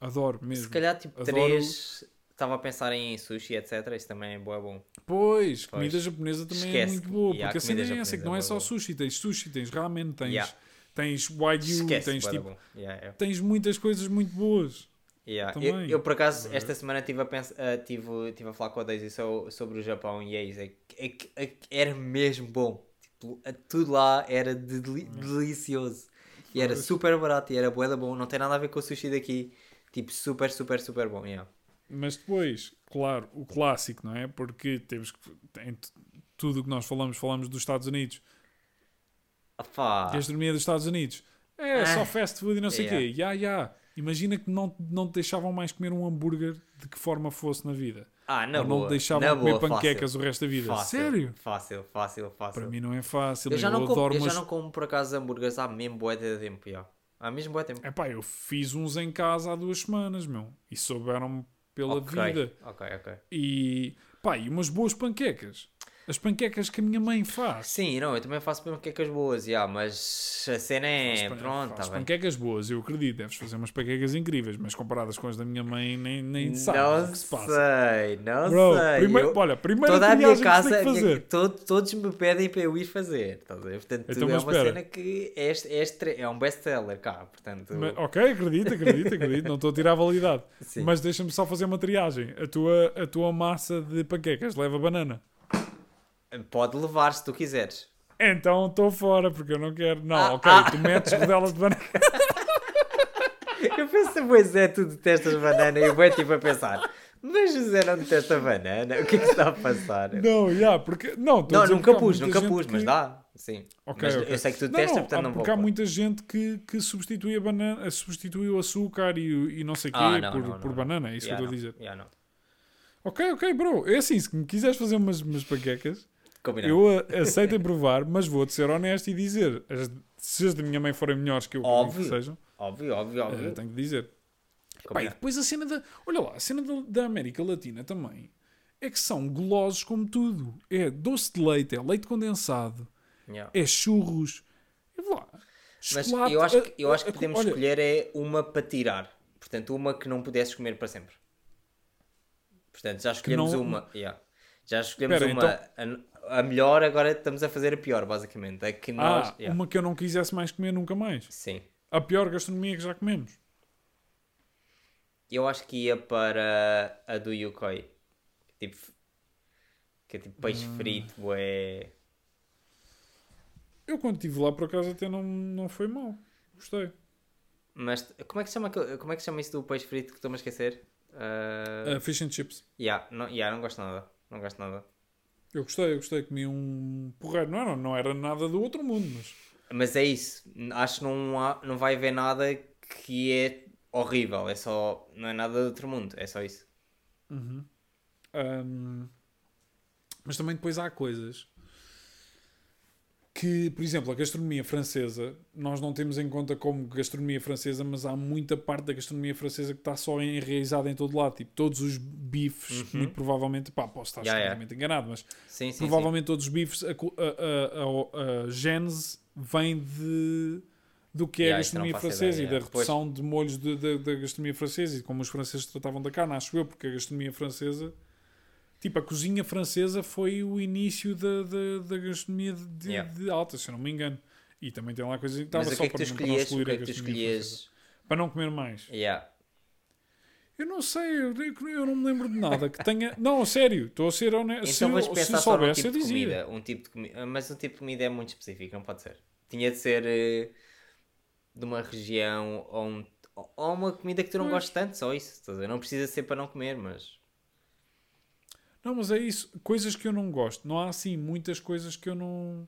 Adoro mesmo. Se calhar tipo Adoro- 3, estava a pensar em sushi, etc. Isso também é bom. Pois, Pois. comida japonesa também é Esquece. muito boa. Yeah, porque a cena é essa, que não é é só boa. sushi. Tens sushi, tens ramen, tens, Yeah. tens wagyu, Esquece, tens tipo... Ya, ya. Tens muitas coisas muito boas. Yeah. Eu, eu, por acaso ver? esta semana estive a, ah, tive, tive a falar com a Daisy so- sobre o Japão e é isso. É, que- é, é era mesmo bom. Tipo, tudo lá era de- deli- delicioso. E era super barato e era bué da bom. Não tem nada a ver com o sushi daqui. Tipo, super, super, super bom. Yeah. Mas depois, claro, o clássico, não é? Porque temos que... Em tudo o que nós falamos, falamos dos Estados Unidos. Afá. Gastronomia dos Estados Unidos. É, Ah. só fast food e não sei o Yeah. quê. Ya, ya. Imagina que não, não te deixavam mais comer um hambúrguer de que forma fosse na vida. Ah, na Ou boa. não te deixavam na comer boa, panquecas fácil. o resto da vida. Fácil, Sério? Fácil, fácil, fácil. Para mim não é fácil. eu já, não, como, adoro eu já não como por acaso hambúrgueres há mesmo bué de tempo. Yeah. Há mesmo bué tempo. Epá, eu fiz uns em casa há duas semanas, meu. E souberam-me pela ok, vida. ok, ok. E, pá, e umas boas panquecas. As panquecas que a minha mãe faz. Sim, não, eu também faço panquecas boas, yeah, mas a cena é. Pan- pronto, tá panquecas boas, eu acredito. Deves fazer umas panquecas incríveis, mas comparadas com as da minha mãe, nem, nem sabes Não o que se passa. sei, não Bro, sei. primeiro, Eu- olha, primeira toda a minha casa, que a minha- fazer. todo- todos me pedem para eu ir fazer. Estás? Portanto, Então, é uma espera. cena que é, é, é um best-seller cá. Portanto, Mas, ok, acredito, acredito, acredito. Não estou a tirar a validade. sim. Mas deixa-me só fazer uma triagem. A tua, a tua massa de panquecas leva banana. Pode levar se tu quiseres. Então estou fora, porque eu não quero. Não, Ah, ok, ah. tu metes rodelas de banana. Eu penso, pois é, tu detestas banana e eu vou tipo a pensar. Mas José não detesta banana? O que é que está a passar? Não, já, porque. Não, Não, nunca pus, nunca pus, mas que- dá. Sim. Ok, mas ok. eu sei que tu Não, detestas, não, portanto há- não vou. porque há pôr. muita gente que, que substitui a banana, substitui o açúcar e, e não sei o quê Ah, não, por, não, por não. banana, é isso Yeah, que eu estou a não, dizer. yeah, não. Ok, ok, bro. É assim, se me quiseres fazer umas, umas panquecas, Combinado. eu a- aceito em provar, mas vou-te ser honesto e dizer: as- se as da minha mãe forem melhores que eu Óbvio. que sejam, Óbvio, óbvio, eh, óbvio. tenho que dizer. Pá, e depois a cena da. Olha lá, a cena da, da América Latina também é que são golosos como tudo. É doce de leite, é leite condensado, Yeah. é churros. E vá. Mas eu acho que, a- eu acho que a- podemos olha, escolher é uma para tirar. Portanto, uma que não pudesses comer para sempre. Portanto, já escolhemos não- uma. yeah. Já escolhemos Espera, uma. A, a melhor, agora estamos a fazer a pior, basicamente. É que nós. Ah, yeah. uma que eu não quisesse mais comer nunca mais. Sim. A pior gastronomia que já comemos. Eu acho que ia para a do UK. Tipo. Que é tipo peixe Hum. frito, é. Eu quando estive lá por acaso até não, não foi mal. Gostei. Mas como é que se chama, como é que chama isso do peixe frito que estou-me a esquecer? Uh... Uh, fish and chips. Yeah, não, yeah, não gosto nada. Não gosto nada. Eu gostei, eu gostei. Comi um porreiro. Não era, não era nada do outro mundo, mas. Mas é isso. Acho que não, há, não vai haver nada que é horrível. É só. Não é nada do outro mundo. É só isso. Uhum. Um, mas também depois há coisas que, por exemplo, a gastronomia francesa, nós não temos em conta como gastronomia francesa, mas há muita parte da gastronomia francesa que está só enraizada em todo lado. Tipo, todos os bifes, muito provavelmente, pá, posso estar Uhum. Yeah, yeah. completamente enganado, mas Sim, sim, provavelmente todos os bifes, a, a, a, a, gênese vem de do que é a Yeah, gastronomia francesa ideia, e da yeah. Pois. redução de molhos da gastronomia francesa e como os franceses tratavam da carne, acho eu, porque a gastronomia francesa, tipo, a cozinha francesa foi o início da, da, da gastronomia de, Yeah. de alta, se eu não me engano. E também tem lá coisas que estava Mas só que é que para, não? O excluir que a é que gastronomia? Para não comer mais. Yeah. Eu não sei, eu, eu não me lembro de nada que tenha. Não, a sério, estou a ser honesto. Então se, pensar se soubesse, tipo eu de dizia. comida. Um tipo de comida. Mas um tipo de comida é muito específico, não pode ser. Tinha de ser eh, de uma região ou, um- ou uma comida que tu não Pois. gostes tanto, só isso. Não precisa ser para não comer, mas. Não, mas é isso. Coisas que eu não gosto. Não há assim muitas coisas que eu não.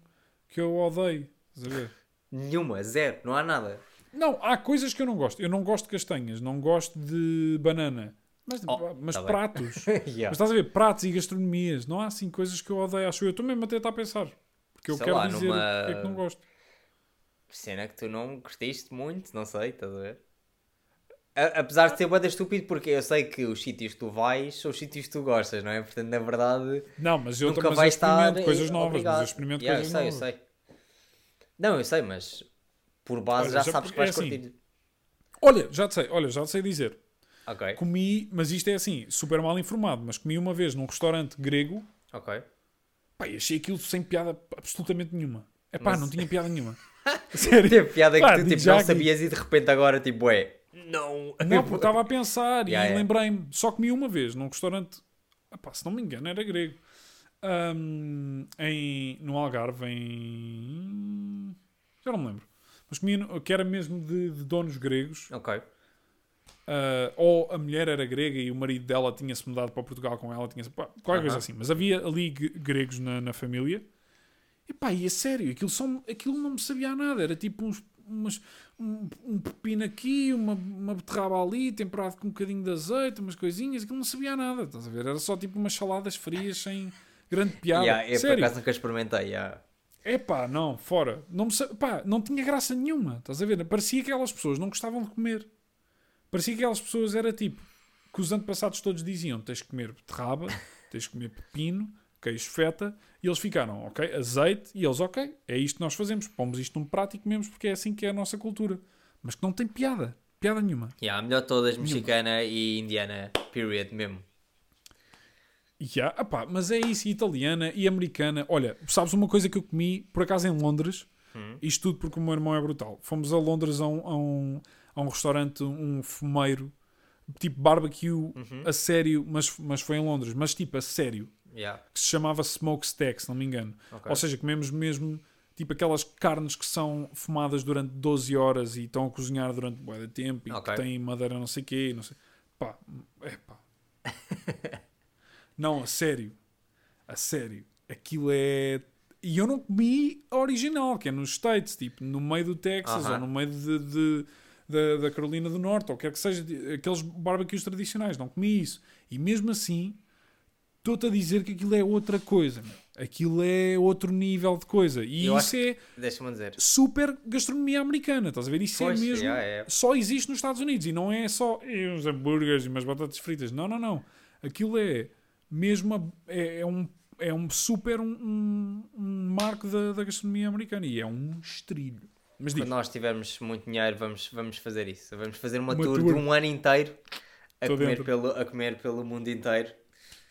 que eu odeio. Estás a ver? Nenhuma, zero, não há nada. Não, há coisas que eu não gosto. Eu não gosto de castanhas, não gosto de banana. Mas, Oh, mas tá pratos. Yeah. Mas estás a ver? Pratos e gastronomias. Não há assim coisas que eu odeio. Acho eu. Eu estou mesmo até a tentar pensar. Porque eu Sei quero lá, dizer numa- porque é que não gosto. Cena que tu não curtiste muito, não sei, estás a ver? A- apesar de ser bada estúpido, porque eu sei que os sítios que tu vais são os sítios que tu gostas, não é? Portanto, na verdade, Não, mas eu, nunca mas eu vais estar experimento coisas novas. obrigado. Mas eu experimento Yeah, coisas eu sei, novas. eu sei. Não, eu sei, mas por base Olha, já, já sabes que é vais assim. curtir. Olha, já te sei, olha, já te sei dizer. Ok, Comi, mas isto é assim, super mal informado, mas comi uma vez num restaurante grego, ok. pá, achei aquilo sem piada absolutamente nenhuma. É pá, Mas- não tinha piada nenhuma. Sério. Teve piada que Pá, tu digo tipo, já não aqui. sabias e de repente agora tipo, é. Não! Não, porque estava a pensar Yeah, e yeah. lembrei-me. Só comi uma vez num restaurante, epá, se não me engano, era grego. Ahm, em, no Algarve, em. Já não me lembro. Mas comi, que era mesmo de, de donos gregos. Ok, Ah, ou a mulher era grega e o marido dela tinha-se mudado para Portugal com ela, tinha pá, qualquer coisa Aham. assim. Mas havia ali gregos na, na família. E pá, e é sério, aquilo, só, aquilo não me sabia nada. Era tipo uns, umas, um, um pepino aqui, uma, uma beterraba ali, temperado com um bocadinho de azeite, umas coisinhas. Aquilo não sabia nada, estás a ver? Era só tipo umas saladas frias sem grande piada. yeah, eu por sério. acaso nunca experimentei. Yeah. É pá, não, fora. Não, me, pá, não tinha graça nenhuma. Estás a ver? Parecia que aquelas pessoas não gostavam de comer. Parecia que aquelas pessoas era tipo que os antepassados todos diziam: tens de comer beterraba, tens de comer pepino, queijo feta. E eles ficaram, ok, azeite. E eles, ok, é isto que nós fazemos. Pomos isto num prato e comemos porque é assim que é a nossa cultura. Mas que não tem piada. Piada nenhuma. Yeah, a melhor todas, mexicana e indiana, period mesmo. E há, apá, mas é isso, e italiana e americana. Olha, sabes uma coisa que eu comi, por acaso em Londres, Hum. isto tudo porque o meu irmão é brutal. Fomos a Londres a um, a um, a um restaurante, um fumeiro, tipo barbecue Uhum. a sério, mas, mas foi em Londres, mas tipo a sério, Yeah. que se chamava Smokestack, se não me engano. ok. Ou seja, comemos mesmo tipo aquelas carnes que são fumadas durante 12 horas e estão a cozinhar durante bué de tempo e Ok. que têm madeira não sei o quê, não sei. Pá, é pá. não, a sério. A sério. Aquilo é. E eu não comi a original, que é nos States, tipo, no meio do Texas Aham. ou no meio de, de- da, da Carolina do Norte, ou quer que seja, aqueles barbecues tradicionais. Não comi isso. E mesmo assim, estou-te a dizer que aquilo é outra coisa. meu. Aquilo é outro nível de coisa. E Eu isso é dizer. super gastronomia americana. Estás a ver? Isso Pois, é mesmo. yeah, é. Só existe nos Estados Unidos. E não é só "Eh, uns hambúrgueres e umas batatas fritas. Não, não, não. Aquilo é mesmo. é, é um, é um super um, um- um marco da, da gastronomia americana. E é um estrilho. Mas diz, Quando nós tivermos muito dinheiro, vamos, vamos fazer isso. Vamos fazer uma, Uma tour, tour. de um ano inteiro a comer, dentro. pelo, a comer pelo mundo inteiro.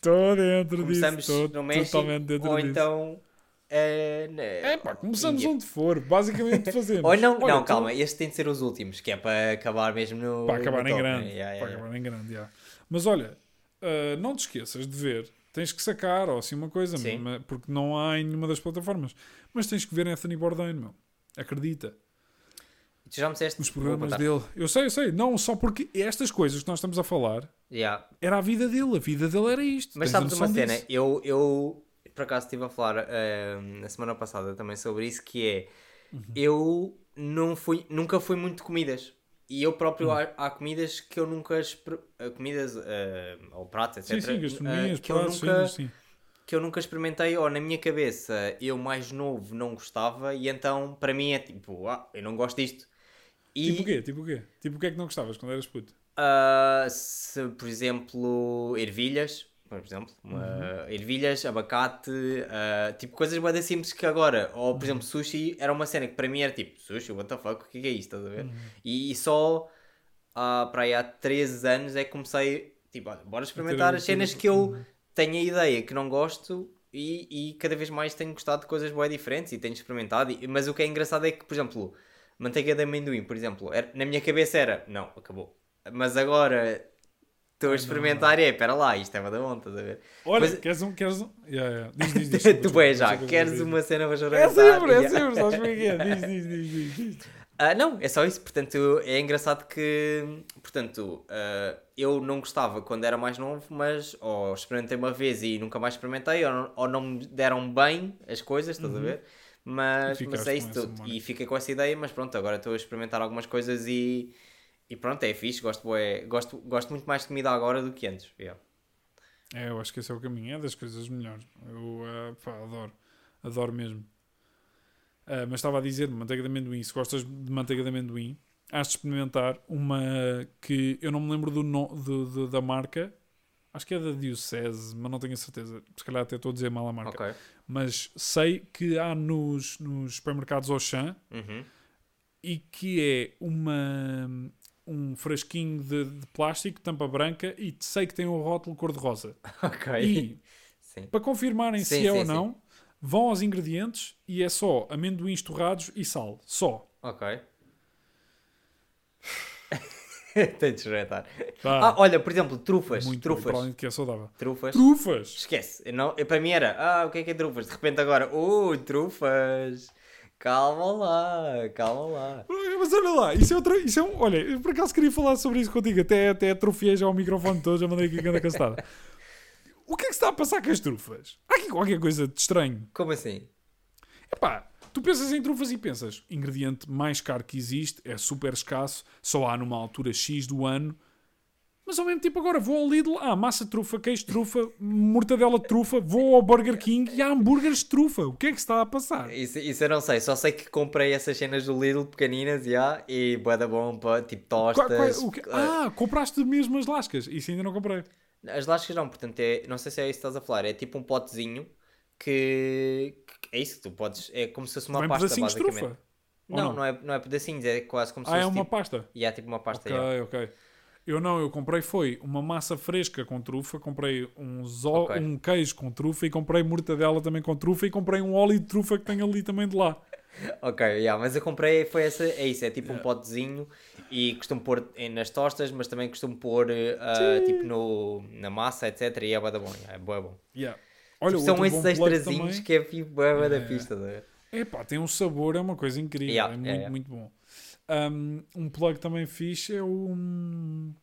Estou dentro Começamos disso. Estou totalmente dentro ou disso. então. eh, na- É pá, começamos onde for. Basicamente fazemos. Ou não, Olha, não, tô- calma, estes têm de ser os últimos, que é para acabar mesmo no. Para acabar no em top, grande. né? Yeah, yeah, para yeah. acabar em grande, já. Mas olha, ah, não te esqueças de ver. Tens que sacar, ou assim uma coisa, Sim. porque não há em nenhuma das plataformas. Mas tens que ver Anthony Bourdain, meu. Acredita. Tu já me disseste Os programas dele. Eu sei, eu sei. Não, só porque estas coisas que nós estamos a falar Yeah. era a vida dele. A vida dele era isto. Mas Tens sabes uma cena? disso? Eu, eu por acaso estive a falar eh, na semana passada também sobre isso, que é Uhum. eu não fui, nunca fui muito de comidas. E eu próprio Uhum. há, há comidas que eu nunca eh, comidas eh, ou pratos, Sim, etc. sim, eh, gastronomias, que, eu pratos, nunca, sim, sim. que eu nunca experimentei, ou na minha cabeça eu mais novo não gostava, e então para mim é tipo, ah, eu não gosto disto. E Tipo o quê? Tipo o quê? Tipo o que é que não gostavas quando eras puto? ah, se, por exemplo, ervilhas, por exemplo, uma ervilhas, abacate, uh, tipo coisas bem simples que agora, ou por exemplo, sushi era uma cena que para mim era tipo, sushi, what the fuck, o que é, que é isto, estás a ver? E, e só uh, para aí há 13 anos é que comecei, tipo, olha, bora experimentar as cenas que eu tenho a ideia que não gosto e, e cada vez mais tenho gostado de coisas bem diferentes e tenho experimentado, e- mas o que é engraçado é que, por exemplo, manteiga de amendoim, por exemplo, era- na minha cabeça era, não, acabou. Mas agora estou a experimentar e é, espera lá, isto é uma da bom, estás a ver? Olha, Mas- queres um. Queres um... Yeah, yeah. Diz, diz, diz, tu és já, queres uma cena para. É sempre, é sempre, sabes como é que é? Diz, diz, diz, diz. Ah, não, é só isso. Portanto, é engraçado que, portanto, ah, eu não gostava quando era mais novo, mas ou experimentei uma vez e nunca mais experimentei, ou ou não me deram bem as coisas, estás a ver? Mas, mas é isso tudo. E fiquei com essa ideia, mas pronto, agora estou a experimentar algumas coisas e, e pronto, é fixe. Gosto, bué- gosto, gosto muito mais de comida agora do que antes. yeah. É, eu acho que esse é o caminho, é das coisas melhores. Eu ah, pá, adoro, adoro mesmo. Ah, mas estava a dizer, manteiga de amendoim, se gostas de manteiga de amendoim, has de experimentar uma que eu não me lembro do, no, do- do- da marca, acho que é da Diocese, mas não tenho a certeza. Se calhar até estou a dizer mal a marca. Ok. Mas sei que há nos, nos supermercados Auchan Uhum. e que é uma, um frasquinho de, de plástico, tampa branca, e sei que tem um rótulo cor-de-rosa. Ok. E Sim. para confirmarem Sim, se é sim, ou sim. não, vão aos ingredientes e é só amendoins torrados e sal. Só. Ok. Tenho de. Tá. Ah, olha, por exemplo, trufas. Muito trufas. de que é saudável. Trufas. Trufas! Esquece. Eu não, eu, para mim era, ah, o que é que é trufas? De repente agora, ui, trufas. Calma lá, calma lá. Mas olha lá, isso é outra. Isso é um, olha, eu por acaso queria falar sobre isso contigo, até, até atrofiei já o microfone todo, já mandei aqui a grande castada. O que é que se está a passar com as trufas? Há aqui qualquer coisa de estranho. Como assim? Epá, tu pensas em trufas e pensas, ingrediente mais caro que existe, é super escasso, só há numa altura X do ano. Mas ao mesmo tempo agora vou ao Lidl, há massa de trufa, queijo de trufa, mortadela de trufa, vou ao Burger King e há hambúrgueres de trufa. O que é que está a passar? Isso, isso eu não sei, só sei que comprei essas cenas do Lidl pequeninas já, e bué da bom, pá, tipo tostas. qua- o que- ah, Ah, compraste mesmo as lascas. Isso ainda não comprei. As lascas não, portanto, é, não sei se é isso que estás a falar, é tipo um potezinho que é isso que tu podes, é como se fosse uma Vem pasta basicamente. trufa. Não, não? não, é, não é pedacinhos, é quase como se Ah, fosse é uma tipo, pasta. e é tipo uma pasta. Ok, ok. Eu não, eu comprei foi uma massa fresca com trufa, comprei um, zo- Ok. um queijo com trufa e comprei mortadela também com trufa e comprei um óleo de trufa que tem ali também de lá. Ok, yeah, mas eu comprei, foi essa, é isso, é tipo um potezinho e costumo pôr nas tostas, mas também costumo pôr ah, tipo no, na massa, etc. E é bué da bom, yeah, é bué bom. Yeah. Olha, Tipo, são esses extrazinhos que é tipo bué da pista. a ver? Epá, tem um sabor, é uma coisa incrível. Yeah, é muito, yeah, muito bom. Um, um plug também fixe é o. hum,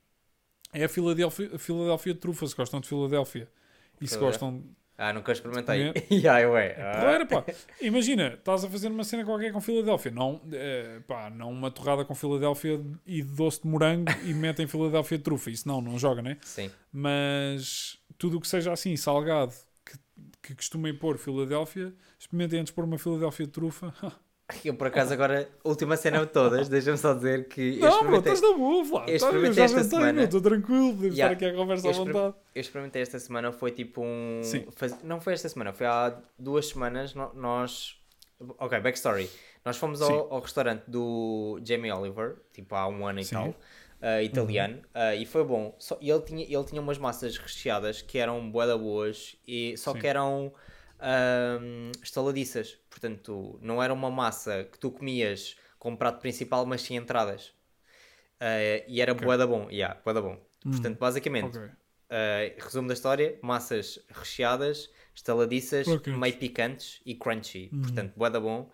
É a Filadélfia, a trufa, se gostam de Filadélfia. E se gostam. Ah, nunca experimentei. Comer. yeah, eu é. Ah. Porreira, pá. Imagina, estás a fazer uma cena qualquer com Filadélfia. Não, eh, pá, não uma torrada com Filadélfia e doce de morango e metem Filadélfia trufa. Isso não, não joga, né? Sim. Mas tudo o que seja assim, salgado, que, costumem pôr Filadélfia, experimentem antes pôr uma Filadélfia de trufa. Eu por acaso agora, última cena de todas, deixa-me só dizer que eu Não, bro, experimentei, estás na boa, Flávio. eu Tá, experimentei já esta semana. Estou tranquilo, podemos Yeah. estar aqui à conversa Eu à vontade. eu experimentei esta semana, foi tipo um... Sim. faz- Não foi esta semana, foi há duas semanas, nós... Ok, backstory. Nós fomos ao, ao restaurante do Jamie Oliver, tipo há um ano e Sim. Tal, ah, italiano, ah, e foi bom. Só, ele tinha, ele tinha umas massas recheadas que eram bué boas, e, só Sim. que eram ahm, estaladiças. Portanto, não era uma massa que tu comias com o prato principal, mas sim entradas. Ah, e era Ok. bué da bom, yeah, bué da bom. Hum, Portanto, basicamente, Ok. Uh, resumo da história: massas recheadas, estaladiças, Crocantes. meio picantes e crunchy. Uhum. Portanto, bué da bom.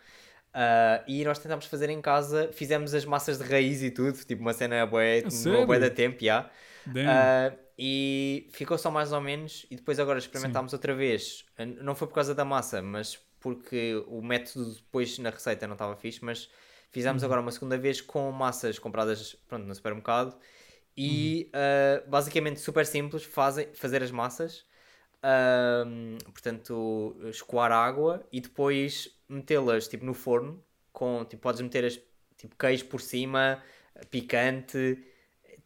Uh, e nós tentámos fazer em casa, fizemos as massas de raiz e tudo, tipo uma cena sério? bué da tempo, já. Uh, e ficou só mais ou menos. E depois agora experimentámos outra vez. Uh, Não foi por causa da massa, mas porque o método depois na receita não estava fixe. Mas fizemos Uhum. agora uma segunda vez com massas compradas pronto, no supermercado. E Uhum. uh, basicamente super simples fazem, fazer as massas. Um, portanto, escoar água e depois metê-las tipo no forno. Com, tipo, podes meter as, tipo, queijo por cima, picante,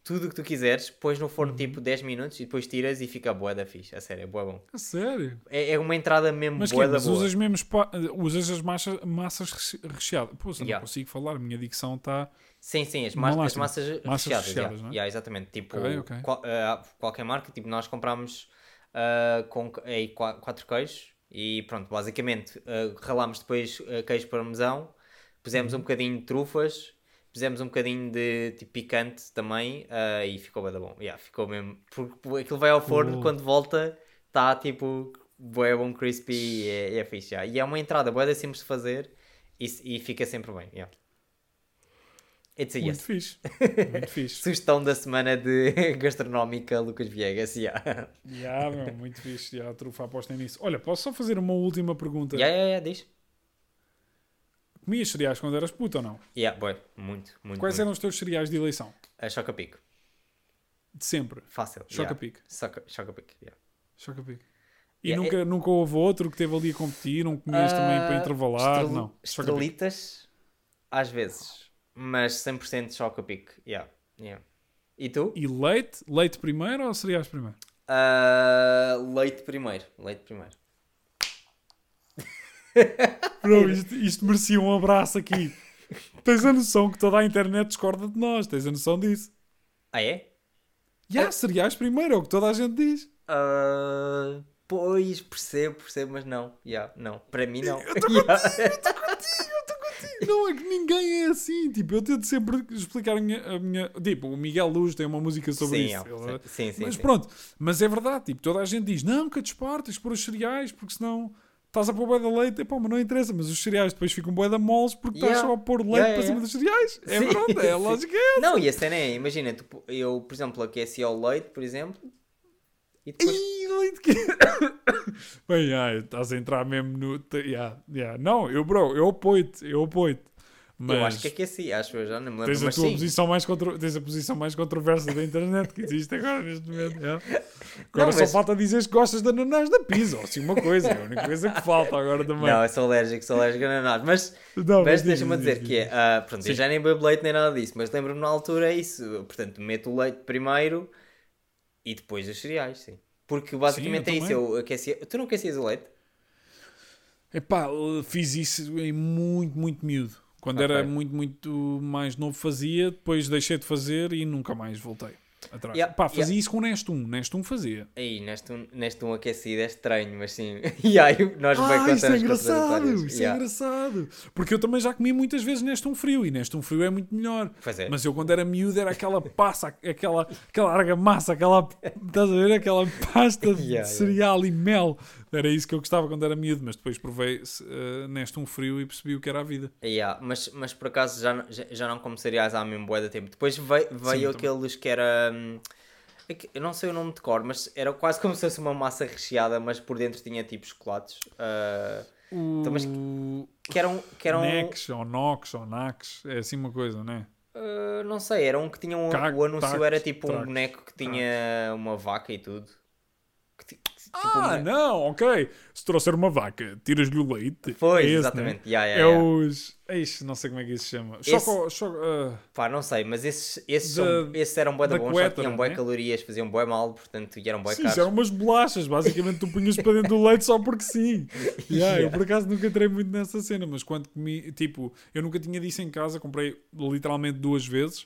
tudo o que tu quiseres, pões no Uhum. forno tipo 10 minutos e depois tiras e fica bué da fixe. A sério, é bué bom. A sério? É, é uma entrada mesmo Mas, bué que, mas boa. usas mesmo spa- usas as massas, massas reche- recheadas. Pô, eu não Yeah. consigo falar, a minha dicção está. Sim, sim, as, ma as massas, Massas recheadas. recheadas, yeah. é? Yeah, exatamente. Tipo, Ok, ok. qual- ah, qualquer marca, tipo, nós compramos ah, com aí, qua- quatro queijos e pronto, basicamente ah, ralámos depois ah, queijo parmesão, pusemos Uhum. um bocadinho de trufas, pusemos um bocadinho de tipo, picante também ah, e ficou bem bom. Yeah, ficou mesmo. Porque aquilo vai ao forno, quando volta, está tipo bué bom, crispy e é, é fixe. yeah. E é uma entrada bué simples de fazer e, e fica sempre bem. Yeah. It's a Muito yes. fixe. Muito fixe. Sugestão da semana de gastronómica Lucas Viegas. Yeah. yeah, meu, muito fixe. Yeah, a trufa aposta nisso. Olha, posso só fazer uma última pergunta? yeah, yeah, yeah, diz. Comias cereais quando eras puto ou não? Yeah, boy, muito, muito. Quais muito. eram os teus cereais de eleição? A Choca-Pico. De sempre. Fácil. Choca-pic. Yeah. Choca-Pico. Yeah. Choca-pic. E Yeah, nunca, nunca houve outro que teve ali a competir? Não comias também para Ah, intervalar? estrel- Não. Estrelitas, às vezes. Mas 100% Choca-Pico. Yeah. Yeah. E tu? E leite? Leite primeiro ou cereais primeiro? Ah, leite primeiro. Leite primeiro. Bro, isto, isto merecia um abraço aqui. Tens a noção que toda a internet discorda de nós. Tens a noção disso? Ah, é? Já, cereais primeiro, é o que toda a gente diz. Ah, pois, percebo, percebo, mas não. Yeah, não. Para mim, não. Yeah. Não, é que ninguém é assim. Tipo, eu tento sempre explicar a minha. A minha... Tipo, o Miguel Luz tem uma música sobre sim, isso. é, Ele- sim, sim, mas sim. pronto, mas é verdade. Tipo, toda a gente diz: não, que que pôr os cereais, porque senão estás a pôr bué da leite. Epá, mas não interessa. Mas os cereais depois ficam bué da moles porque estás Yeah. só a pôr leite Yeah, para yeah, cima dos cereais. É Sim, pronto, é a sim. lógica. É. Não, e a cena é, imagina, tu- eu, por exemplo, aquecia o leite, por exemplo, e depois... Que. Bem, ai, estás a entrar mesmo no. Yeah, yeah. Não, eu, bro, eu apoio-te, eu apoio-te. Mas Eu acho que aqueci, acho eu já não me lembro, tens a mas tua sim. posição mais contro... tens a posição mais controversa da internet que existe agora neste momento. yeah. Agora Não, só mas- falta dizer que gostas de ananás da pizza, ou assim uma coisa, é a única coisa que falta agora também. Não, eu sou alérgico, sou alérgico a ananás, mas, Não, mas diz, deixa-me diz, dizer diz, que é, ah, pronto, Sim. eu já nem bebo leite nem nada disso, mas lembro-me na altura é isso, portanto, meto o leite primeiro e depois os cereais, sim. Porque basicamente eu é isso, eu aquecia, tu não aquecias o leite? Epá, fiz isso em muito, muito miúdo. Quando Ok. era muito, muito mais novo fazia, depois deixei de fazer e nunca mais voltei atrás. Yeah, Pá, fazia yeah. isso com o Neste 1. Neste 1 fazia. Aí, neste, um- neste um aquecido é estranho, mas sim. e aí, nós bem Ah, isso é engraçado, isso é Yeah. engraçado. Porque eu também já comi muitas vezes neste um frio e neste um frio é muito melhor. É. Mas eu quando era miúdo era aquela passa, aquela, aquela argamassa, aquela, estás a ver? Aquela pasta de cereal e mel. Era isso que eu gostava quando era miúdo, mas depois provei eh, neste um frio e percebi o que era a vida. Yeah, mas, mas por acaso já, não- já, já não como cereais há mesmo bué de tempo. Depois veio, veio Sim, aqueles que era. hum, é que Eu não sei o nome de cor, mas era quase como se fosse uma massa recheada, mas por dentro tinha tipo chocolates. ah, Então, mas O que eram. Que eram Nex ou Nox ou Nax, é assim uma coisa, não é? ah, não sei, era um que tinha um. O anúncio tax- era tipo um trax- boneco que tinha uma vaca e tudo. Que que- tipo Ah, boneco- não, ok. Se trouxer uma vaca, tiras-lhe o leite. Pois, é esse, exatamente. Né? Yeah, É yeah, yeah. os. Eixe, não sei como é que isso se chama. Esse- Choco. choco ah, Pá, não sei, mas esses, esses, Da- são, esses eram bué da bons, só coétara, tinham bué né? calorias, faziam bué mal, portanto, e eram bué sim, caros. isso eram umas bolachas. Basicamente, tu punhas para dentro do leite só porque sim. Yeah, Eu por acaso nunca entrei muito nessa cena, mas quando comi, tipo, eu nunca tinha disso em casa, comprei literalmente duas vezes.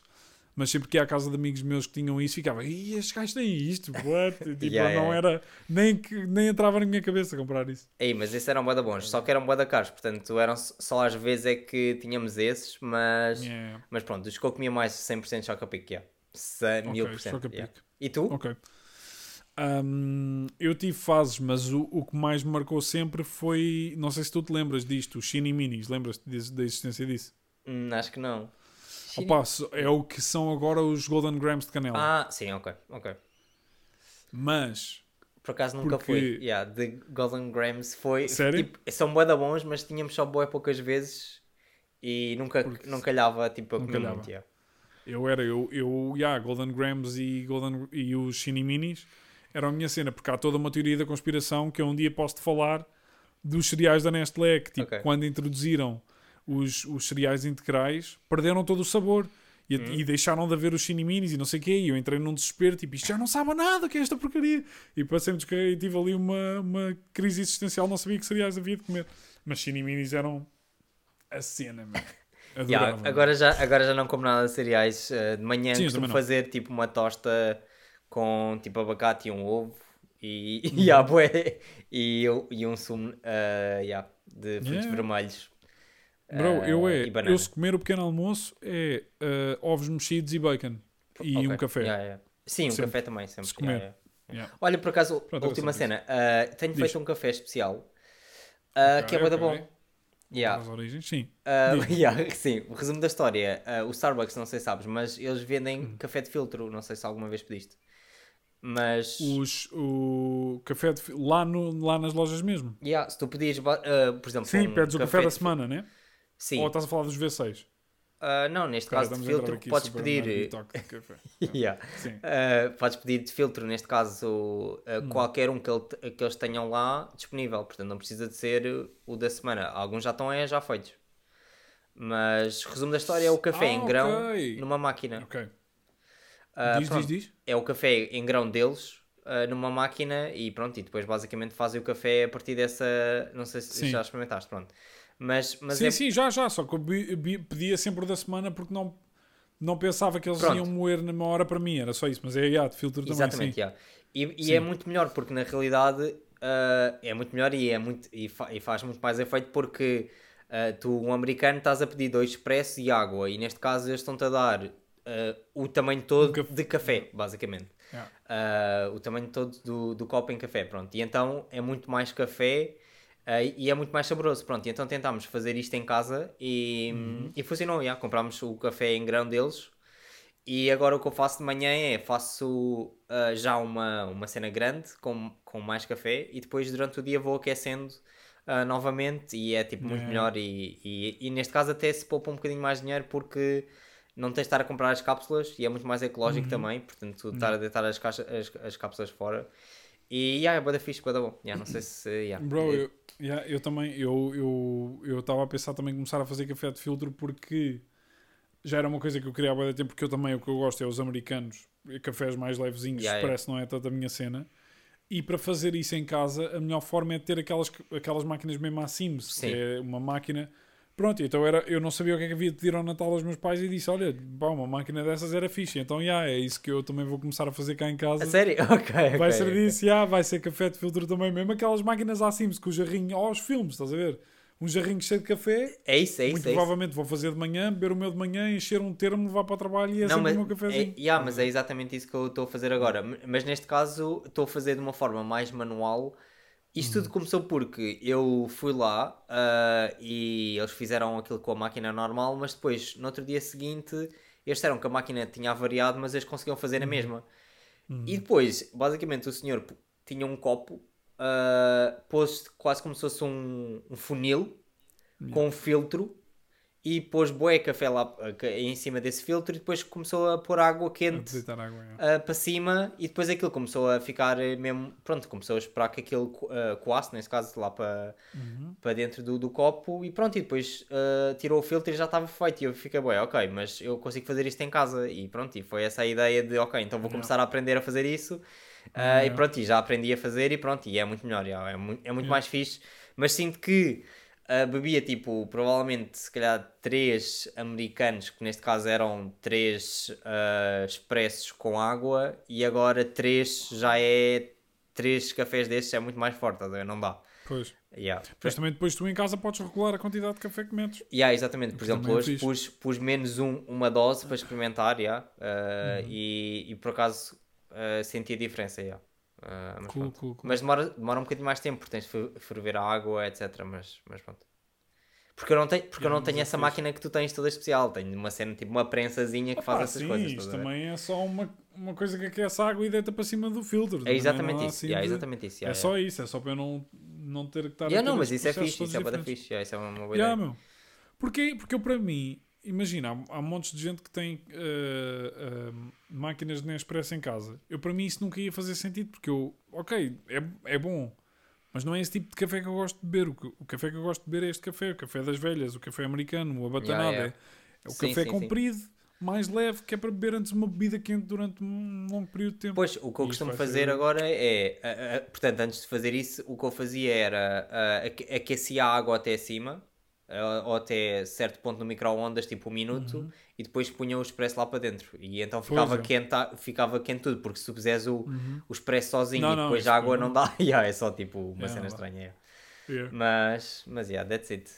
Mas sempre que ia à casa de amigos meus que tinham isso, ficava, Ih, estes gajos têm isto, what? Tipo, Yeah, não yeah. era, nem, que, nem entrava na minha cabeça comprar isso. Ei, mas esses eram bué da bons, só que eram bué da caros, portanto, eram só às vezes é que tínhamos esses, mas, Yeah. mas pronto, os que eu comia mais 100% Chocapic, yeah. Se- mil por Ok, cento, Chocapic. yeah. E tu? Ok. Hum, eu tive fases, mas o, o que mais me marcou sempre foi. Não sei se tu te lembras disto, os Shinny Minis. Lembras-te da existência disso? Hum, acho que não. Opa, so- é o que são agora os Golden Grams de canela. Ah, sim, ok, ok. Mas, Por acaso nunca Porque- fui. Yeah, de Golden Grams foi. Sério? Tipo, são bué da bons, mas tínhamos só bué poucas vezes e nunca Porque não calhava tipo a comer muito. yeah. eu era, eu, eu yeah, Golden Grams e, Golden, e os Shinny Minis eram a minha cena, porque há toda uma teoria da conspiração que eu um dia posso te falar dos cereais da Nestlé, que tipo, Ok. quando introduziram os, os cereais integrais, perderam todo o sabor. E, Hum. e deixaram de haver os ciniminis e não sei o quê. E eu entrei num desespero, tipo, isto já não sabe nada, que é esta porcaria. E passei-me descarregar e tive ali uma, uma crise existencial, não sabia que cereais havia de comer. Mas ciniminis eram a cena, mano. Yeah, agora, já, agora já não como nada de cereais. eh, de manhã Sim, costumo fazer tipo uma tosta com tipo abacate e um ovo e, Uhum. e, ah, bué, e, e um sumo eh, yeah, de frutos Yeah. vermelhos. Bro, eu eh, é, eu se comer o pequeno almoço é eh, ovos mexidos e bacon. E Ok, um café. yeah, yeah. Sim, um Sempre. café também, sempre. Se comer. yeah. Olha, por acaso, Pronto, última cena. ah, tenho Diz. feito um café especial ah, Ok, que é bué da ok. bom. Yeah. Origens, sim. Ah, Diz. yeah, sim, o resumo da história. ah, o Starbucks, não sei se sabes, mas eles vendem Hum. café de filtro. Não sei se alguma vez pediste. Mas. Os, o café de lá, no, lá nas lojas mesmo. Yeah, se tu pedires, ah, por exemplo, Sim, um pedes o café da de semana, né? Sim. Ou estás a falar dos V6? Ah, não, neste Cara, caso de filtro, podes pedir. e café. Yeah. Sim. Uh, podes pedir de filtro, neste caso, uh, Hum. qualquer um que, ele- que eles tenham lá disponível. Portanto, não precisa de ser o da semana. Alguns já estão é, já feitos. Mas, resumo da história, é o café Ah, em grão numa máquina. Ok. Uh, diz, pronto, diz, diz. É o café em grão deles uh, numa máquina e pronto. E depois, basicamente, fazem o café a partir dessa... Não sei se Sim. já experimentaste, pronto. Mas, mas sim, é... sim, já, já. Só que eu pedia sempre o da semana porque não, não pensava que eles Pronto. iam moer numa hora para mim. Era só isso. Mas é yeah, de filtro também, Exatamente, sim. yeah. E, e Sim. é muito melhor porque na realidade ah, é muito melhor e, é muito, e, fa- e faz muito mais efeito porque ah, tu, um americano, estás a pedir dois expressos e água e neste caso eles estão-te a dar ah, o tamanho todo Um café. de café, basicamente. Yeah. Ah, o tamanho todo do, do copo em café, pronto. E então é muito mais café ah, e é muito mais saboroso, pronto. Então tentámos fazer isto em casa e, Uhum. e funcionou, yeah. comprámos o café em grão deles e agora o que eu faço de manhã é faço ah, já uma, uma cena grande com, com mais café e depois durante o dia vou aquecendo ah, novamente e é tipo muito Yeah. melhor e, e, e neste caso até se poupa um bocadinho mais dinheiro porque não tens de estar a comprar as cápsulas e é muito mais Uhum. ecológico também, portanto estar a deitar as, caixa, as, as cápsulas fora e yeah, é boa da fixe, da bom. Yeah, não sei se. Yeah. Bro, eu, yeah, eu também, eu eu eu estava a pensar também começar a fazer café de filtro porque já era uma coisa que eu queria há muito tempo, porque eu também o que eu gosto é os americanos, cafés mais levezinhos, Yeah, yeah. expresso não é tanto a minha cena. E para fazer isso em casa, a melhor forma é ter aquelas, aquelas máquinas mesmo à Sims, Sim. que é uma máquina. Pronto, então era, eu não sabia o que é que havia de pedir ao Natal aos meus pais e disse: Olha, pá, uma máquina dessas era fixe. Então, yeah, é isso que eu também vou começar a fazer cá em casa. A sério? Ok. Vai ser ok. disso, já, vai ser café de filtro também, mesmo aquelas máquinas à Sims com o jarrinho, aos filmes, estás a ver? Um jarrinho cheio de café, É isso, é muito isso. É isso. provavelmente vou fazer de manhã, beber o meu de manhã, encher um termo, levar para o trabalho e é Não, sempre mas, o meu cafezinho. é, yeah, mas é exatamente isso que eu estou a fazer agora. Mas neste caso estou a fazer de uma forma mais manual. Isto Uhum. tudo começou porque eu fui lá ah, e eles fizeram aquilo com a máquina normal, mas depois, no outro dia seguinte, eles disseram que a máquina tinha avariado, mas eles conseguiam fazer Uhum. a mesma. E depois, basicamente, o senhor tinha um copo, ah, pôs quase como se fosse um, um funil com um filtro e pôs bué café lá ca- em cima desse filtro e depois começou a pôr água quente água, é. ah, para cima e depois aquilo começou a ficar eh, mesmo, pronto, começou a esperar que aquilo ah, coasse, nesse caso lá para, Uhum. para dentro do, do copo e pronto, e depois ah, tirou o filtro e já estava feito e eu fiquei, bué, ok, mas eu consigo fazer isto em casa e pronto, e foi essa a ideia de, ok, então vou começar a aprender a fazer isso e Yeah. pronto, e já aprendi a fazer e pronto, e é muito melhor, é, muito, é muito Yeah. mais fixe, mas sinto que ah, bebia tipo, provavelmente se calhar três americanos, que neste caso eram três ah, expressos com água, e agora três já é três cafés destes é muito mais forte, não dá. Pois. Yeah. Mas também depois tu em casa podes regular a quantidade de café que metes. Yeah, exatamente, por exemplo, é hoje pus, pus menos um, uma dose para experimentar yeah, ah, Uhum. e, e por acaso ah, senti a diferença. Yeah. Ah, mas Cool, cool, cool. Mas demora, demora um bocadinho mais tempo, porque tens de fer- ferver a água, etc. Mas, mas pronto. Porque eu não tenho, porque eu não tenho é essa máquina que tu tens toda especial. Tenho uma cena, tipo uma prensazinha que faz essas sim, coisas. isto também é só uma, uma coisa que aquece a água e deita para cima do filtro. É exatamente nada isso. assim yeah, de- exatamente isso. É yeah, só isso, é só para eu não, não ter que estar yeah. A não, mas isso é fixe, isso é fixe. Isso é uma boa Yeah, ideia. meu. Porquê? Porque eu, para mim, imagina, há, há montes de gente que tem eh, eh, máquinas de Nespresso em casa. Eu, para mim, isso nunca ia fazer sentido, porque eu, ok, é, é bom, mas não é esse tipo de café que eu gosto de beber. O, o café que eu gosto de beber é este café, o café das velhas, o café americano, o abatanado. Yeah, yeah. É, é o Sim, café sim, sim. comprido, mais leve, que é para beber antes uma bebida quente durante um longo período de tempo. Pois, o que eu costumo fazer ser- agora é, portanto, antes de fazer isso, o que eu fazia era ah, aque- aquecia a água até acima, ah, ou até certo ponto no micro-ondas, tipo um minuto, e depois punha o expresso lá para dentro. E então ficava, Uhum. é. quente, ficava quente tudo, porque se tu fizeres o, o expresso sozinho Não, e não, depois isso a água não- não dá, yeah, é só tipo uma Yeah, cena não estranha. yeah. Mas, mas yeah, that's it.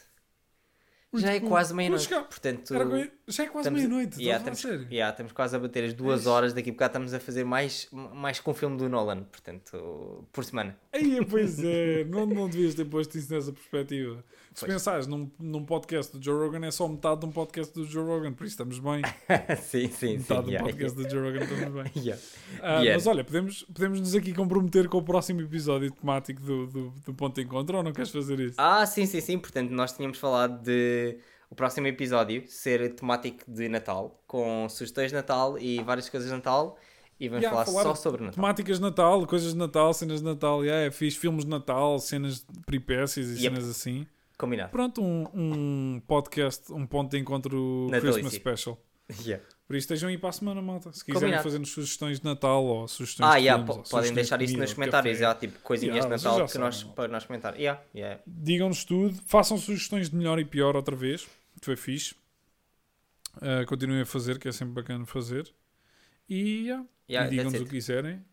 Muito Já é cool. quase Vamos meia-noite, chegar- portanto... Era Já é quase meia-noite, yeah, a falar estamos, sério? yeah, estamos quase a bater as duas horas, daqui a bocado estamos a fazer mais, mais com o filme do Nolan, portanto, por semana. Aí, pois é, não, não devias ter posto isso nessa perspectiva. Se Pois. pensares num, num podcast do Joe Rogan, é só metade de um podcast do Joe Rogan, por isso estamos bem. sim, sim, sim. Metade de um yeah, podcast do Joe Rogan, estamos bem. yeah. Ah, Yeah. Mas olha, podemos, podemos nos aqui comprometer com o próximo episódio temático do, do, do Ponto de Encontro ou não queres fazer isso? Ah, sim, sim, sim. Portanto, nós tínhamos falado de o próximo episódio ser temático de Natal, com sugestões de Natal e várias coisas de Natal. E vamos Yeah, falar, falar só sobre Natal. Temáticas de Natal, coisas de Natal, cenas de Natal, yeah, é fixe, filmes de Natal, cenas de peripécias e Yep. cenas assim. Combinado. Pronto, um, um podcast, um ponto de encontro Natalício. Christmas Special. Yeah. Por isso estejam aí para a semana, malta. Se quiserem Combinado. fazer-nos sugestões de Natal ou sugestões Ah, de yeah, filmes, podem deixar de isso nos comentários. café. Tipo coisinhas Yeah, de Natal que nós, para nós comentar. Yeah, yeah. Digam-nos tudo, façam sugestões de melhor e pior outra vez, foi fixe. Ah, continuem a fazer, que é sempre bacana fazer. E yeah, Yeah, e digam-nos o que quiserem.